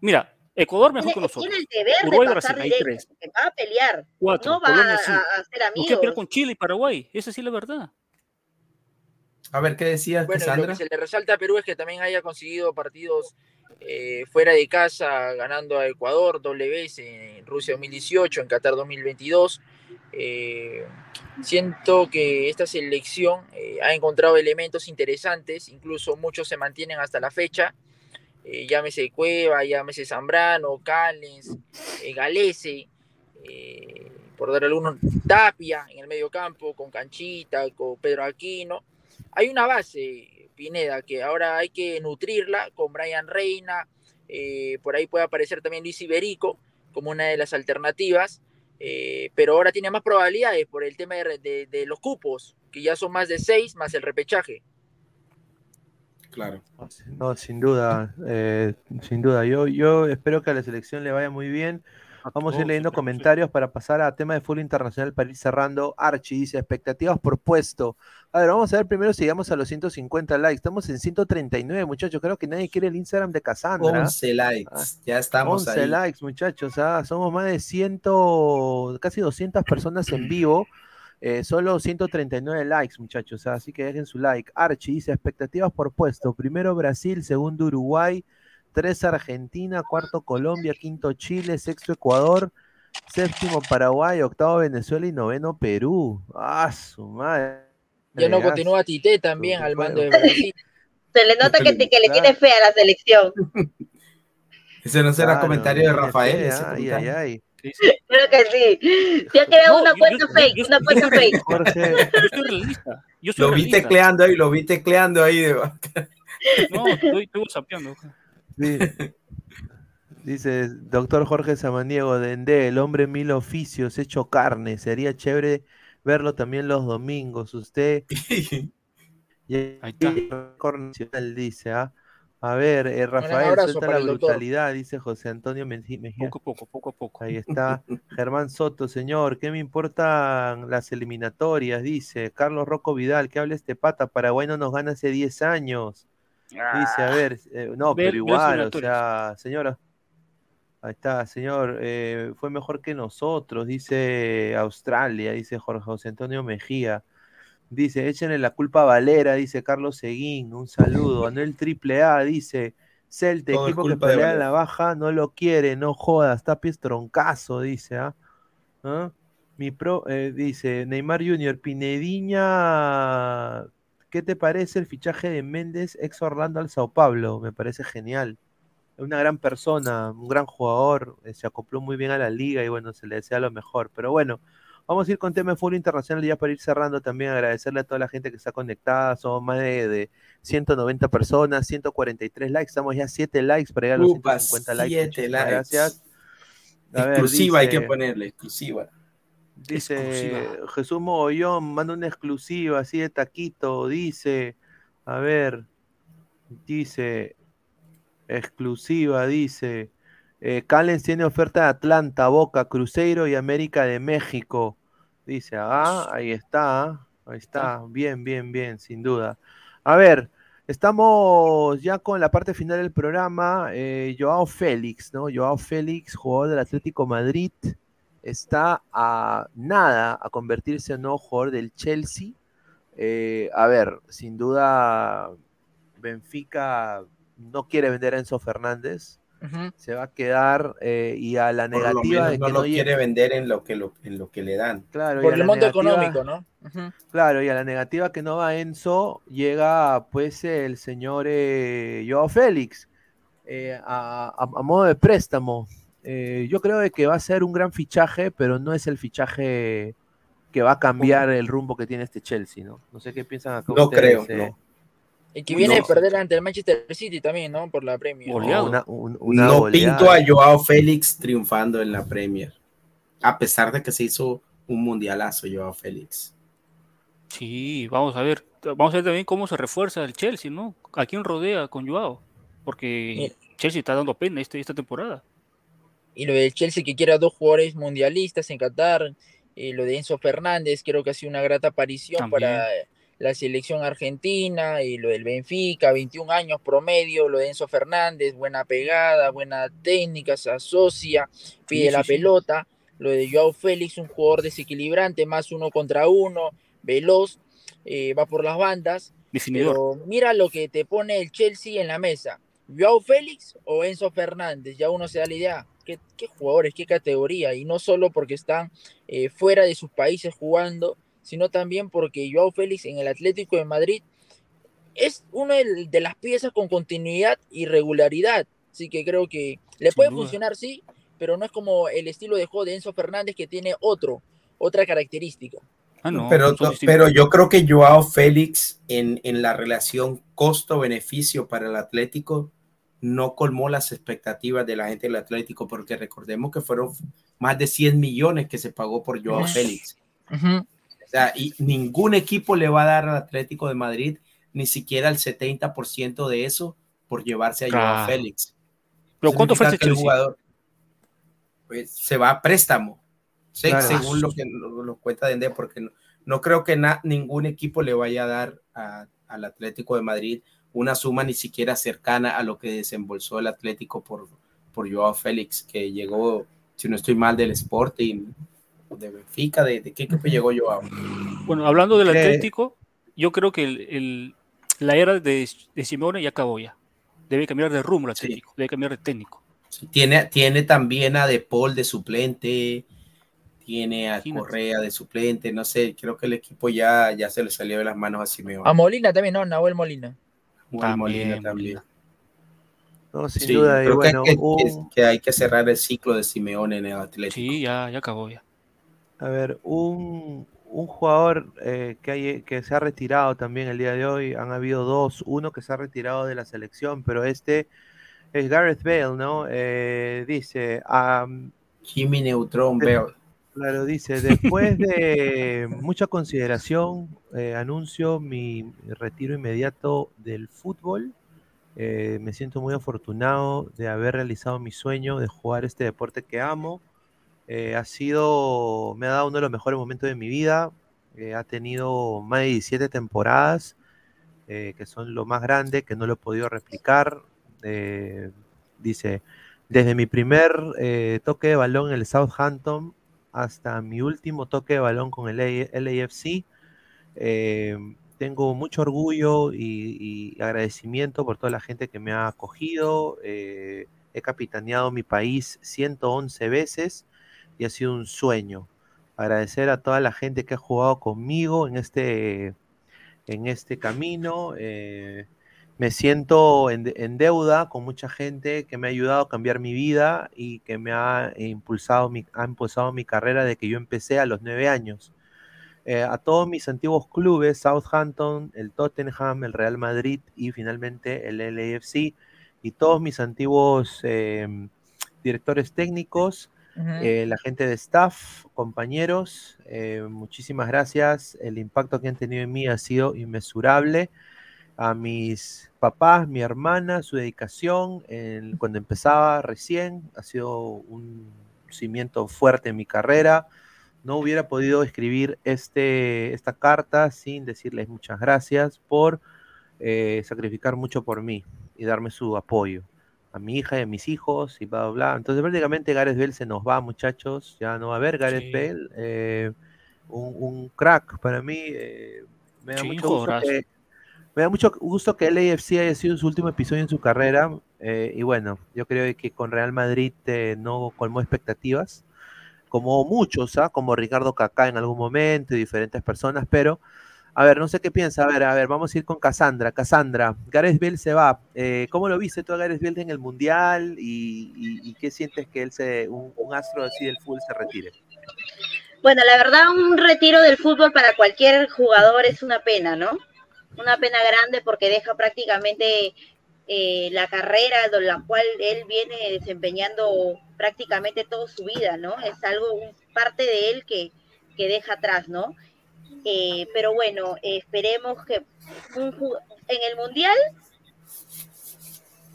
Mira, Ecuador mejor que nosotros. Tiene el deber Uruguay, de Brasil, hay tres. va a pelear. Cuatro. No va a, sí. a, hacer amigos. No pelear con Chile y Paraguay. Esa sí es la verdad. A ver, ¿qué decías, bueno, Lo que se le resalta a Perú es que también haya conseguido partidos eh, fuera de casa, ganando a Ecuador doble vez en Rusia 2018, en Qatar 2022. Eh, siento que esta selección eh, ha encontrado elementos interesantes, incluso muchos se mantienen hasta la fecha. Llámese Cueva, llámese Zambrano, Callens, Galese, por dar algunos, Tapia en el medio campo, con Canchita, con Pedro Aquino. Hay una base, Pineda, que ahora hay que nutrirla con Brian Reina, por ahí puede aparecer también Luis Iberico como una de las alternativas, pero ahora tiene más probabilidades por el tema de, de los cupos, que ya son más de seis, más el repechaje. Claro. No, sin duda, eh, sin duda. Yo, yo espero que a la selección le vaya muy bien. Vamos a ir leyendo comentarios para pasar a tema de fútbol internacional para ir cerrando. Archie dice, expectativas por puesto. A ver, vamos a ver primero si llegamos a los 150 likes. Estamos en 139, muchachos. Creo que nadie quiere el Instagram de Cassandra. 11 likes, ah, ya estamos 11 likes, muchachos. Ah, somos más de 100, casi 200 personas en vivo. Eh, solo 139 likes, muchachos, así que dejen su like. Archie dice, expectativas por puesto. Primero Brasil, segundo Uruguay, tres Argentina, cuarto Colombia, quinto Chile, sexto Ecuador, séptimo Paraguay, octavo Venezuela y noveno Perú. Ah, su madre. Ya no continúa Tite también al mando de Brasil. Se le nota que, le tiene fe a la selección. Ese no será comentario de Rafael. ay, ay, ay. Creo que sí. Se ha creado una cuenta fake, una cuenta fake. Jorge, yo soy realista. Yo soy lo vi tecleando ahí, lo vi tecleando ahí. No, estoy, estoy sapeando. Sí. Dice doctor Jorge Samaniego, Dende, el hombre mil oficios, hecho carne. Sería chévere verlo también los domingos. Usted. [laughs] Ahí está. Dice, ¿ah? A ver, eh, Rafael, suelta la brutalidad, dice José Antonio Mejía. Poco a poco, poco a poco. Ahí está. [laughs] Germán Soto, señor, ¿qué me importan las eliminatorias? Dice Carlos Rocco Vidal, ¿qué habla este pata? Paraguay no nos gana hace 10 años. Dice, a ah. ver, eh, no, pero igual, o sea, señora. Ahí está, señor, eh, fue mejor que nosotros, dice Australia, dice Jorge José Antonio Mejía. Dice, échenle la culpa a Valera, dice Carlos Seguín, un saludo. Anuel Triple A dice, Celte, equipo que pelea en la baja, no lo quiere, no jodas, está pies troncazo, dice, ¿ah? ¿Ah? Mi pro, eh, dice, Neymar Junior, Pinediña, ¿qué te parece el fichaje de Méndez, ex Orlando al Sao Paulo? Me parece genial. Es una gran persona, un gran jugador, eh, se acopló muy bien a la liga y bueno, se le desea lo mejor. Pero bueno, Vamos a ir con tema de fútbol internacional ya para ir cerrando también, agradecerle a toda la gente que está conectada, somos más de, 190 personas, 143 likes, estamos ya 7 likes para llegar a los 150 likes. Gracias. exclusiva hay que ponerle, exclusiva. Dice Jesús Mogollón, manda una exclusiva así de taquito, dice, a ver, dice, exclusiva, dice, eh, Callens tiene oferta de Atlanta, Boca, Cruzeiro y América de México. Dice, ah, ahí está, ahí está, bien, bien, bien, sin duda. A ver, estamos ya con la parte final del programa. Eh, Joao Félix, ¿no? Joao Félix, jugador del Atlético Madrid, está a nada a convertirse en nuevo jugador del Chelsea. Eh, a ver, sin duda, Benfica no quiere vender a Enzo Fernández se va a quedar eh, y a la negativa de que no, lo quiere vender en lo que en lo que le dan. Claro, por el monto económico, ¿no? Claro, y a la negativa que no va Enzo llega pues el señor eh, Joao Félix eh, a, modo de préstamo. Eh, yo creo que va a ser un gran fichaje, pero no es el fichaje que va a cambiar el rumbo que tiene este Chelsea, ¿no? No sé qué piensan acá. No creo, no. Y que viene a perder ante el Manchester City también, ¿no? Por la Premier. no pinto a Joao Félix triunfando en la Premier. A pesar de que se hizo un mundialazo Joao Félix. Sí, vamos a ver. vamos a ver también cómo se refuerza el Chelsea, ¿no? ¿A quién rodea con Joao? Porque Chelsea está dando pena este, esta temporada. Y lo del Chelsea que quiere a dos jugadores mundialistas en Qatar, y lo de Enzo Fernández, creo que ha sido una grata aparición para la selección argentina, y lo del Benfica, 21 años promedio, lo de Enzo Fernández, buena pegada, buena técnica, se asocia, pide la pelota, lo de Joao Félix, un jugador desequilibrante, más uno contra uno, veloz, eh, va por las bandas. Pero mira lo que te pone el Chelsea en la mesa. Joao Félix o Enzo Fernández, ya uno se da la idea. ¿Qué, jugadores, qué categoría? Y no solo porque están eh, fuera de sus países jugando, sino también porque Joao Félix en el Atlético de Madrid es una de las piezas con continuidad y regularidad. Así que creo que le puede funcionar, sí, pero no es como el estilo de juego de Enzo Fernández que tiene otro, otra característica. Ah, pero, pero yo creo que Joao Félix en, en la relación costo-beneficio para el Atlético no colmó las expectativas de la gente del Atlético, porque recordemos que fueron más de 100 millones que se pagó por Joao Félix. O sea, y ningún equipo le va a dar al Atlético de Madrid ni siquiera el 70% de eso por llevarse a Joao Félix. ¿Pero cuánto fue ese jugador? Pues se va a préstamo según lo que lo, cuenta Dende, porque no, creo que ningún equipo le vaya a dar al Atlético de Madrid una suma ni siquiera cercana a lo que desembolsó el Atlético por, por Joao Félix, que llegó, si no estoy mal, del Sporting, de Benfica, ¿de, qué equipo llegó Joao? Bueno, hablando del Atlético, yo creo que el, la era de, de Simeone ya acabó ya. Debe cambiar de rumbo el Atlético, debe cambiar de técnico. tiene, tiene también a De Paul de suplente, tiene a Correa de suplente, no sé, creo que el equipo ya, ya se le salió de las manos a Simeone. A Molina también, ¿no? Nahuel Molina. Nahuel Molina también. No, sin duda. Creo bueno, que, que, hay que cerrar el ciclo de Simeone en el Atlético. Sí, ya, ya acabó ya. A ver, un, un jugador eh, que, hay, que se ha retirado también el día de hoy, han habido dos, uno que se ha retirado de la selección, pero este es Gareth Bale, ¿no? Eh, dice... Um, Jimmy Neutron Bale. Claro, dice, [laughs] después de mucha consideración, eh, anuncio mi retiro inmediato del fútbol. Eh, me siento muy afortunado de haber realizado mi sueño de jugar este deporte que amo. Eh, ha sido, me ha dado uno de los mejores momentos de mi vida. ha tenido más de 17 temporadas, que son lo más grande, que no lo he podido replicar. dice, desde mi primer toque de balón en el Southampton hasta mi último toque de balón con el LAFC. Eh, tengo mucho orgullo y, agradecimiento por toda la gente que me ha acogido. Eh, he capitaneado mi país 111 veces y ha sido un sueño. Agradecer a toda la gente que ha jugado conmigo en este, en este camino. Eh, me siento en, deuda con mucha gente que me ha ayudado a cambiar mi vida y que me ha impulsado mi, ha impulsado mi carrera de que yo empecé a los nueve años. Eh, a todos mis antiguos clubes, Southampton, el Tottenham, el Real Madrid y finalmente el LAFC, y todos mis antiguos em, directores técnicos, eh, la gente de staff, compañeros, eh, muchísimas gracias. El impacto que han tenido en mí ha sido inmesurable a mis papás, mi hermana, su dedicación cuando empezaba recién, ha sido un cimiento fuerte en mi carrera. No hubiera podido escribir este, esta carta sin decirles muchas gracias por eh, sacrificar mucho por mí y darme su apoyo a mi hija y a mis hijos y bla, bla, bla. Entonces prácticamente Gareth Bell se nos va, muchachos. Ya no va a haber Gareth Bell. Eh, un, crack para mí. Eh, me da mucho gusto que, me da mucho gusto que el AFC haya sido su último episodio en su carrera. Eh, y bueno, yo creo que con Real Madrid eh, no colmó expectativas, como muchos, ¿ah? como Ricardo Cacá en algún momento y diferentes personas, pero a ver, no sé qué piensa. A ver, a ver, vamos a ir con Cassandra. Cassandra, Gareth Bale se va. Eh, ¿Cómo lo viste tú a Gareth Bale en el Mundial? ¿Y, qué sientes que él, se, un, un astro así del fútbol, se retire? Bueno, la verdad, un retiro del fútbol para cualquier jugador es una pena, ¿no? Una pena grande porque deja prácticamente eh, la carrera de la cual él viene desempeñando prácticamente toda su vida, ¿no? Es algo, parte de él que, que deja atrás, ¿no? Eh, pero bueno, esperemos que en el Mundial,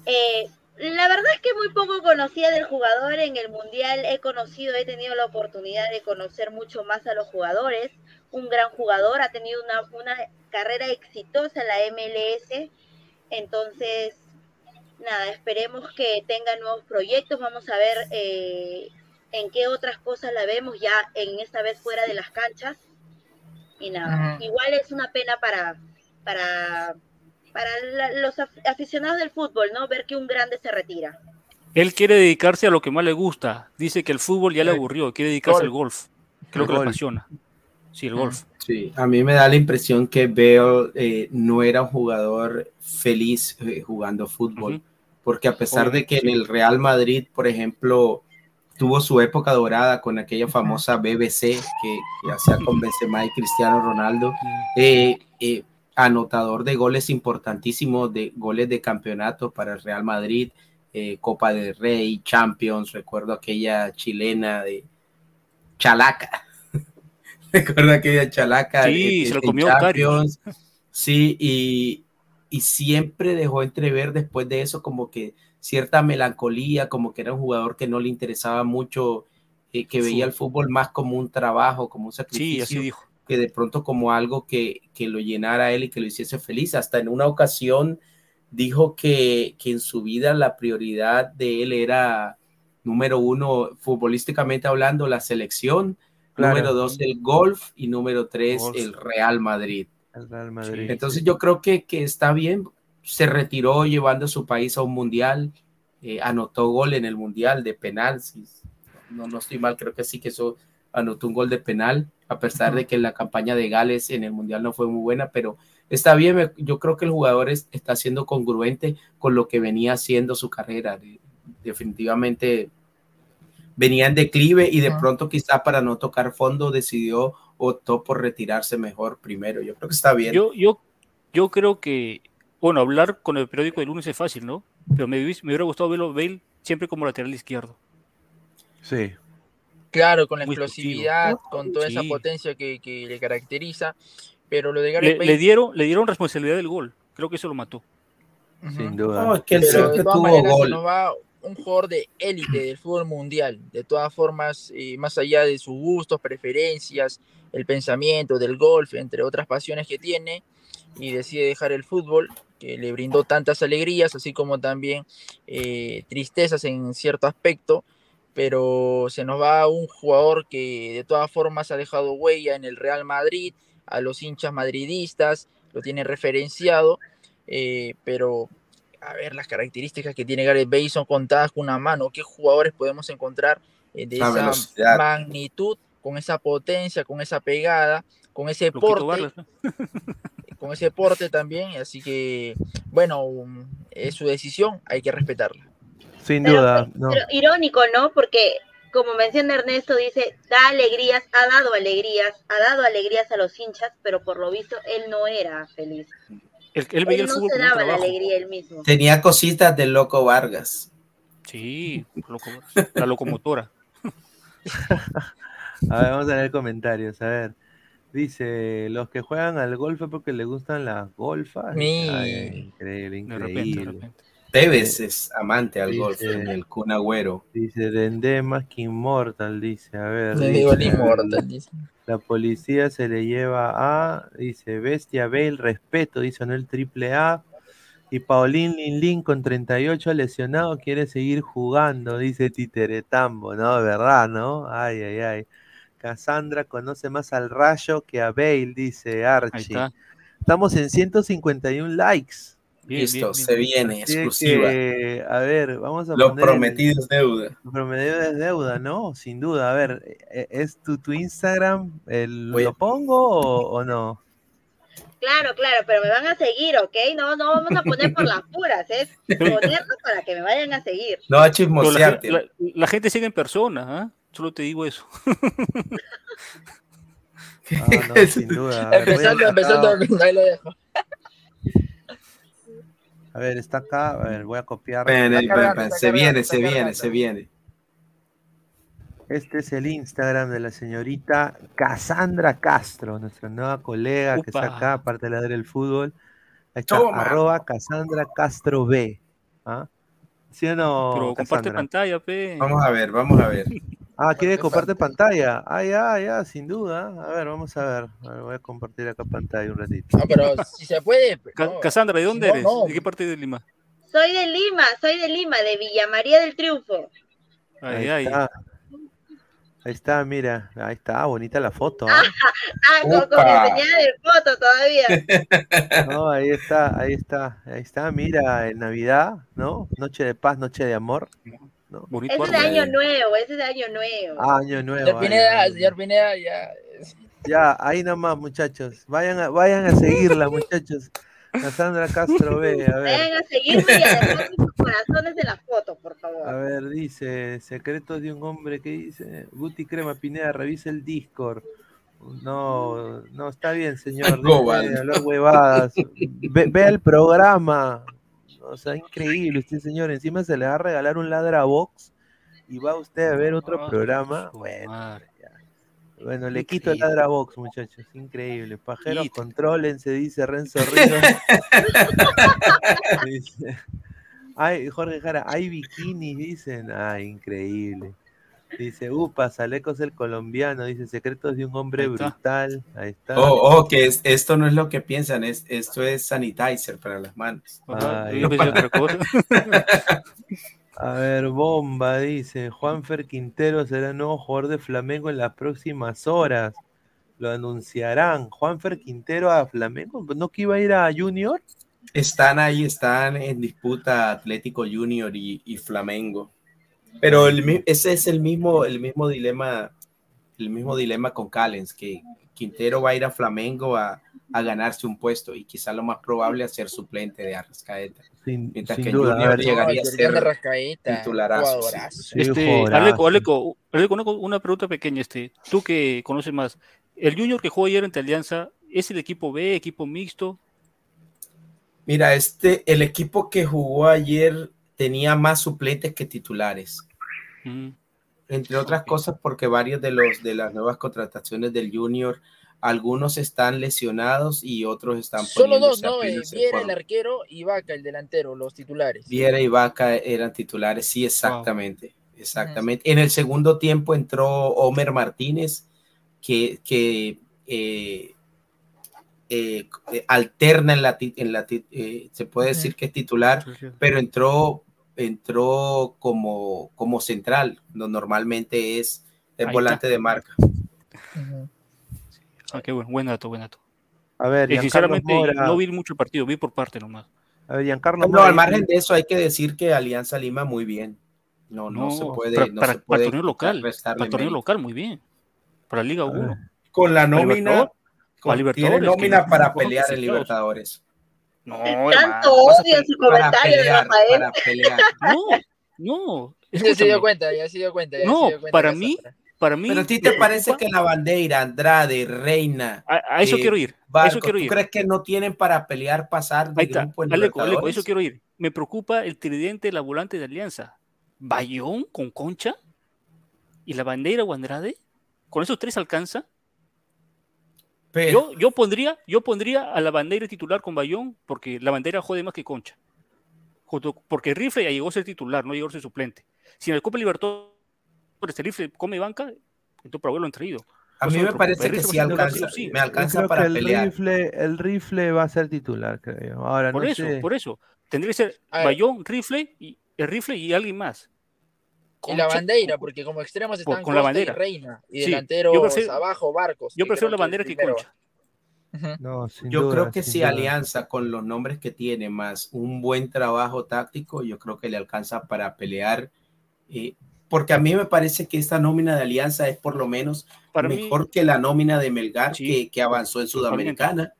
eh, la verdad es que muy poco conocía del jugador en el Mundial, he conocido, he tenido la oportunidad de conocer mucho más a los jugadores, un gran jugador, ha tenido una, una carrera exitosa en la MLS, entonces, nada, esperemos que tenga nuevos proyectos, vamos a ver eh, en qué otras cosas la vemos ya en esta vez fuera de las canchas. Y nada, igual es una pena para, para, para los aficionados del fútbol, ¿no? Ver que un grande se retira. Él quiere dedicarse a lo que más le gusta. Dice que el fútbol ya le aburrió, quiere dedicarse al golf. Creo que le apasiona. Sí, el golf. Sí, a mí me da la impresión que Veo eh, no era un jugador feliz eh, jugando fútbol, porque a pesar de que en el Real Madrid, por ejemplo, tuvo su época dorada con aquella famosa BBC que, hacía con Benzema y Cristiano Ronaldo, eh, anotador de goles importantísimos, de goles de campeonato para el Real Madrid, Copa del Rey, Champions, recuerdo aquella chilena de Chalaca, [laughs] recuerdo aquella Chalaca sí, se lo comió Champions, sí, y, y siempre dejó entrever después de eso como que cierta melancolía, como que era un jugador que no le interesaba mucho, eh, que veía el fútbol más como un trabajo, como un sacrificio, que de pronto como algo que, que, lo llenara a él y que lo hiciese feliz. Hasta en una ocasión dijo que, que en su vida la prioridad de él era, número uno, futbolísticamente hablando, la selección, número dos, el golf y número tres, el Real Madrid. Entonces yo creo que, que está bien. Se retiró llevando a su país a un mundial, eh, anotó gol en el mundial de penal, no, no estoy mal, creo que sí que eso anotó un gol de penal, a pesar de que la campaña de Gales en el mundial no fue muy buena, pero está bien, yo creo que el jugador está siendo congruente con lo que venía haciendo su carrera, definitivamente venía en declive y de pronto quizá para no tocar fondo decidió optó por retirarse mejor primero. Yo creo que está bien. Yo, yo, yo creo que bueno, hablar con el periódico de lunes es fácil, ¿no? Pero me, me hubiera gustado verlo Bale siempre como lateral izquierdo. Sí. Claro, con la explosividad, con toda esa potencia que, le caracteriza. Pero lo de Gareth le, Bale... le, dieron, le dieron responsabilidad del gol. Creo que eso lo mató. Sin duda. No, es que él siempre tuvo gol. va un jugador de élite del fútbol mundial. De todas formas, eh, más allá de sus gustos, preferencias, el pensamiento del golf, entre otras pasiones que tiene, y decide dejar el fútbol que le brindó tantas alegrías, así como también eh, tristezas en cierto aspecto, pero se nos va un jugador que de todas formas ha dejado huella en el Real Madrid, a los hinchas madridistas, lo tiene referenciado, eh, pero a ver, las características que tiene Gareth Bale son contadas con una mano, ¿qué jugadores podemos encontrar eh, de esa magnitud, con esa potencia, con esa pegada, con ese porte? [laughs] con ese porte también, así que, bueno, es su decisión, hay que respetarla. Sin duda. Pero, irónico, ¿no? Porque, como menciona Ernesto, dice, da alegrías, ha dado alegrías, ha dado alegrías a los hinchas, pero por lo visto él no era feliz. Él, veía el fútbol se daba la alegría él mismo. Tenía cositas del loco Vargas. Sí, la locomotora. [laughs] a ver, vamos a leer comentarios, a ver. Dice, los que juegan al golf porque les gustan las golfas. increíble, increíble. Tevez es amante al golf en el Kun Agüero. Dice, Dende más que inmortal, dice, a ver. [laughs] dice, La policía se le lleva a, dice, Bestia Bale, respeto, dice, no el triple A. Y Paulín Lin con 38 lesionado quiere seguir jugando, dice Titeretambo, ¿no? ¿Verdad, no? Ay, ay, ay. Cassandra conoce más al Rayo que a Bale, dice Archie. Estamos en 151 likes. Listo, se viene, exclusiva. a ver, vamos a Lo prometido es deuda. Lo prometido es deuda, ¿no? Sin duda. A ver, ¿e-, ¿es tu, tu Instagram? ¿Lo pongo o, no? Claro, claro, pero me van a seguir, ¿ok? No, no vamos a poner por las puras, es ponerlo para que me vayan a seguir. No, a chismosearte. La, la, gente sigue en persona, ¿ah? Solo te digo eso. [laughs] ah, no, sin duda. empezando, empezando, ahí lo dejo. A ver, está acá. A ver, voy a copiar. Ven, ven, ven, se viene, se viene, se viene. Este es el Instagram de la señorita Cassandra Castro, nuestra nueva colega que está acá, aparte de la del fútbol. Ahí está, arroba Cassandra Castro B. ¿Ah? ¿Sí o no? Pero comparte pantalla, pe. Vamos a ver, vamos a ver. Ah, quiere compartir pantalla. Ah, ya, ya, sin duda. A ver, vamos a ver. voy a compartir acá pantalla un ratito. No, pero si se puede. [laughs] Cassandra, ¿de dónde eres? ¿De qué parte de Lima? Soy de Lima, soy de Lima, de Villa María del Triunfo. Ahí, ahí. Está. Ahí está, mira, ahí está, bonita la foto. ¿eh? [laughs] ah, con, con de foto todavía. [laughs] No, ahí está, ahí está, ahí está, mira, en Navidad, ¿no? Noche de paz, noche de amor. ¿No? Ese es de año nuevo, ese es de año nuevo. Ah, año nuevo. Señor Pineda, señor Pineda, ya. Ya, ahí nomás, muchachos. Vayan a, vayan a seguirla, [laughs] muchachos. Cassandra Castro B, a ver. Vayan a seguirme y además sus corazones de la foto, por favor. A ver, dice, secretos de un hombre que dice, Guti Crema Pineda, revisa el Discord. No, no, está bien, señor. hablar huevadas. Ve, el programa. O sea, increíble usted, señor. Encima se le va a regalar un ladra box y va usted a ver otro ah, programa. Bueno, bueno, le quito el ladra box, muchachos. Increíble. Pajeros, se dice Renzo [laughs] Ríos. ay, Jorge Jara, hay bikinis, dicen. Ay, increíble. Dice, upa, Salecos el colombiano, dice, secretos de un hombre brutal. Ahí está. Oh, oh, que es, esto no es lo que piensan, es, esto es sanitizer para las manos. Ay, otra cosa. [laughs] A ver, bomba, dice. Juanfer Quintero será nuevo jugador de Flamengo en las próximas horas. Lo anunciarán. Juanfer Quintero a Flamengo. ¿No que iba a ir a Junior? Están ahí, están en disputa Atlético Junior y, Flamengo. Pero ese es el mismo, el mismo dilema, el mismo dilema con Callens, que Quintero va a ir a Flamengo a, a ganarse un puesto y quizá lo más probable es ser suplente de Arrascaeta. Sin, Mientras que duda, Junior llegaría a ser titularazo. Este, Aleco, Aleco, una pregunta pequeña. Este, tú que conoces más, el Junior que jugó ayer ante Alianza, ¿es el equipo B, equipo mixto? Mira, este, el equipo que jugó ayer tenía más suplentes que titulares. Mm. Entre otras cosas, porque varios de los de las nuevas contrataciones del Junior algunos están lesionados y otros están Solo dos, ¿no? Eh, Viera el arquero y Vaca el delantero, los titulares. Viera y Vaca eran titulares, sí, exactamente. Exactamente. En el segundo tiempo entró Homer Martínez, que, que eh, eh, alterna en la, en la se puede decir que es titular, pero entró, entró como, como central, no, normalmente es el volante de marca. Ah, qué bueno, buen dato, buen dato. A ver, sinceramente no vi mucho el partido, vi por parte nomás. A ver, Giancarlo No, al margen de eso hay que decir que Alianza Lima muy bien. No, no, se puede. Para, no para, se puede el torneo local, para torneo local muy bien. Para Liga 1. Con la nómina, con, tiene nómina para pelear en Libertadores. No, Tanto odio en su comentario de Rafael. No, no. [laughs] Ya se dio cuenta, ya se dio cuenta. no, para mí, para mí. Pero a ti te parece que la bandera, Andrade, Reina. A, eso quiero ir. eso quiero ir. ¿Tú crees que no tienen para pelear pasar de grupo en Aleco, Aleco, eso quiero ir. Me preocupa el tridente, la volante de Alianza. Bayón con Concha y la bandera o Andrade. ¿Con esos tres alcanza? Yo, yo, pondría, yo pondría a la bandera titular con Bayón porque la bandera jode más que Concha. Porque Rifle ya llegó a ser titular, no llegó a ser suplente. Si en el Copa Libertadores este rifle come banca, entonces por haberlo han traído. A mí me parece que sí alcanza, me alcanza para el pelear. Rifle, el rifle va a ser titular, creo. Ahora, por eso, por eso. Tendría que ser Bayón, rifle y el rifle y alguien más. Con la bandera, porque como extremos están con la bandera. y Reina y delanteros abajo, Barcos. Yo prefiero la bandera que Concha. No, yo creo que si Alianza con los nombres que tiene más un buen trabajo táctico, yo creo que le alcanza para pelear eh, porque a mí me parece que esta nómina de Alianza es por lo menos mejor que la nómina de Melgar que, avanzó en Sudamericana.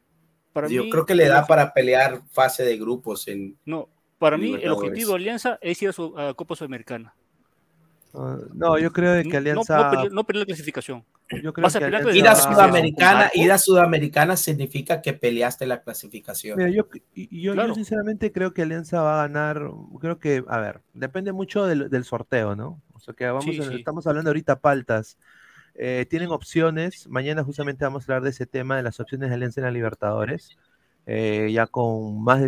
Yo creo que le da para pelear fase de grupos en. No, para mí el objetivo de Alianza es ir a, su, Copa Sudamericana. No, yo creo que Alianza. No, no, la clasificación. Yo creo que ir a Sudamericana, ir a Sudamericana significa que peleaste la clasificación. yo, yo, sinceramente creo que Alianza va a ganar. Creo que, a ver, depende mucho del, del sorteo, ¿no? O sea que vamos estamos hablando ahorita paltas. Eh, tienen opciones. Mañana justamente vamos a hablar de ese tema, de las opciones de Alianza en la Libertadores. Eh, ya con más,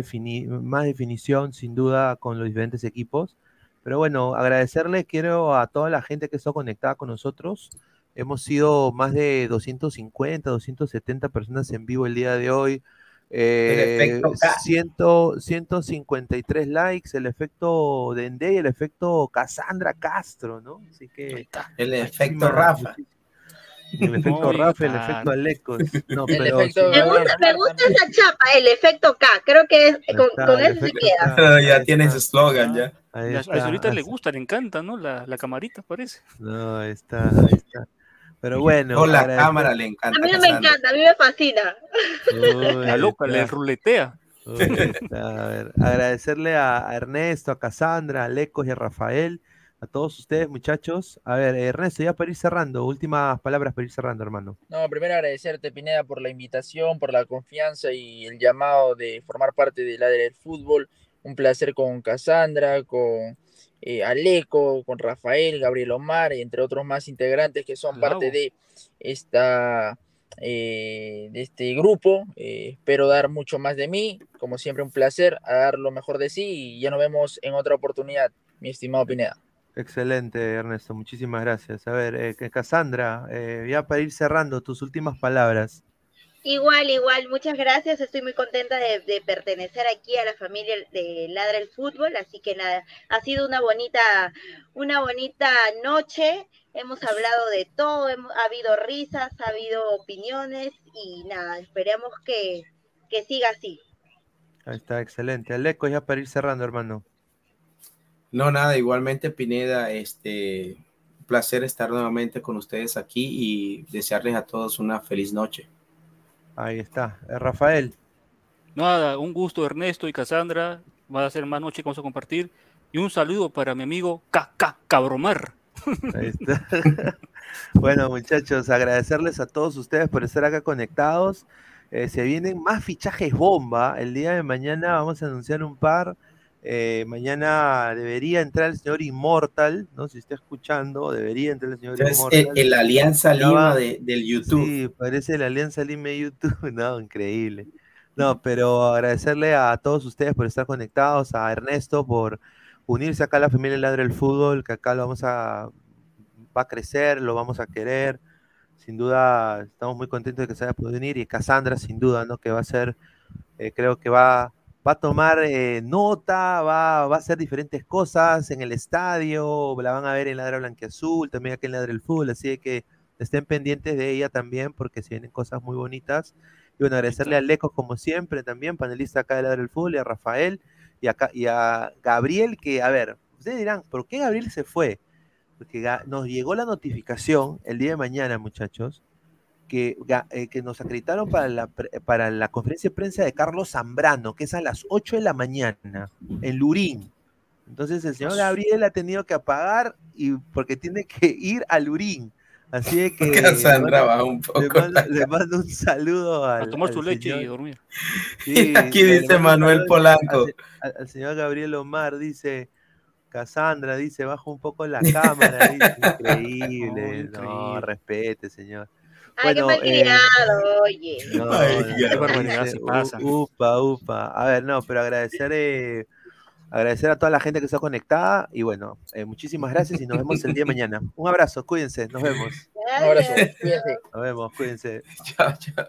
más definición, sin duda, con los diferentes equipos. Pero bueno, agradecerle, quiero a toda la gente que está conectada con nosotros. Hemos sido más de 250, 270 personas en vivo el día de hoy. Eh, 153 likes, el efecto Dende y el efecto Cassandra Castro, ¿no? Así que. El efecto Rafa. El efecto Rafa, el efecto Alecos. No, [laughs] pero, me, gusta, me gusta esa chapa, el efecto K. Creo que con, con eso se queda. ya tienes eslogan, ya. Ahí a ahorita le gusta, le encanta, ¿no? La, la camarita, parece. No, ahí está, ahí está. Pero bueno. Con la cámara le encanta. A mí no me encanta, a mí me fascina. la loca, le ruletea. a ver, agradecerle a, Ernesto, a Cassandra, a Lecos y a Rafael, a todos ustedes, muchachos. A ver, Ernesto, ya para ir cerrando, últimas palabras para ir cerrando, hermano. No, primero agradecerte, Pineda, por la invitación, por la confianza y el llamado de formar parte de la del fútbol. Un placer con Cassandra, con eh, Aleco, con Rafael, Gabriel Omar, entre otros más integrantes que son parte de esta eh, de este grupo. Eh, espero dar mucho más de mí, como siempre un placer, a dar lo mejor de sí y ya nos vemos en otra oportunidad, mi estimado Pineda. Excelente, Ernesto, muchísimas gracias. A ver, Cassandra, ya para ir cerrando, tus últimas palabras. Igual, igual, muchas gracias. Estoy muy contenta de, pertenecer aquí a la familia de Ladra el Fútbol, así que nada, ha sido una bonita, una bonita noche. Hemos hablado de todo, ha habido risas, ha habido opiniones y nada, esperemos que, que siga así. Ahí está, excelente. Aleco, ya para ir cerrando, hermano. No, nada, igualmente Pineda, este, un placer estar nuevamente con ustedes aquí y desearles a todos una feliz noche. Ahí está. Eh, Rafael. Nada, un gusto Ernesto y Cassandra. Va a ser más noche que vamos a compartir. Y un saludo para mi amigo KK Cabromar. Ahí está. [laughs] bueno, muchachos, agradecerles a todos ustedes por estar acá conectados. Eh, se vienen más fichajes bomba. El día de mañana vamos a anunciar un par. Eh, mañana debería entrar el señor Immortal, ¿no? Si está escuchando, debería entrar el señor Immortal. El, Alianza Lima del YouTube. Sí, parece el Alianza Lima de YouTube. [laughs] No, increíble. No, pero agradecerle a todos ustedes por estar conectados, a Ernesto por unirse acá a la familia Ladre del Fútbol, que acá lo vamos a, va a crecer, lo vamos a querer. Sin duda, estamos muy contentos de que se haya podido unir y Cassandra, sin duda, ¿no? Que va a ser, eh, creo que va va a tomar eh, nota, va, va, a hacer diferentes cosas en el estadio, la van a ver en Ladra Blanquiazul, también aquí en Ladra del Fútbol, así que estén pendientes de ella también porque se vienen cosas muy bonitas. Y bueno, agradecerle a Lecos como siempre también, panelista acá de Ladra del Fútbol, y a Rafael y, acá, y a Gabriel, que, a ver, ustedes dirán, ¿por qué Gabriel se fue? Porque nos llegó la notificación el día de mañana, muchachos, eh, que, nos acreditaron para la, para la conferencia de prensa de Carlos Zambrano, que es a las 8 de la mañana, en Lurín. Entonces el señor Gabriel ha tenido que apagar y porque tiene que [laughs] ir a Lurín. Así que [laughs] un poco. Le mando, un saludo a tomar su leche y dormir. [laughs] aquí dice Manuel Polanco. Al, señor Gabriel Omar dice, Cassandra dice, baja un poco la cámara. Dice, increíble. No, respete, señor. Ay, qué malcriado, oye. Upa, upa. A ver, no, pero agradecer, eh, agradecer a toda la gente que está conectada y bueno, eh, muchísimas gracias y nos vemos el día de mañana. Un abrazo, cuídense, nos vemos. Un abrazo, cuídense. Nos vemos, cuídense. Chao, chao.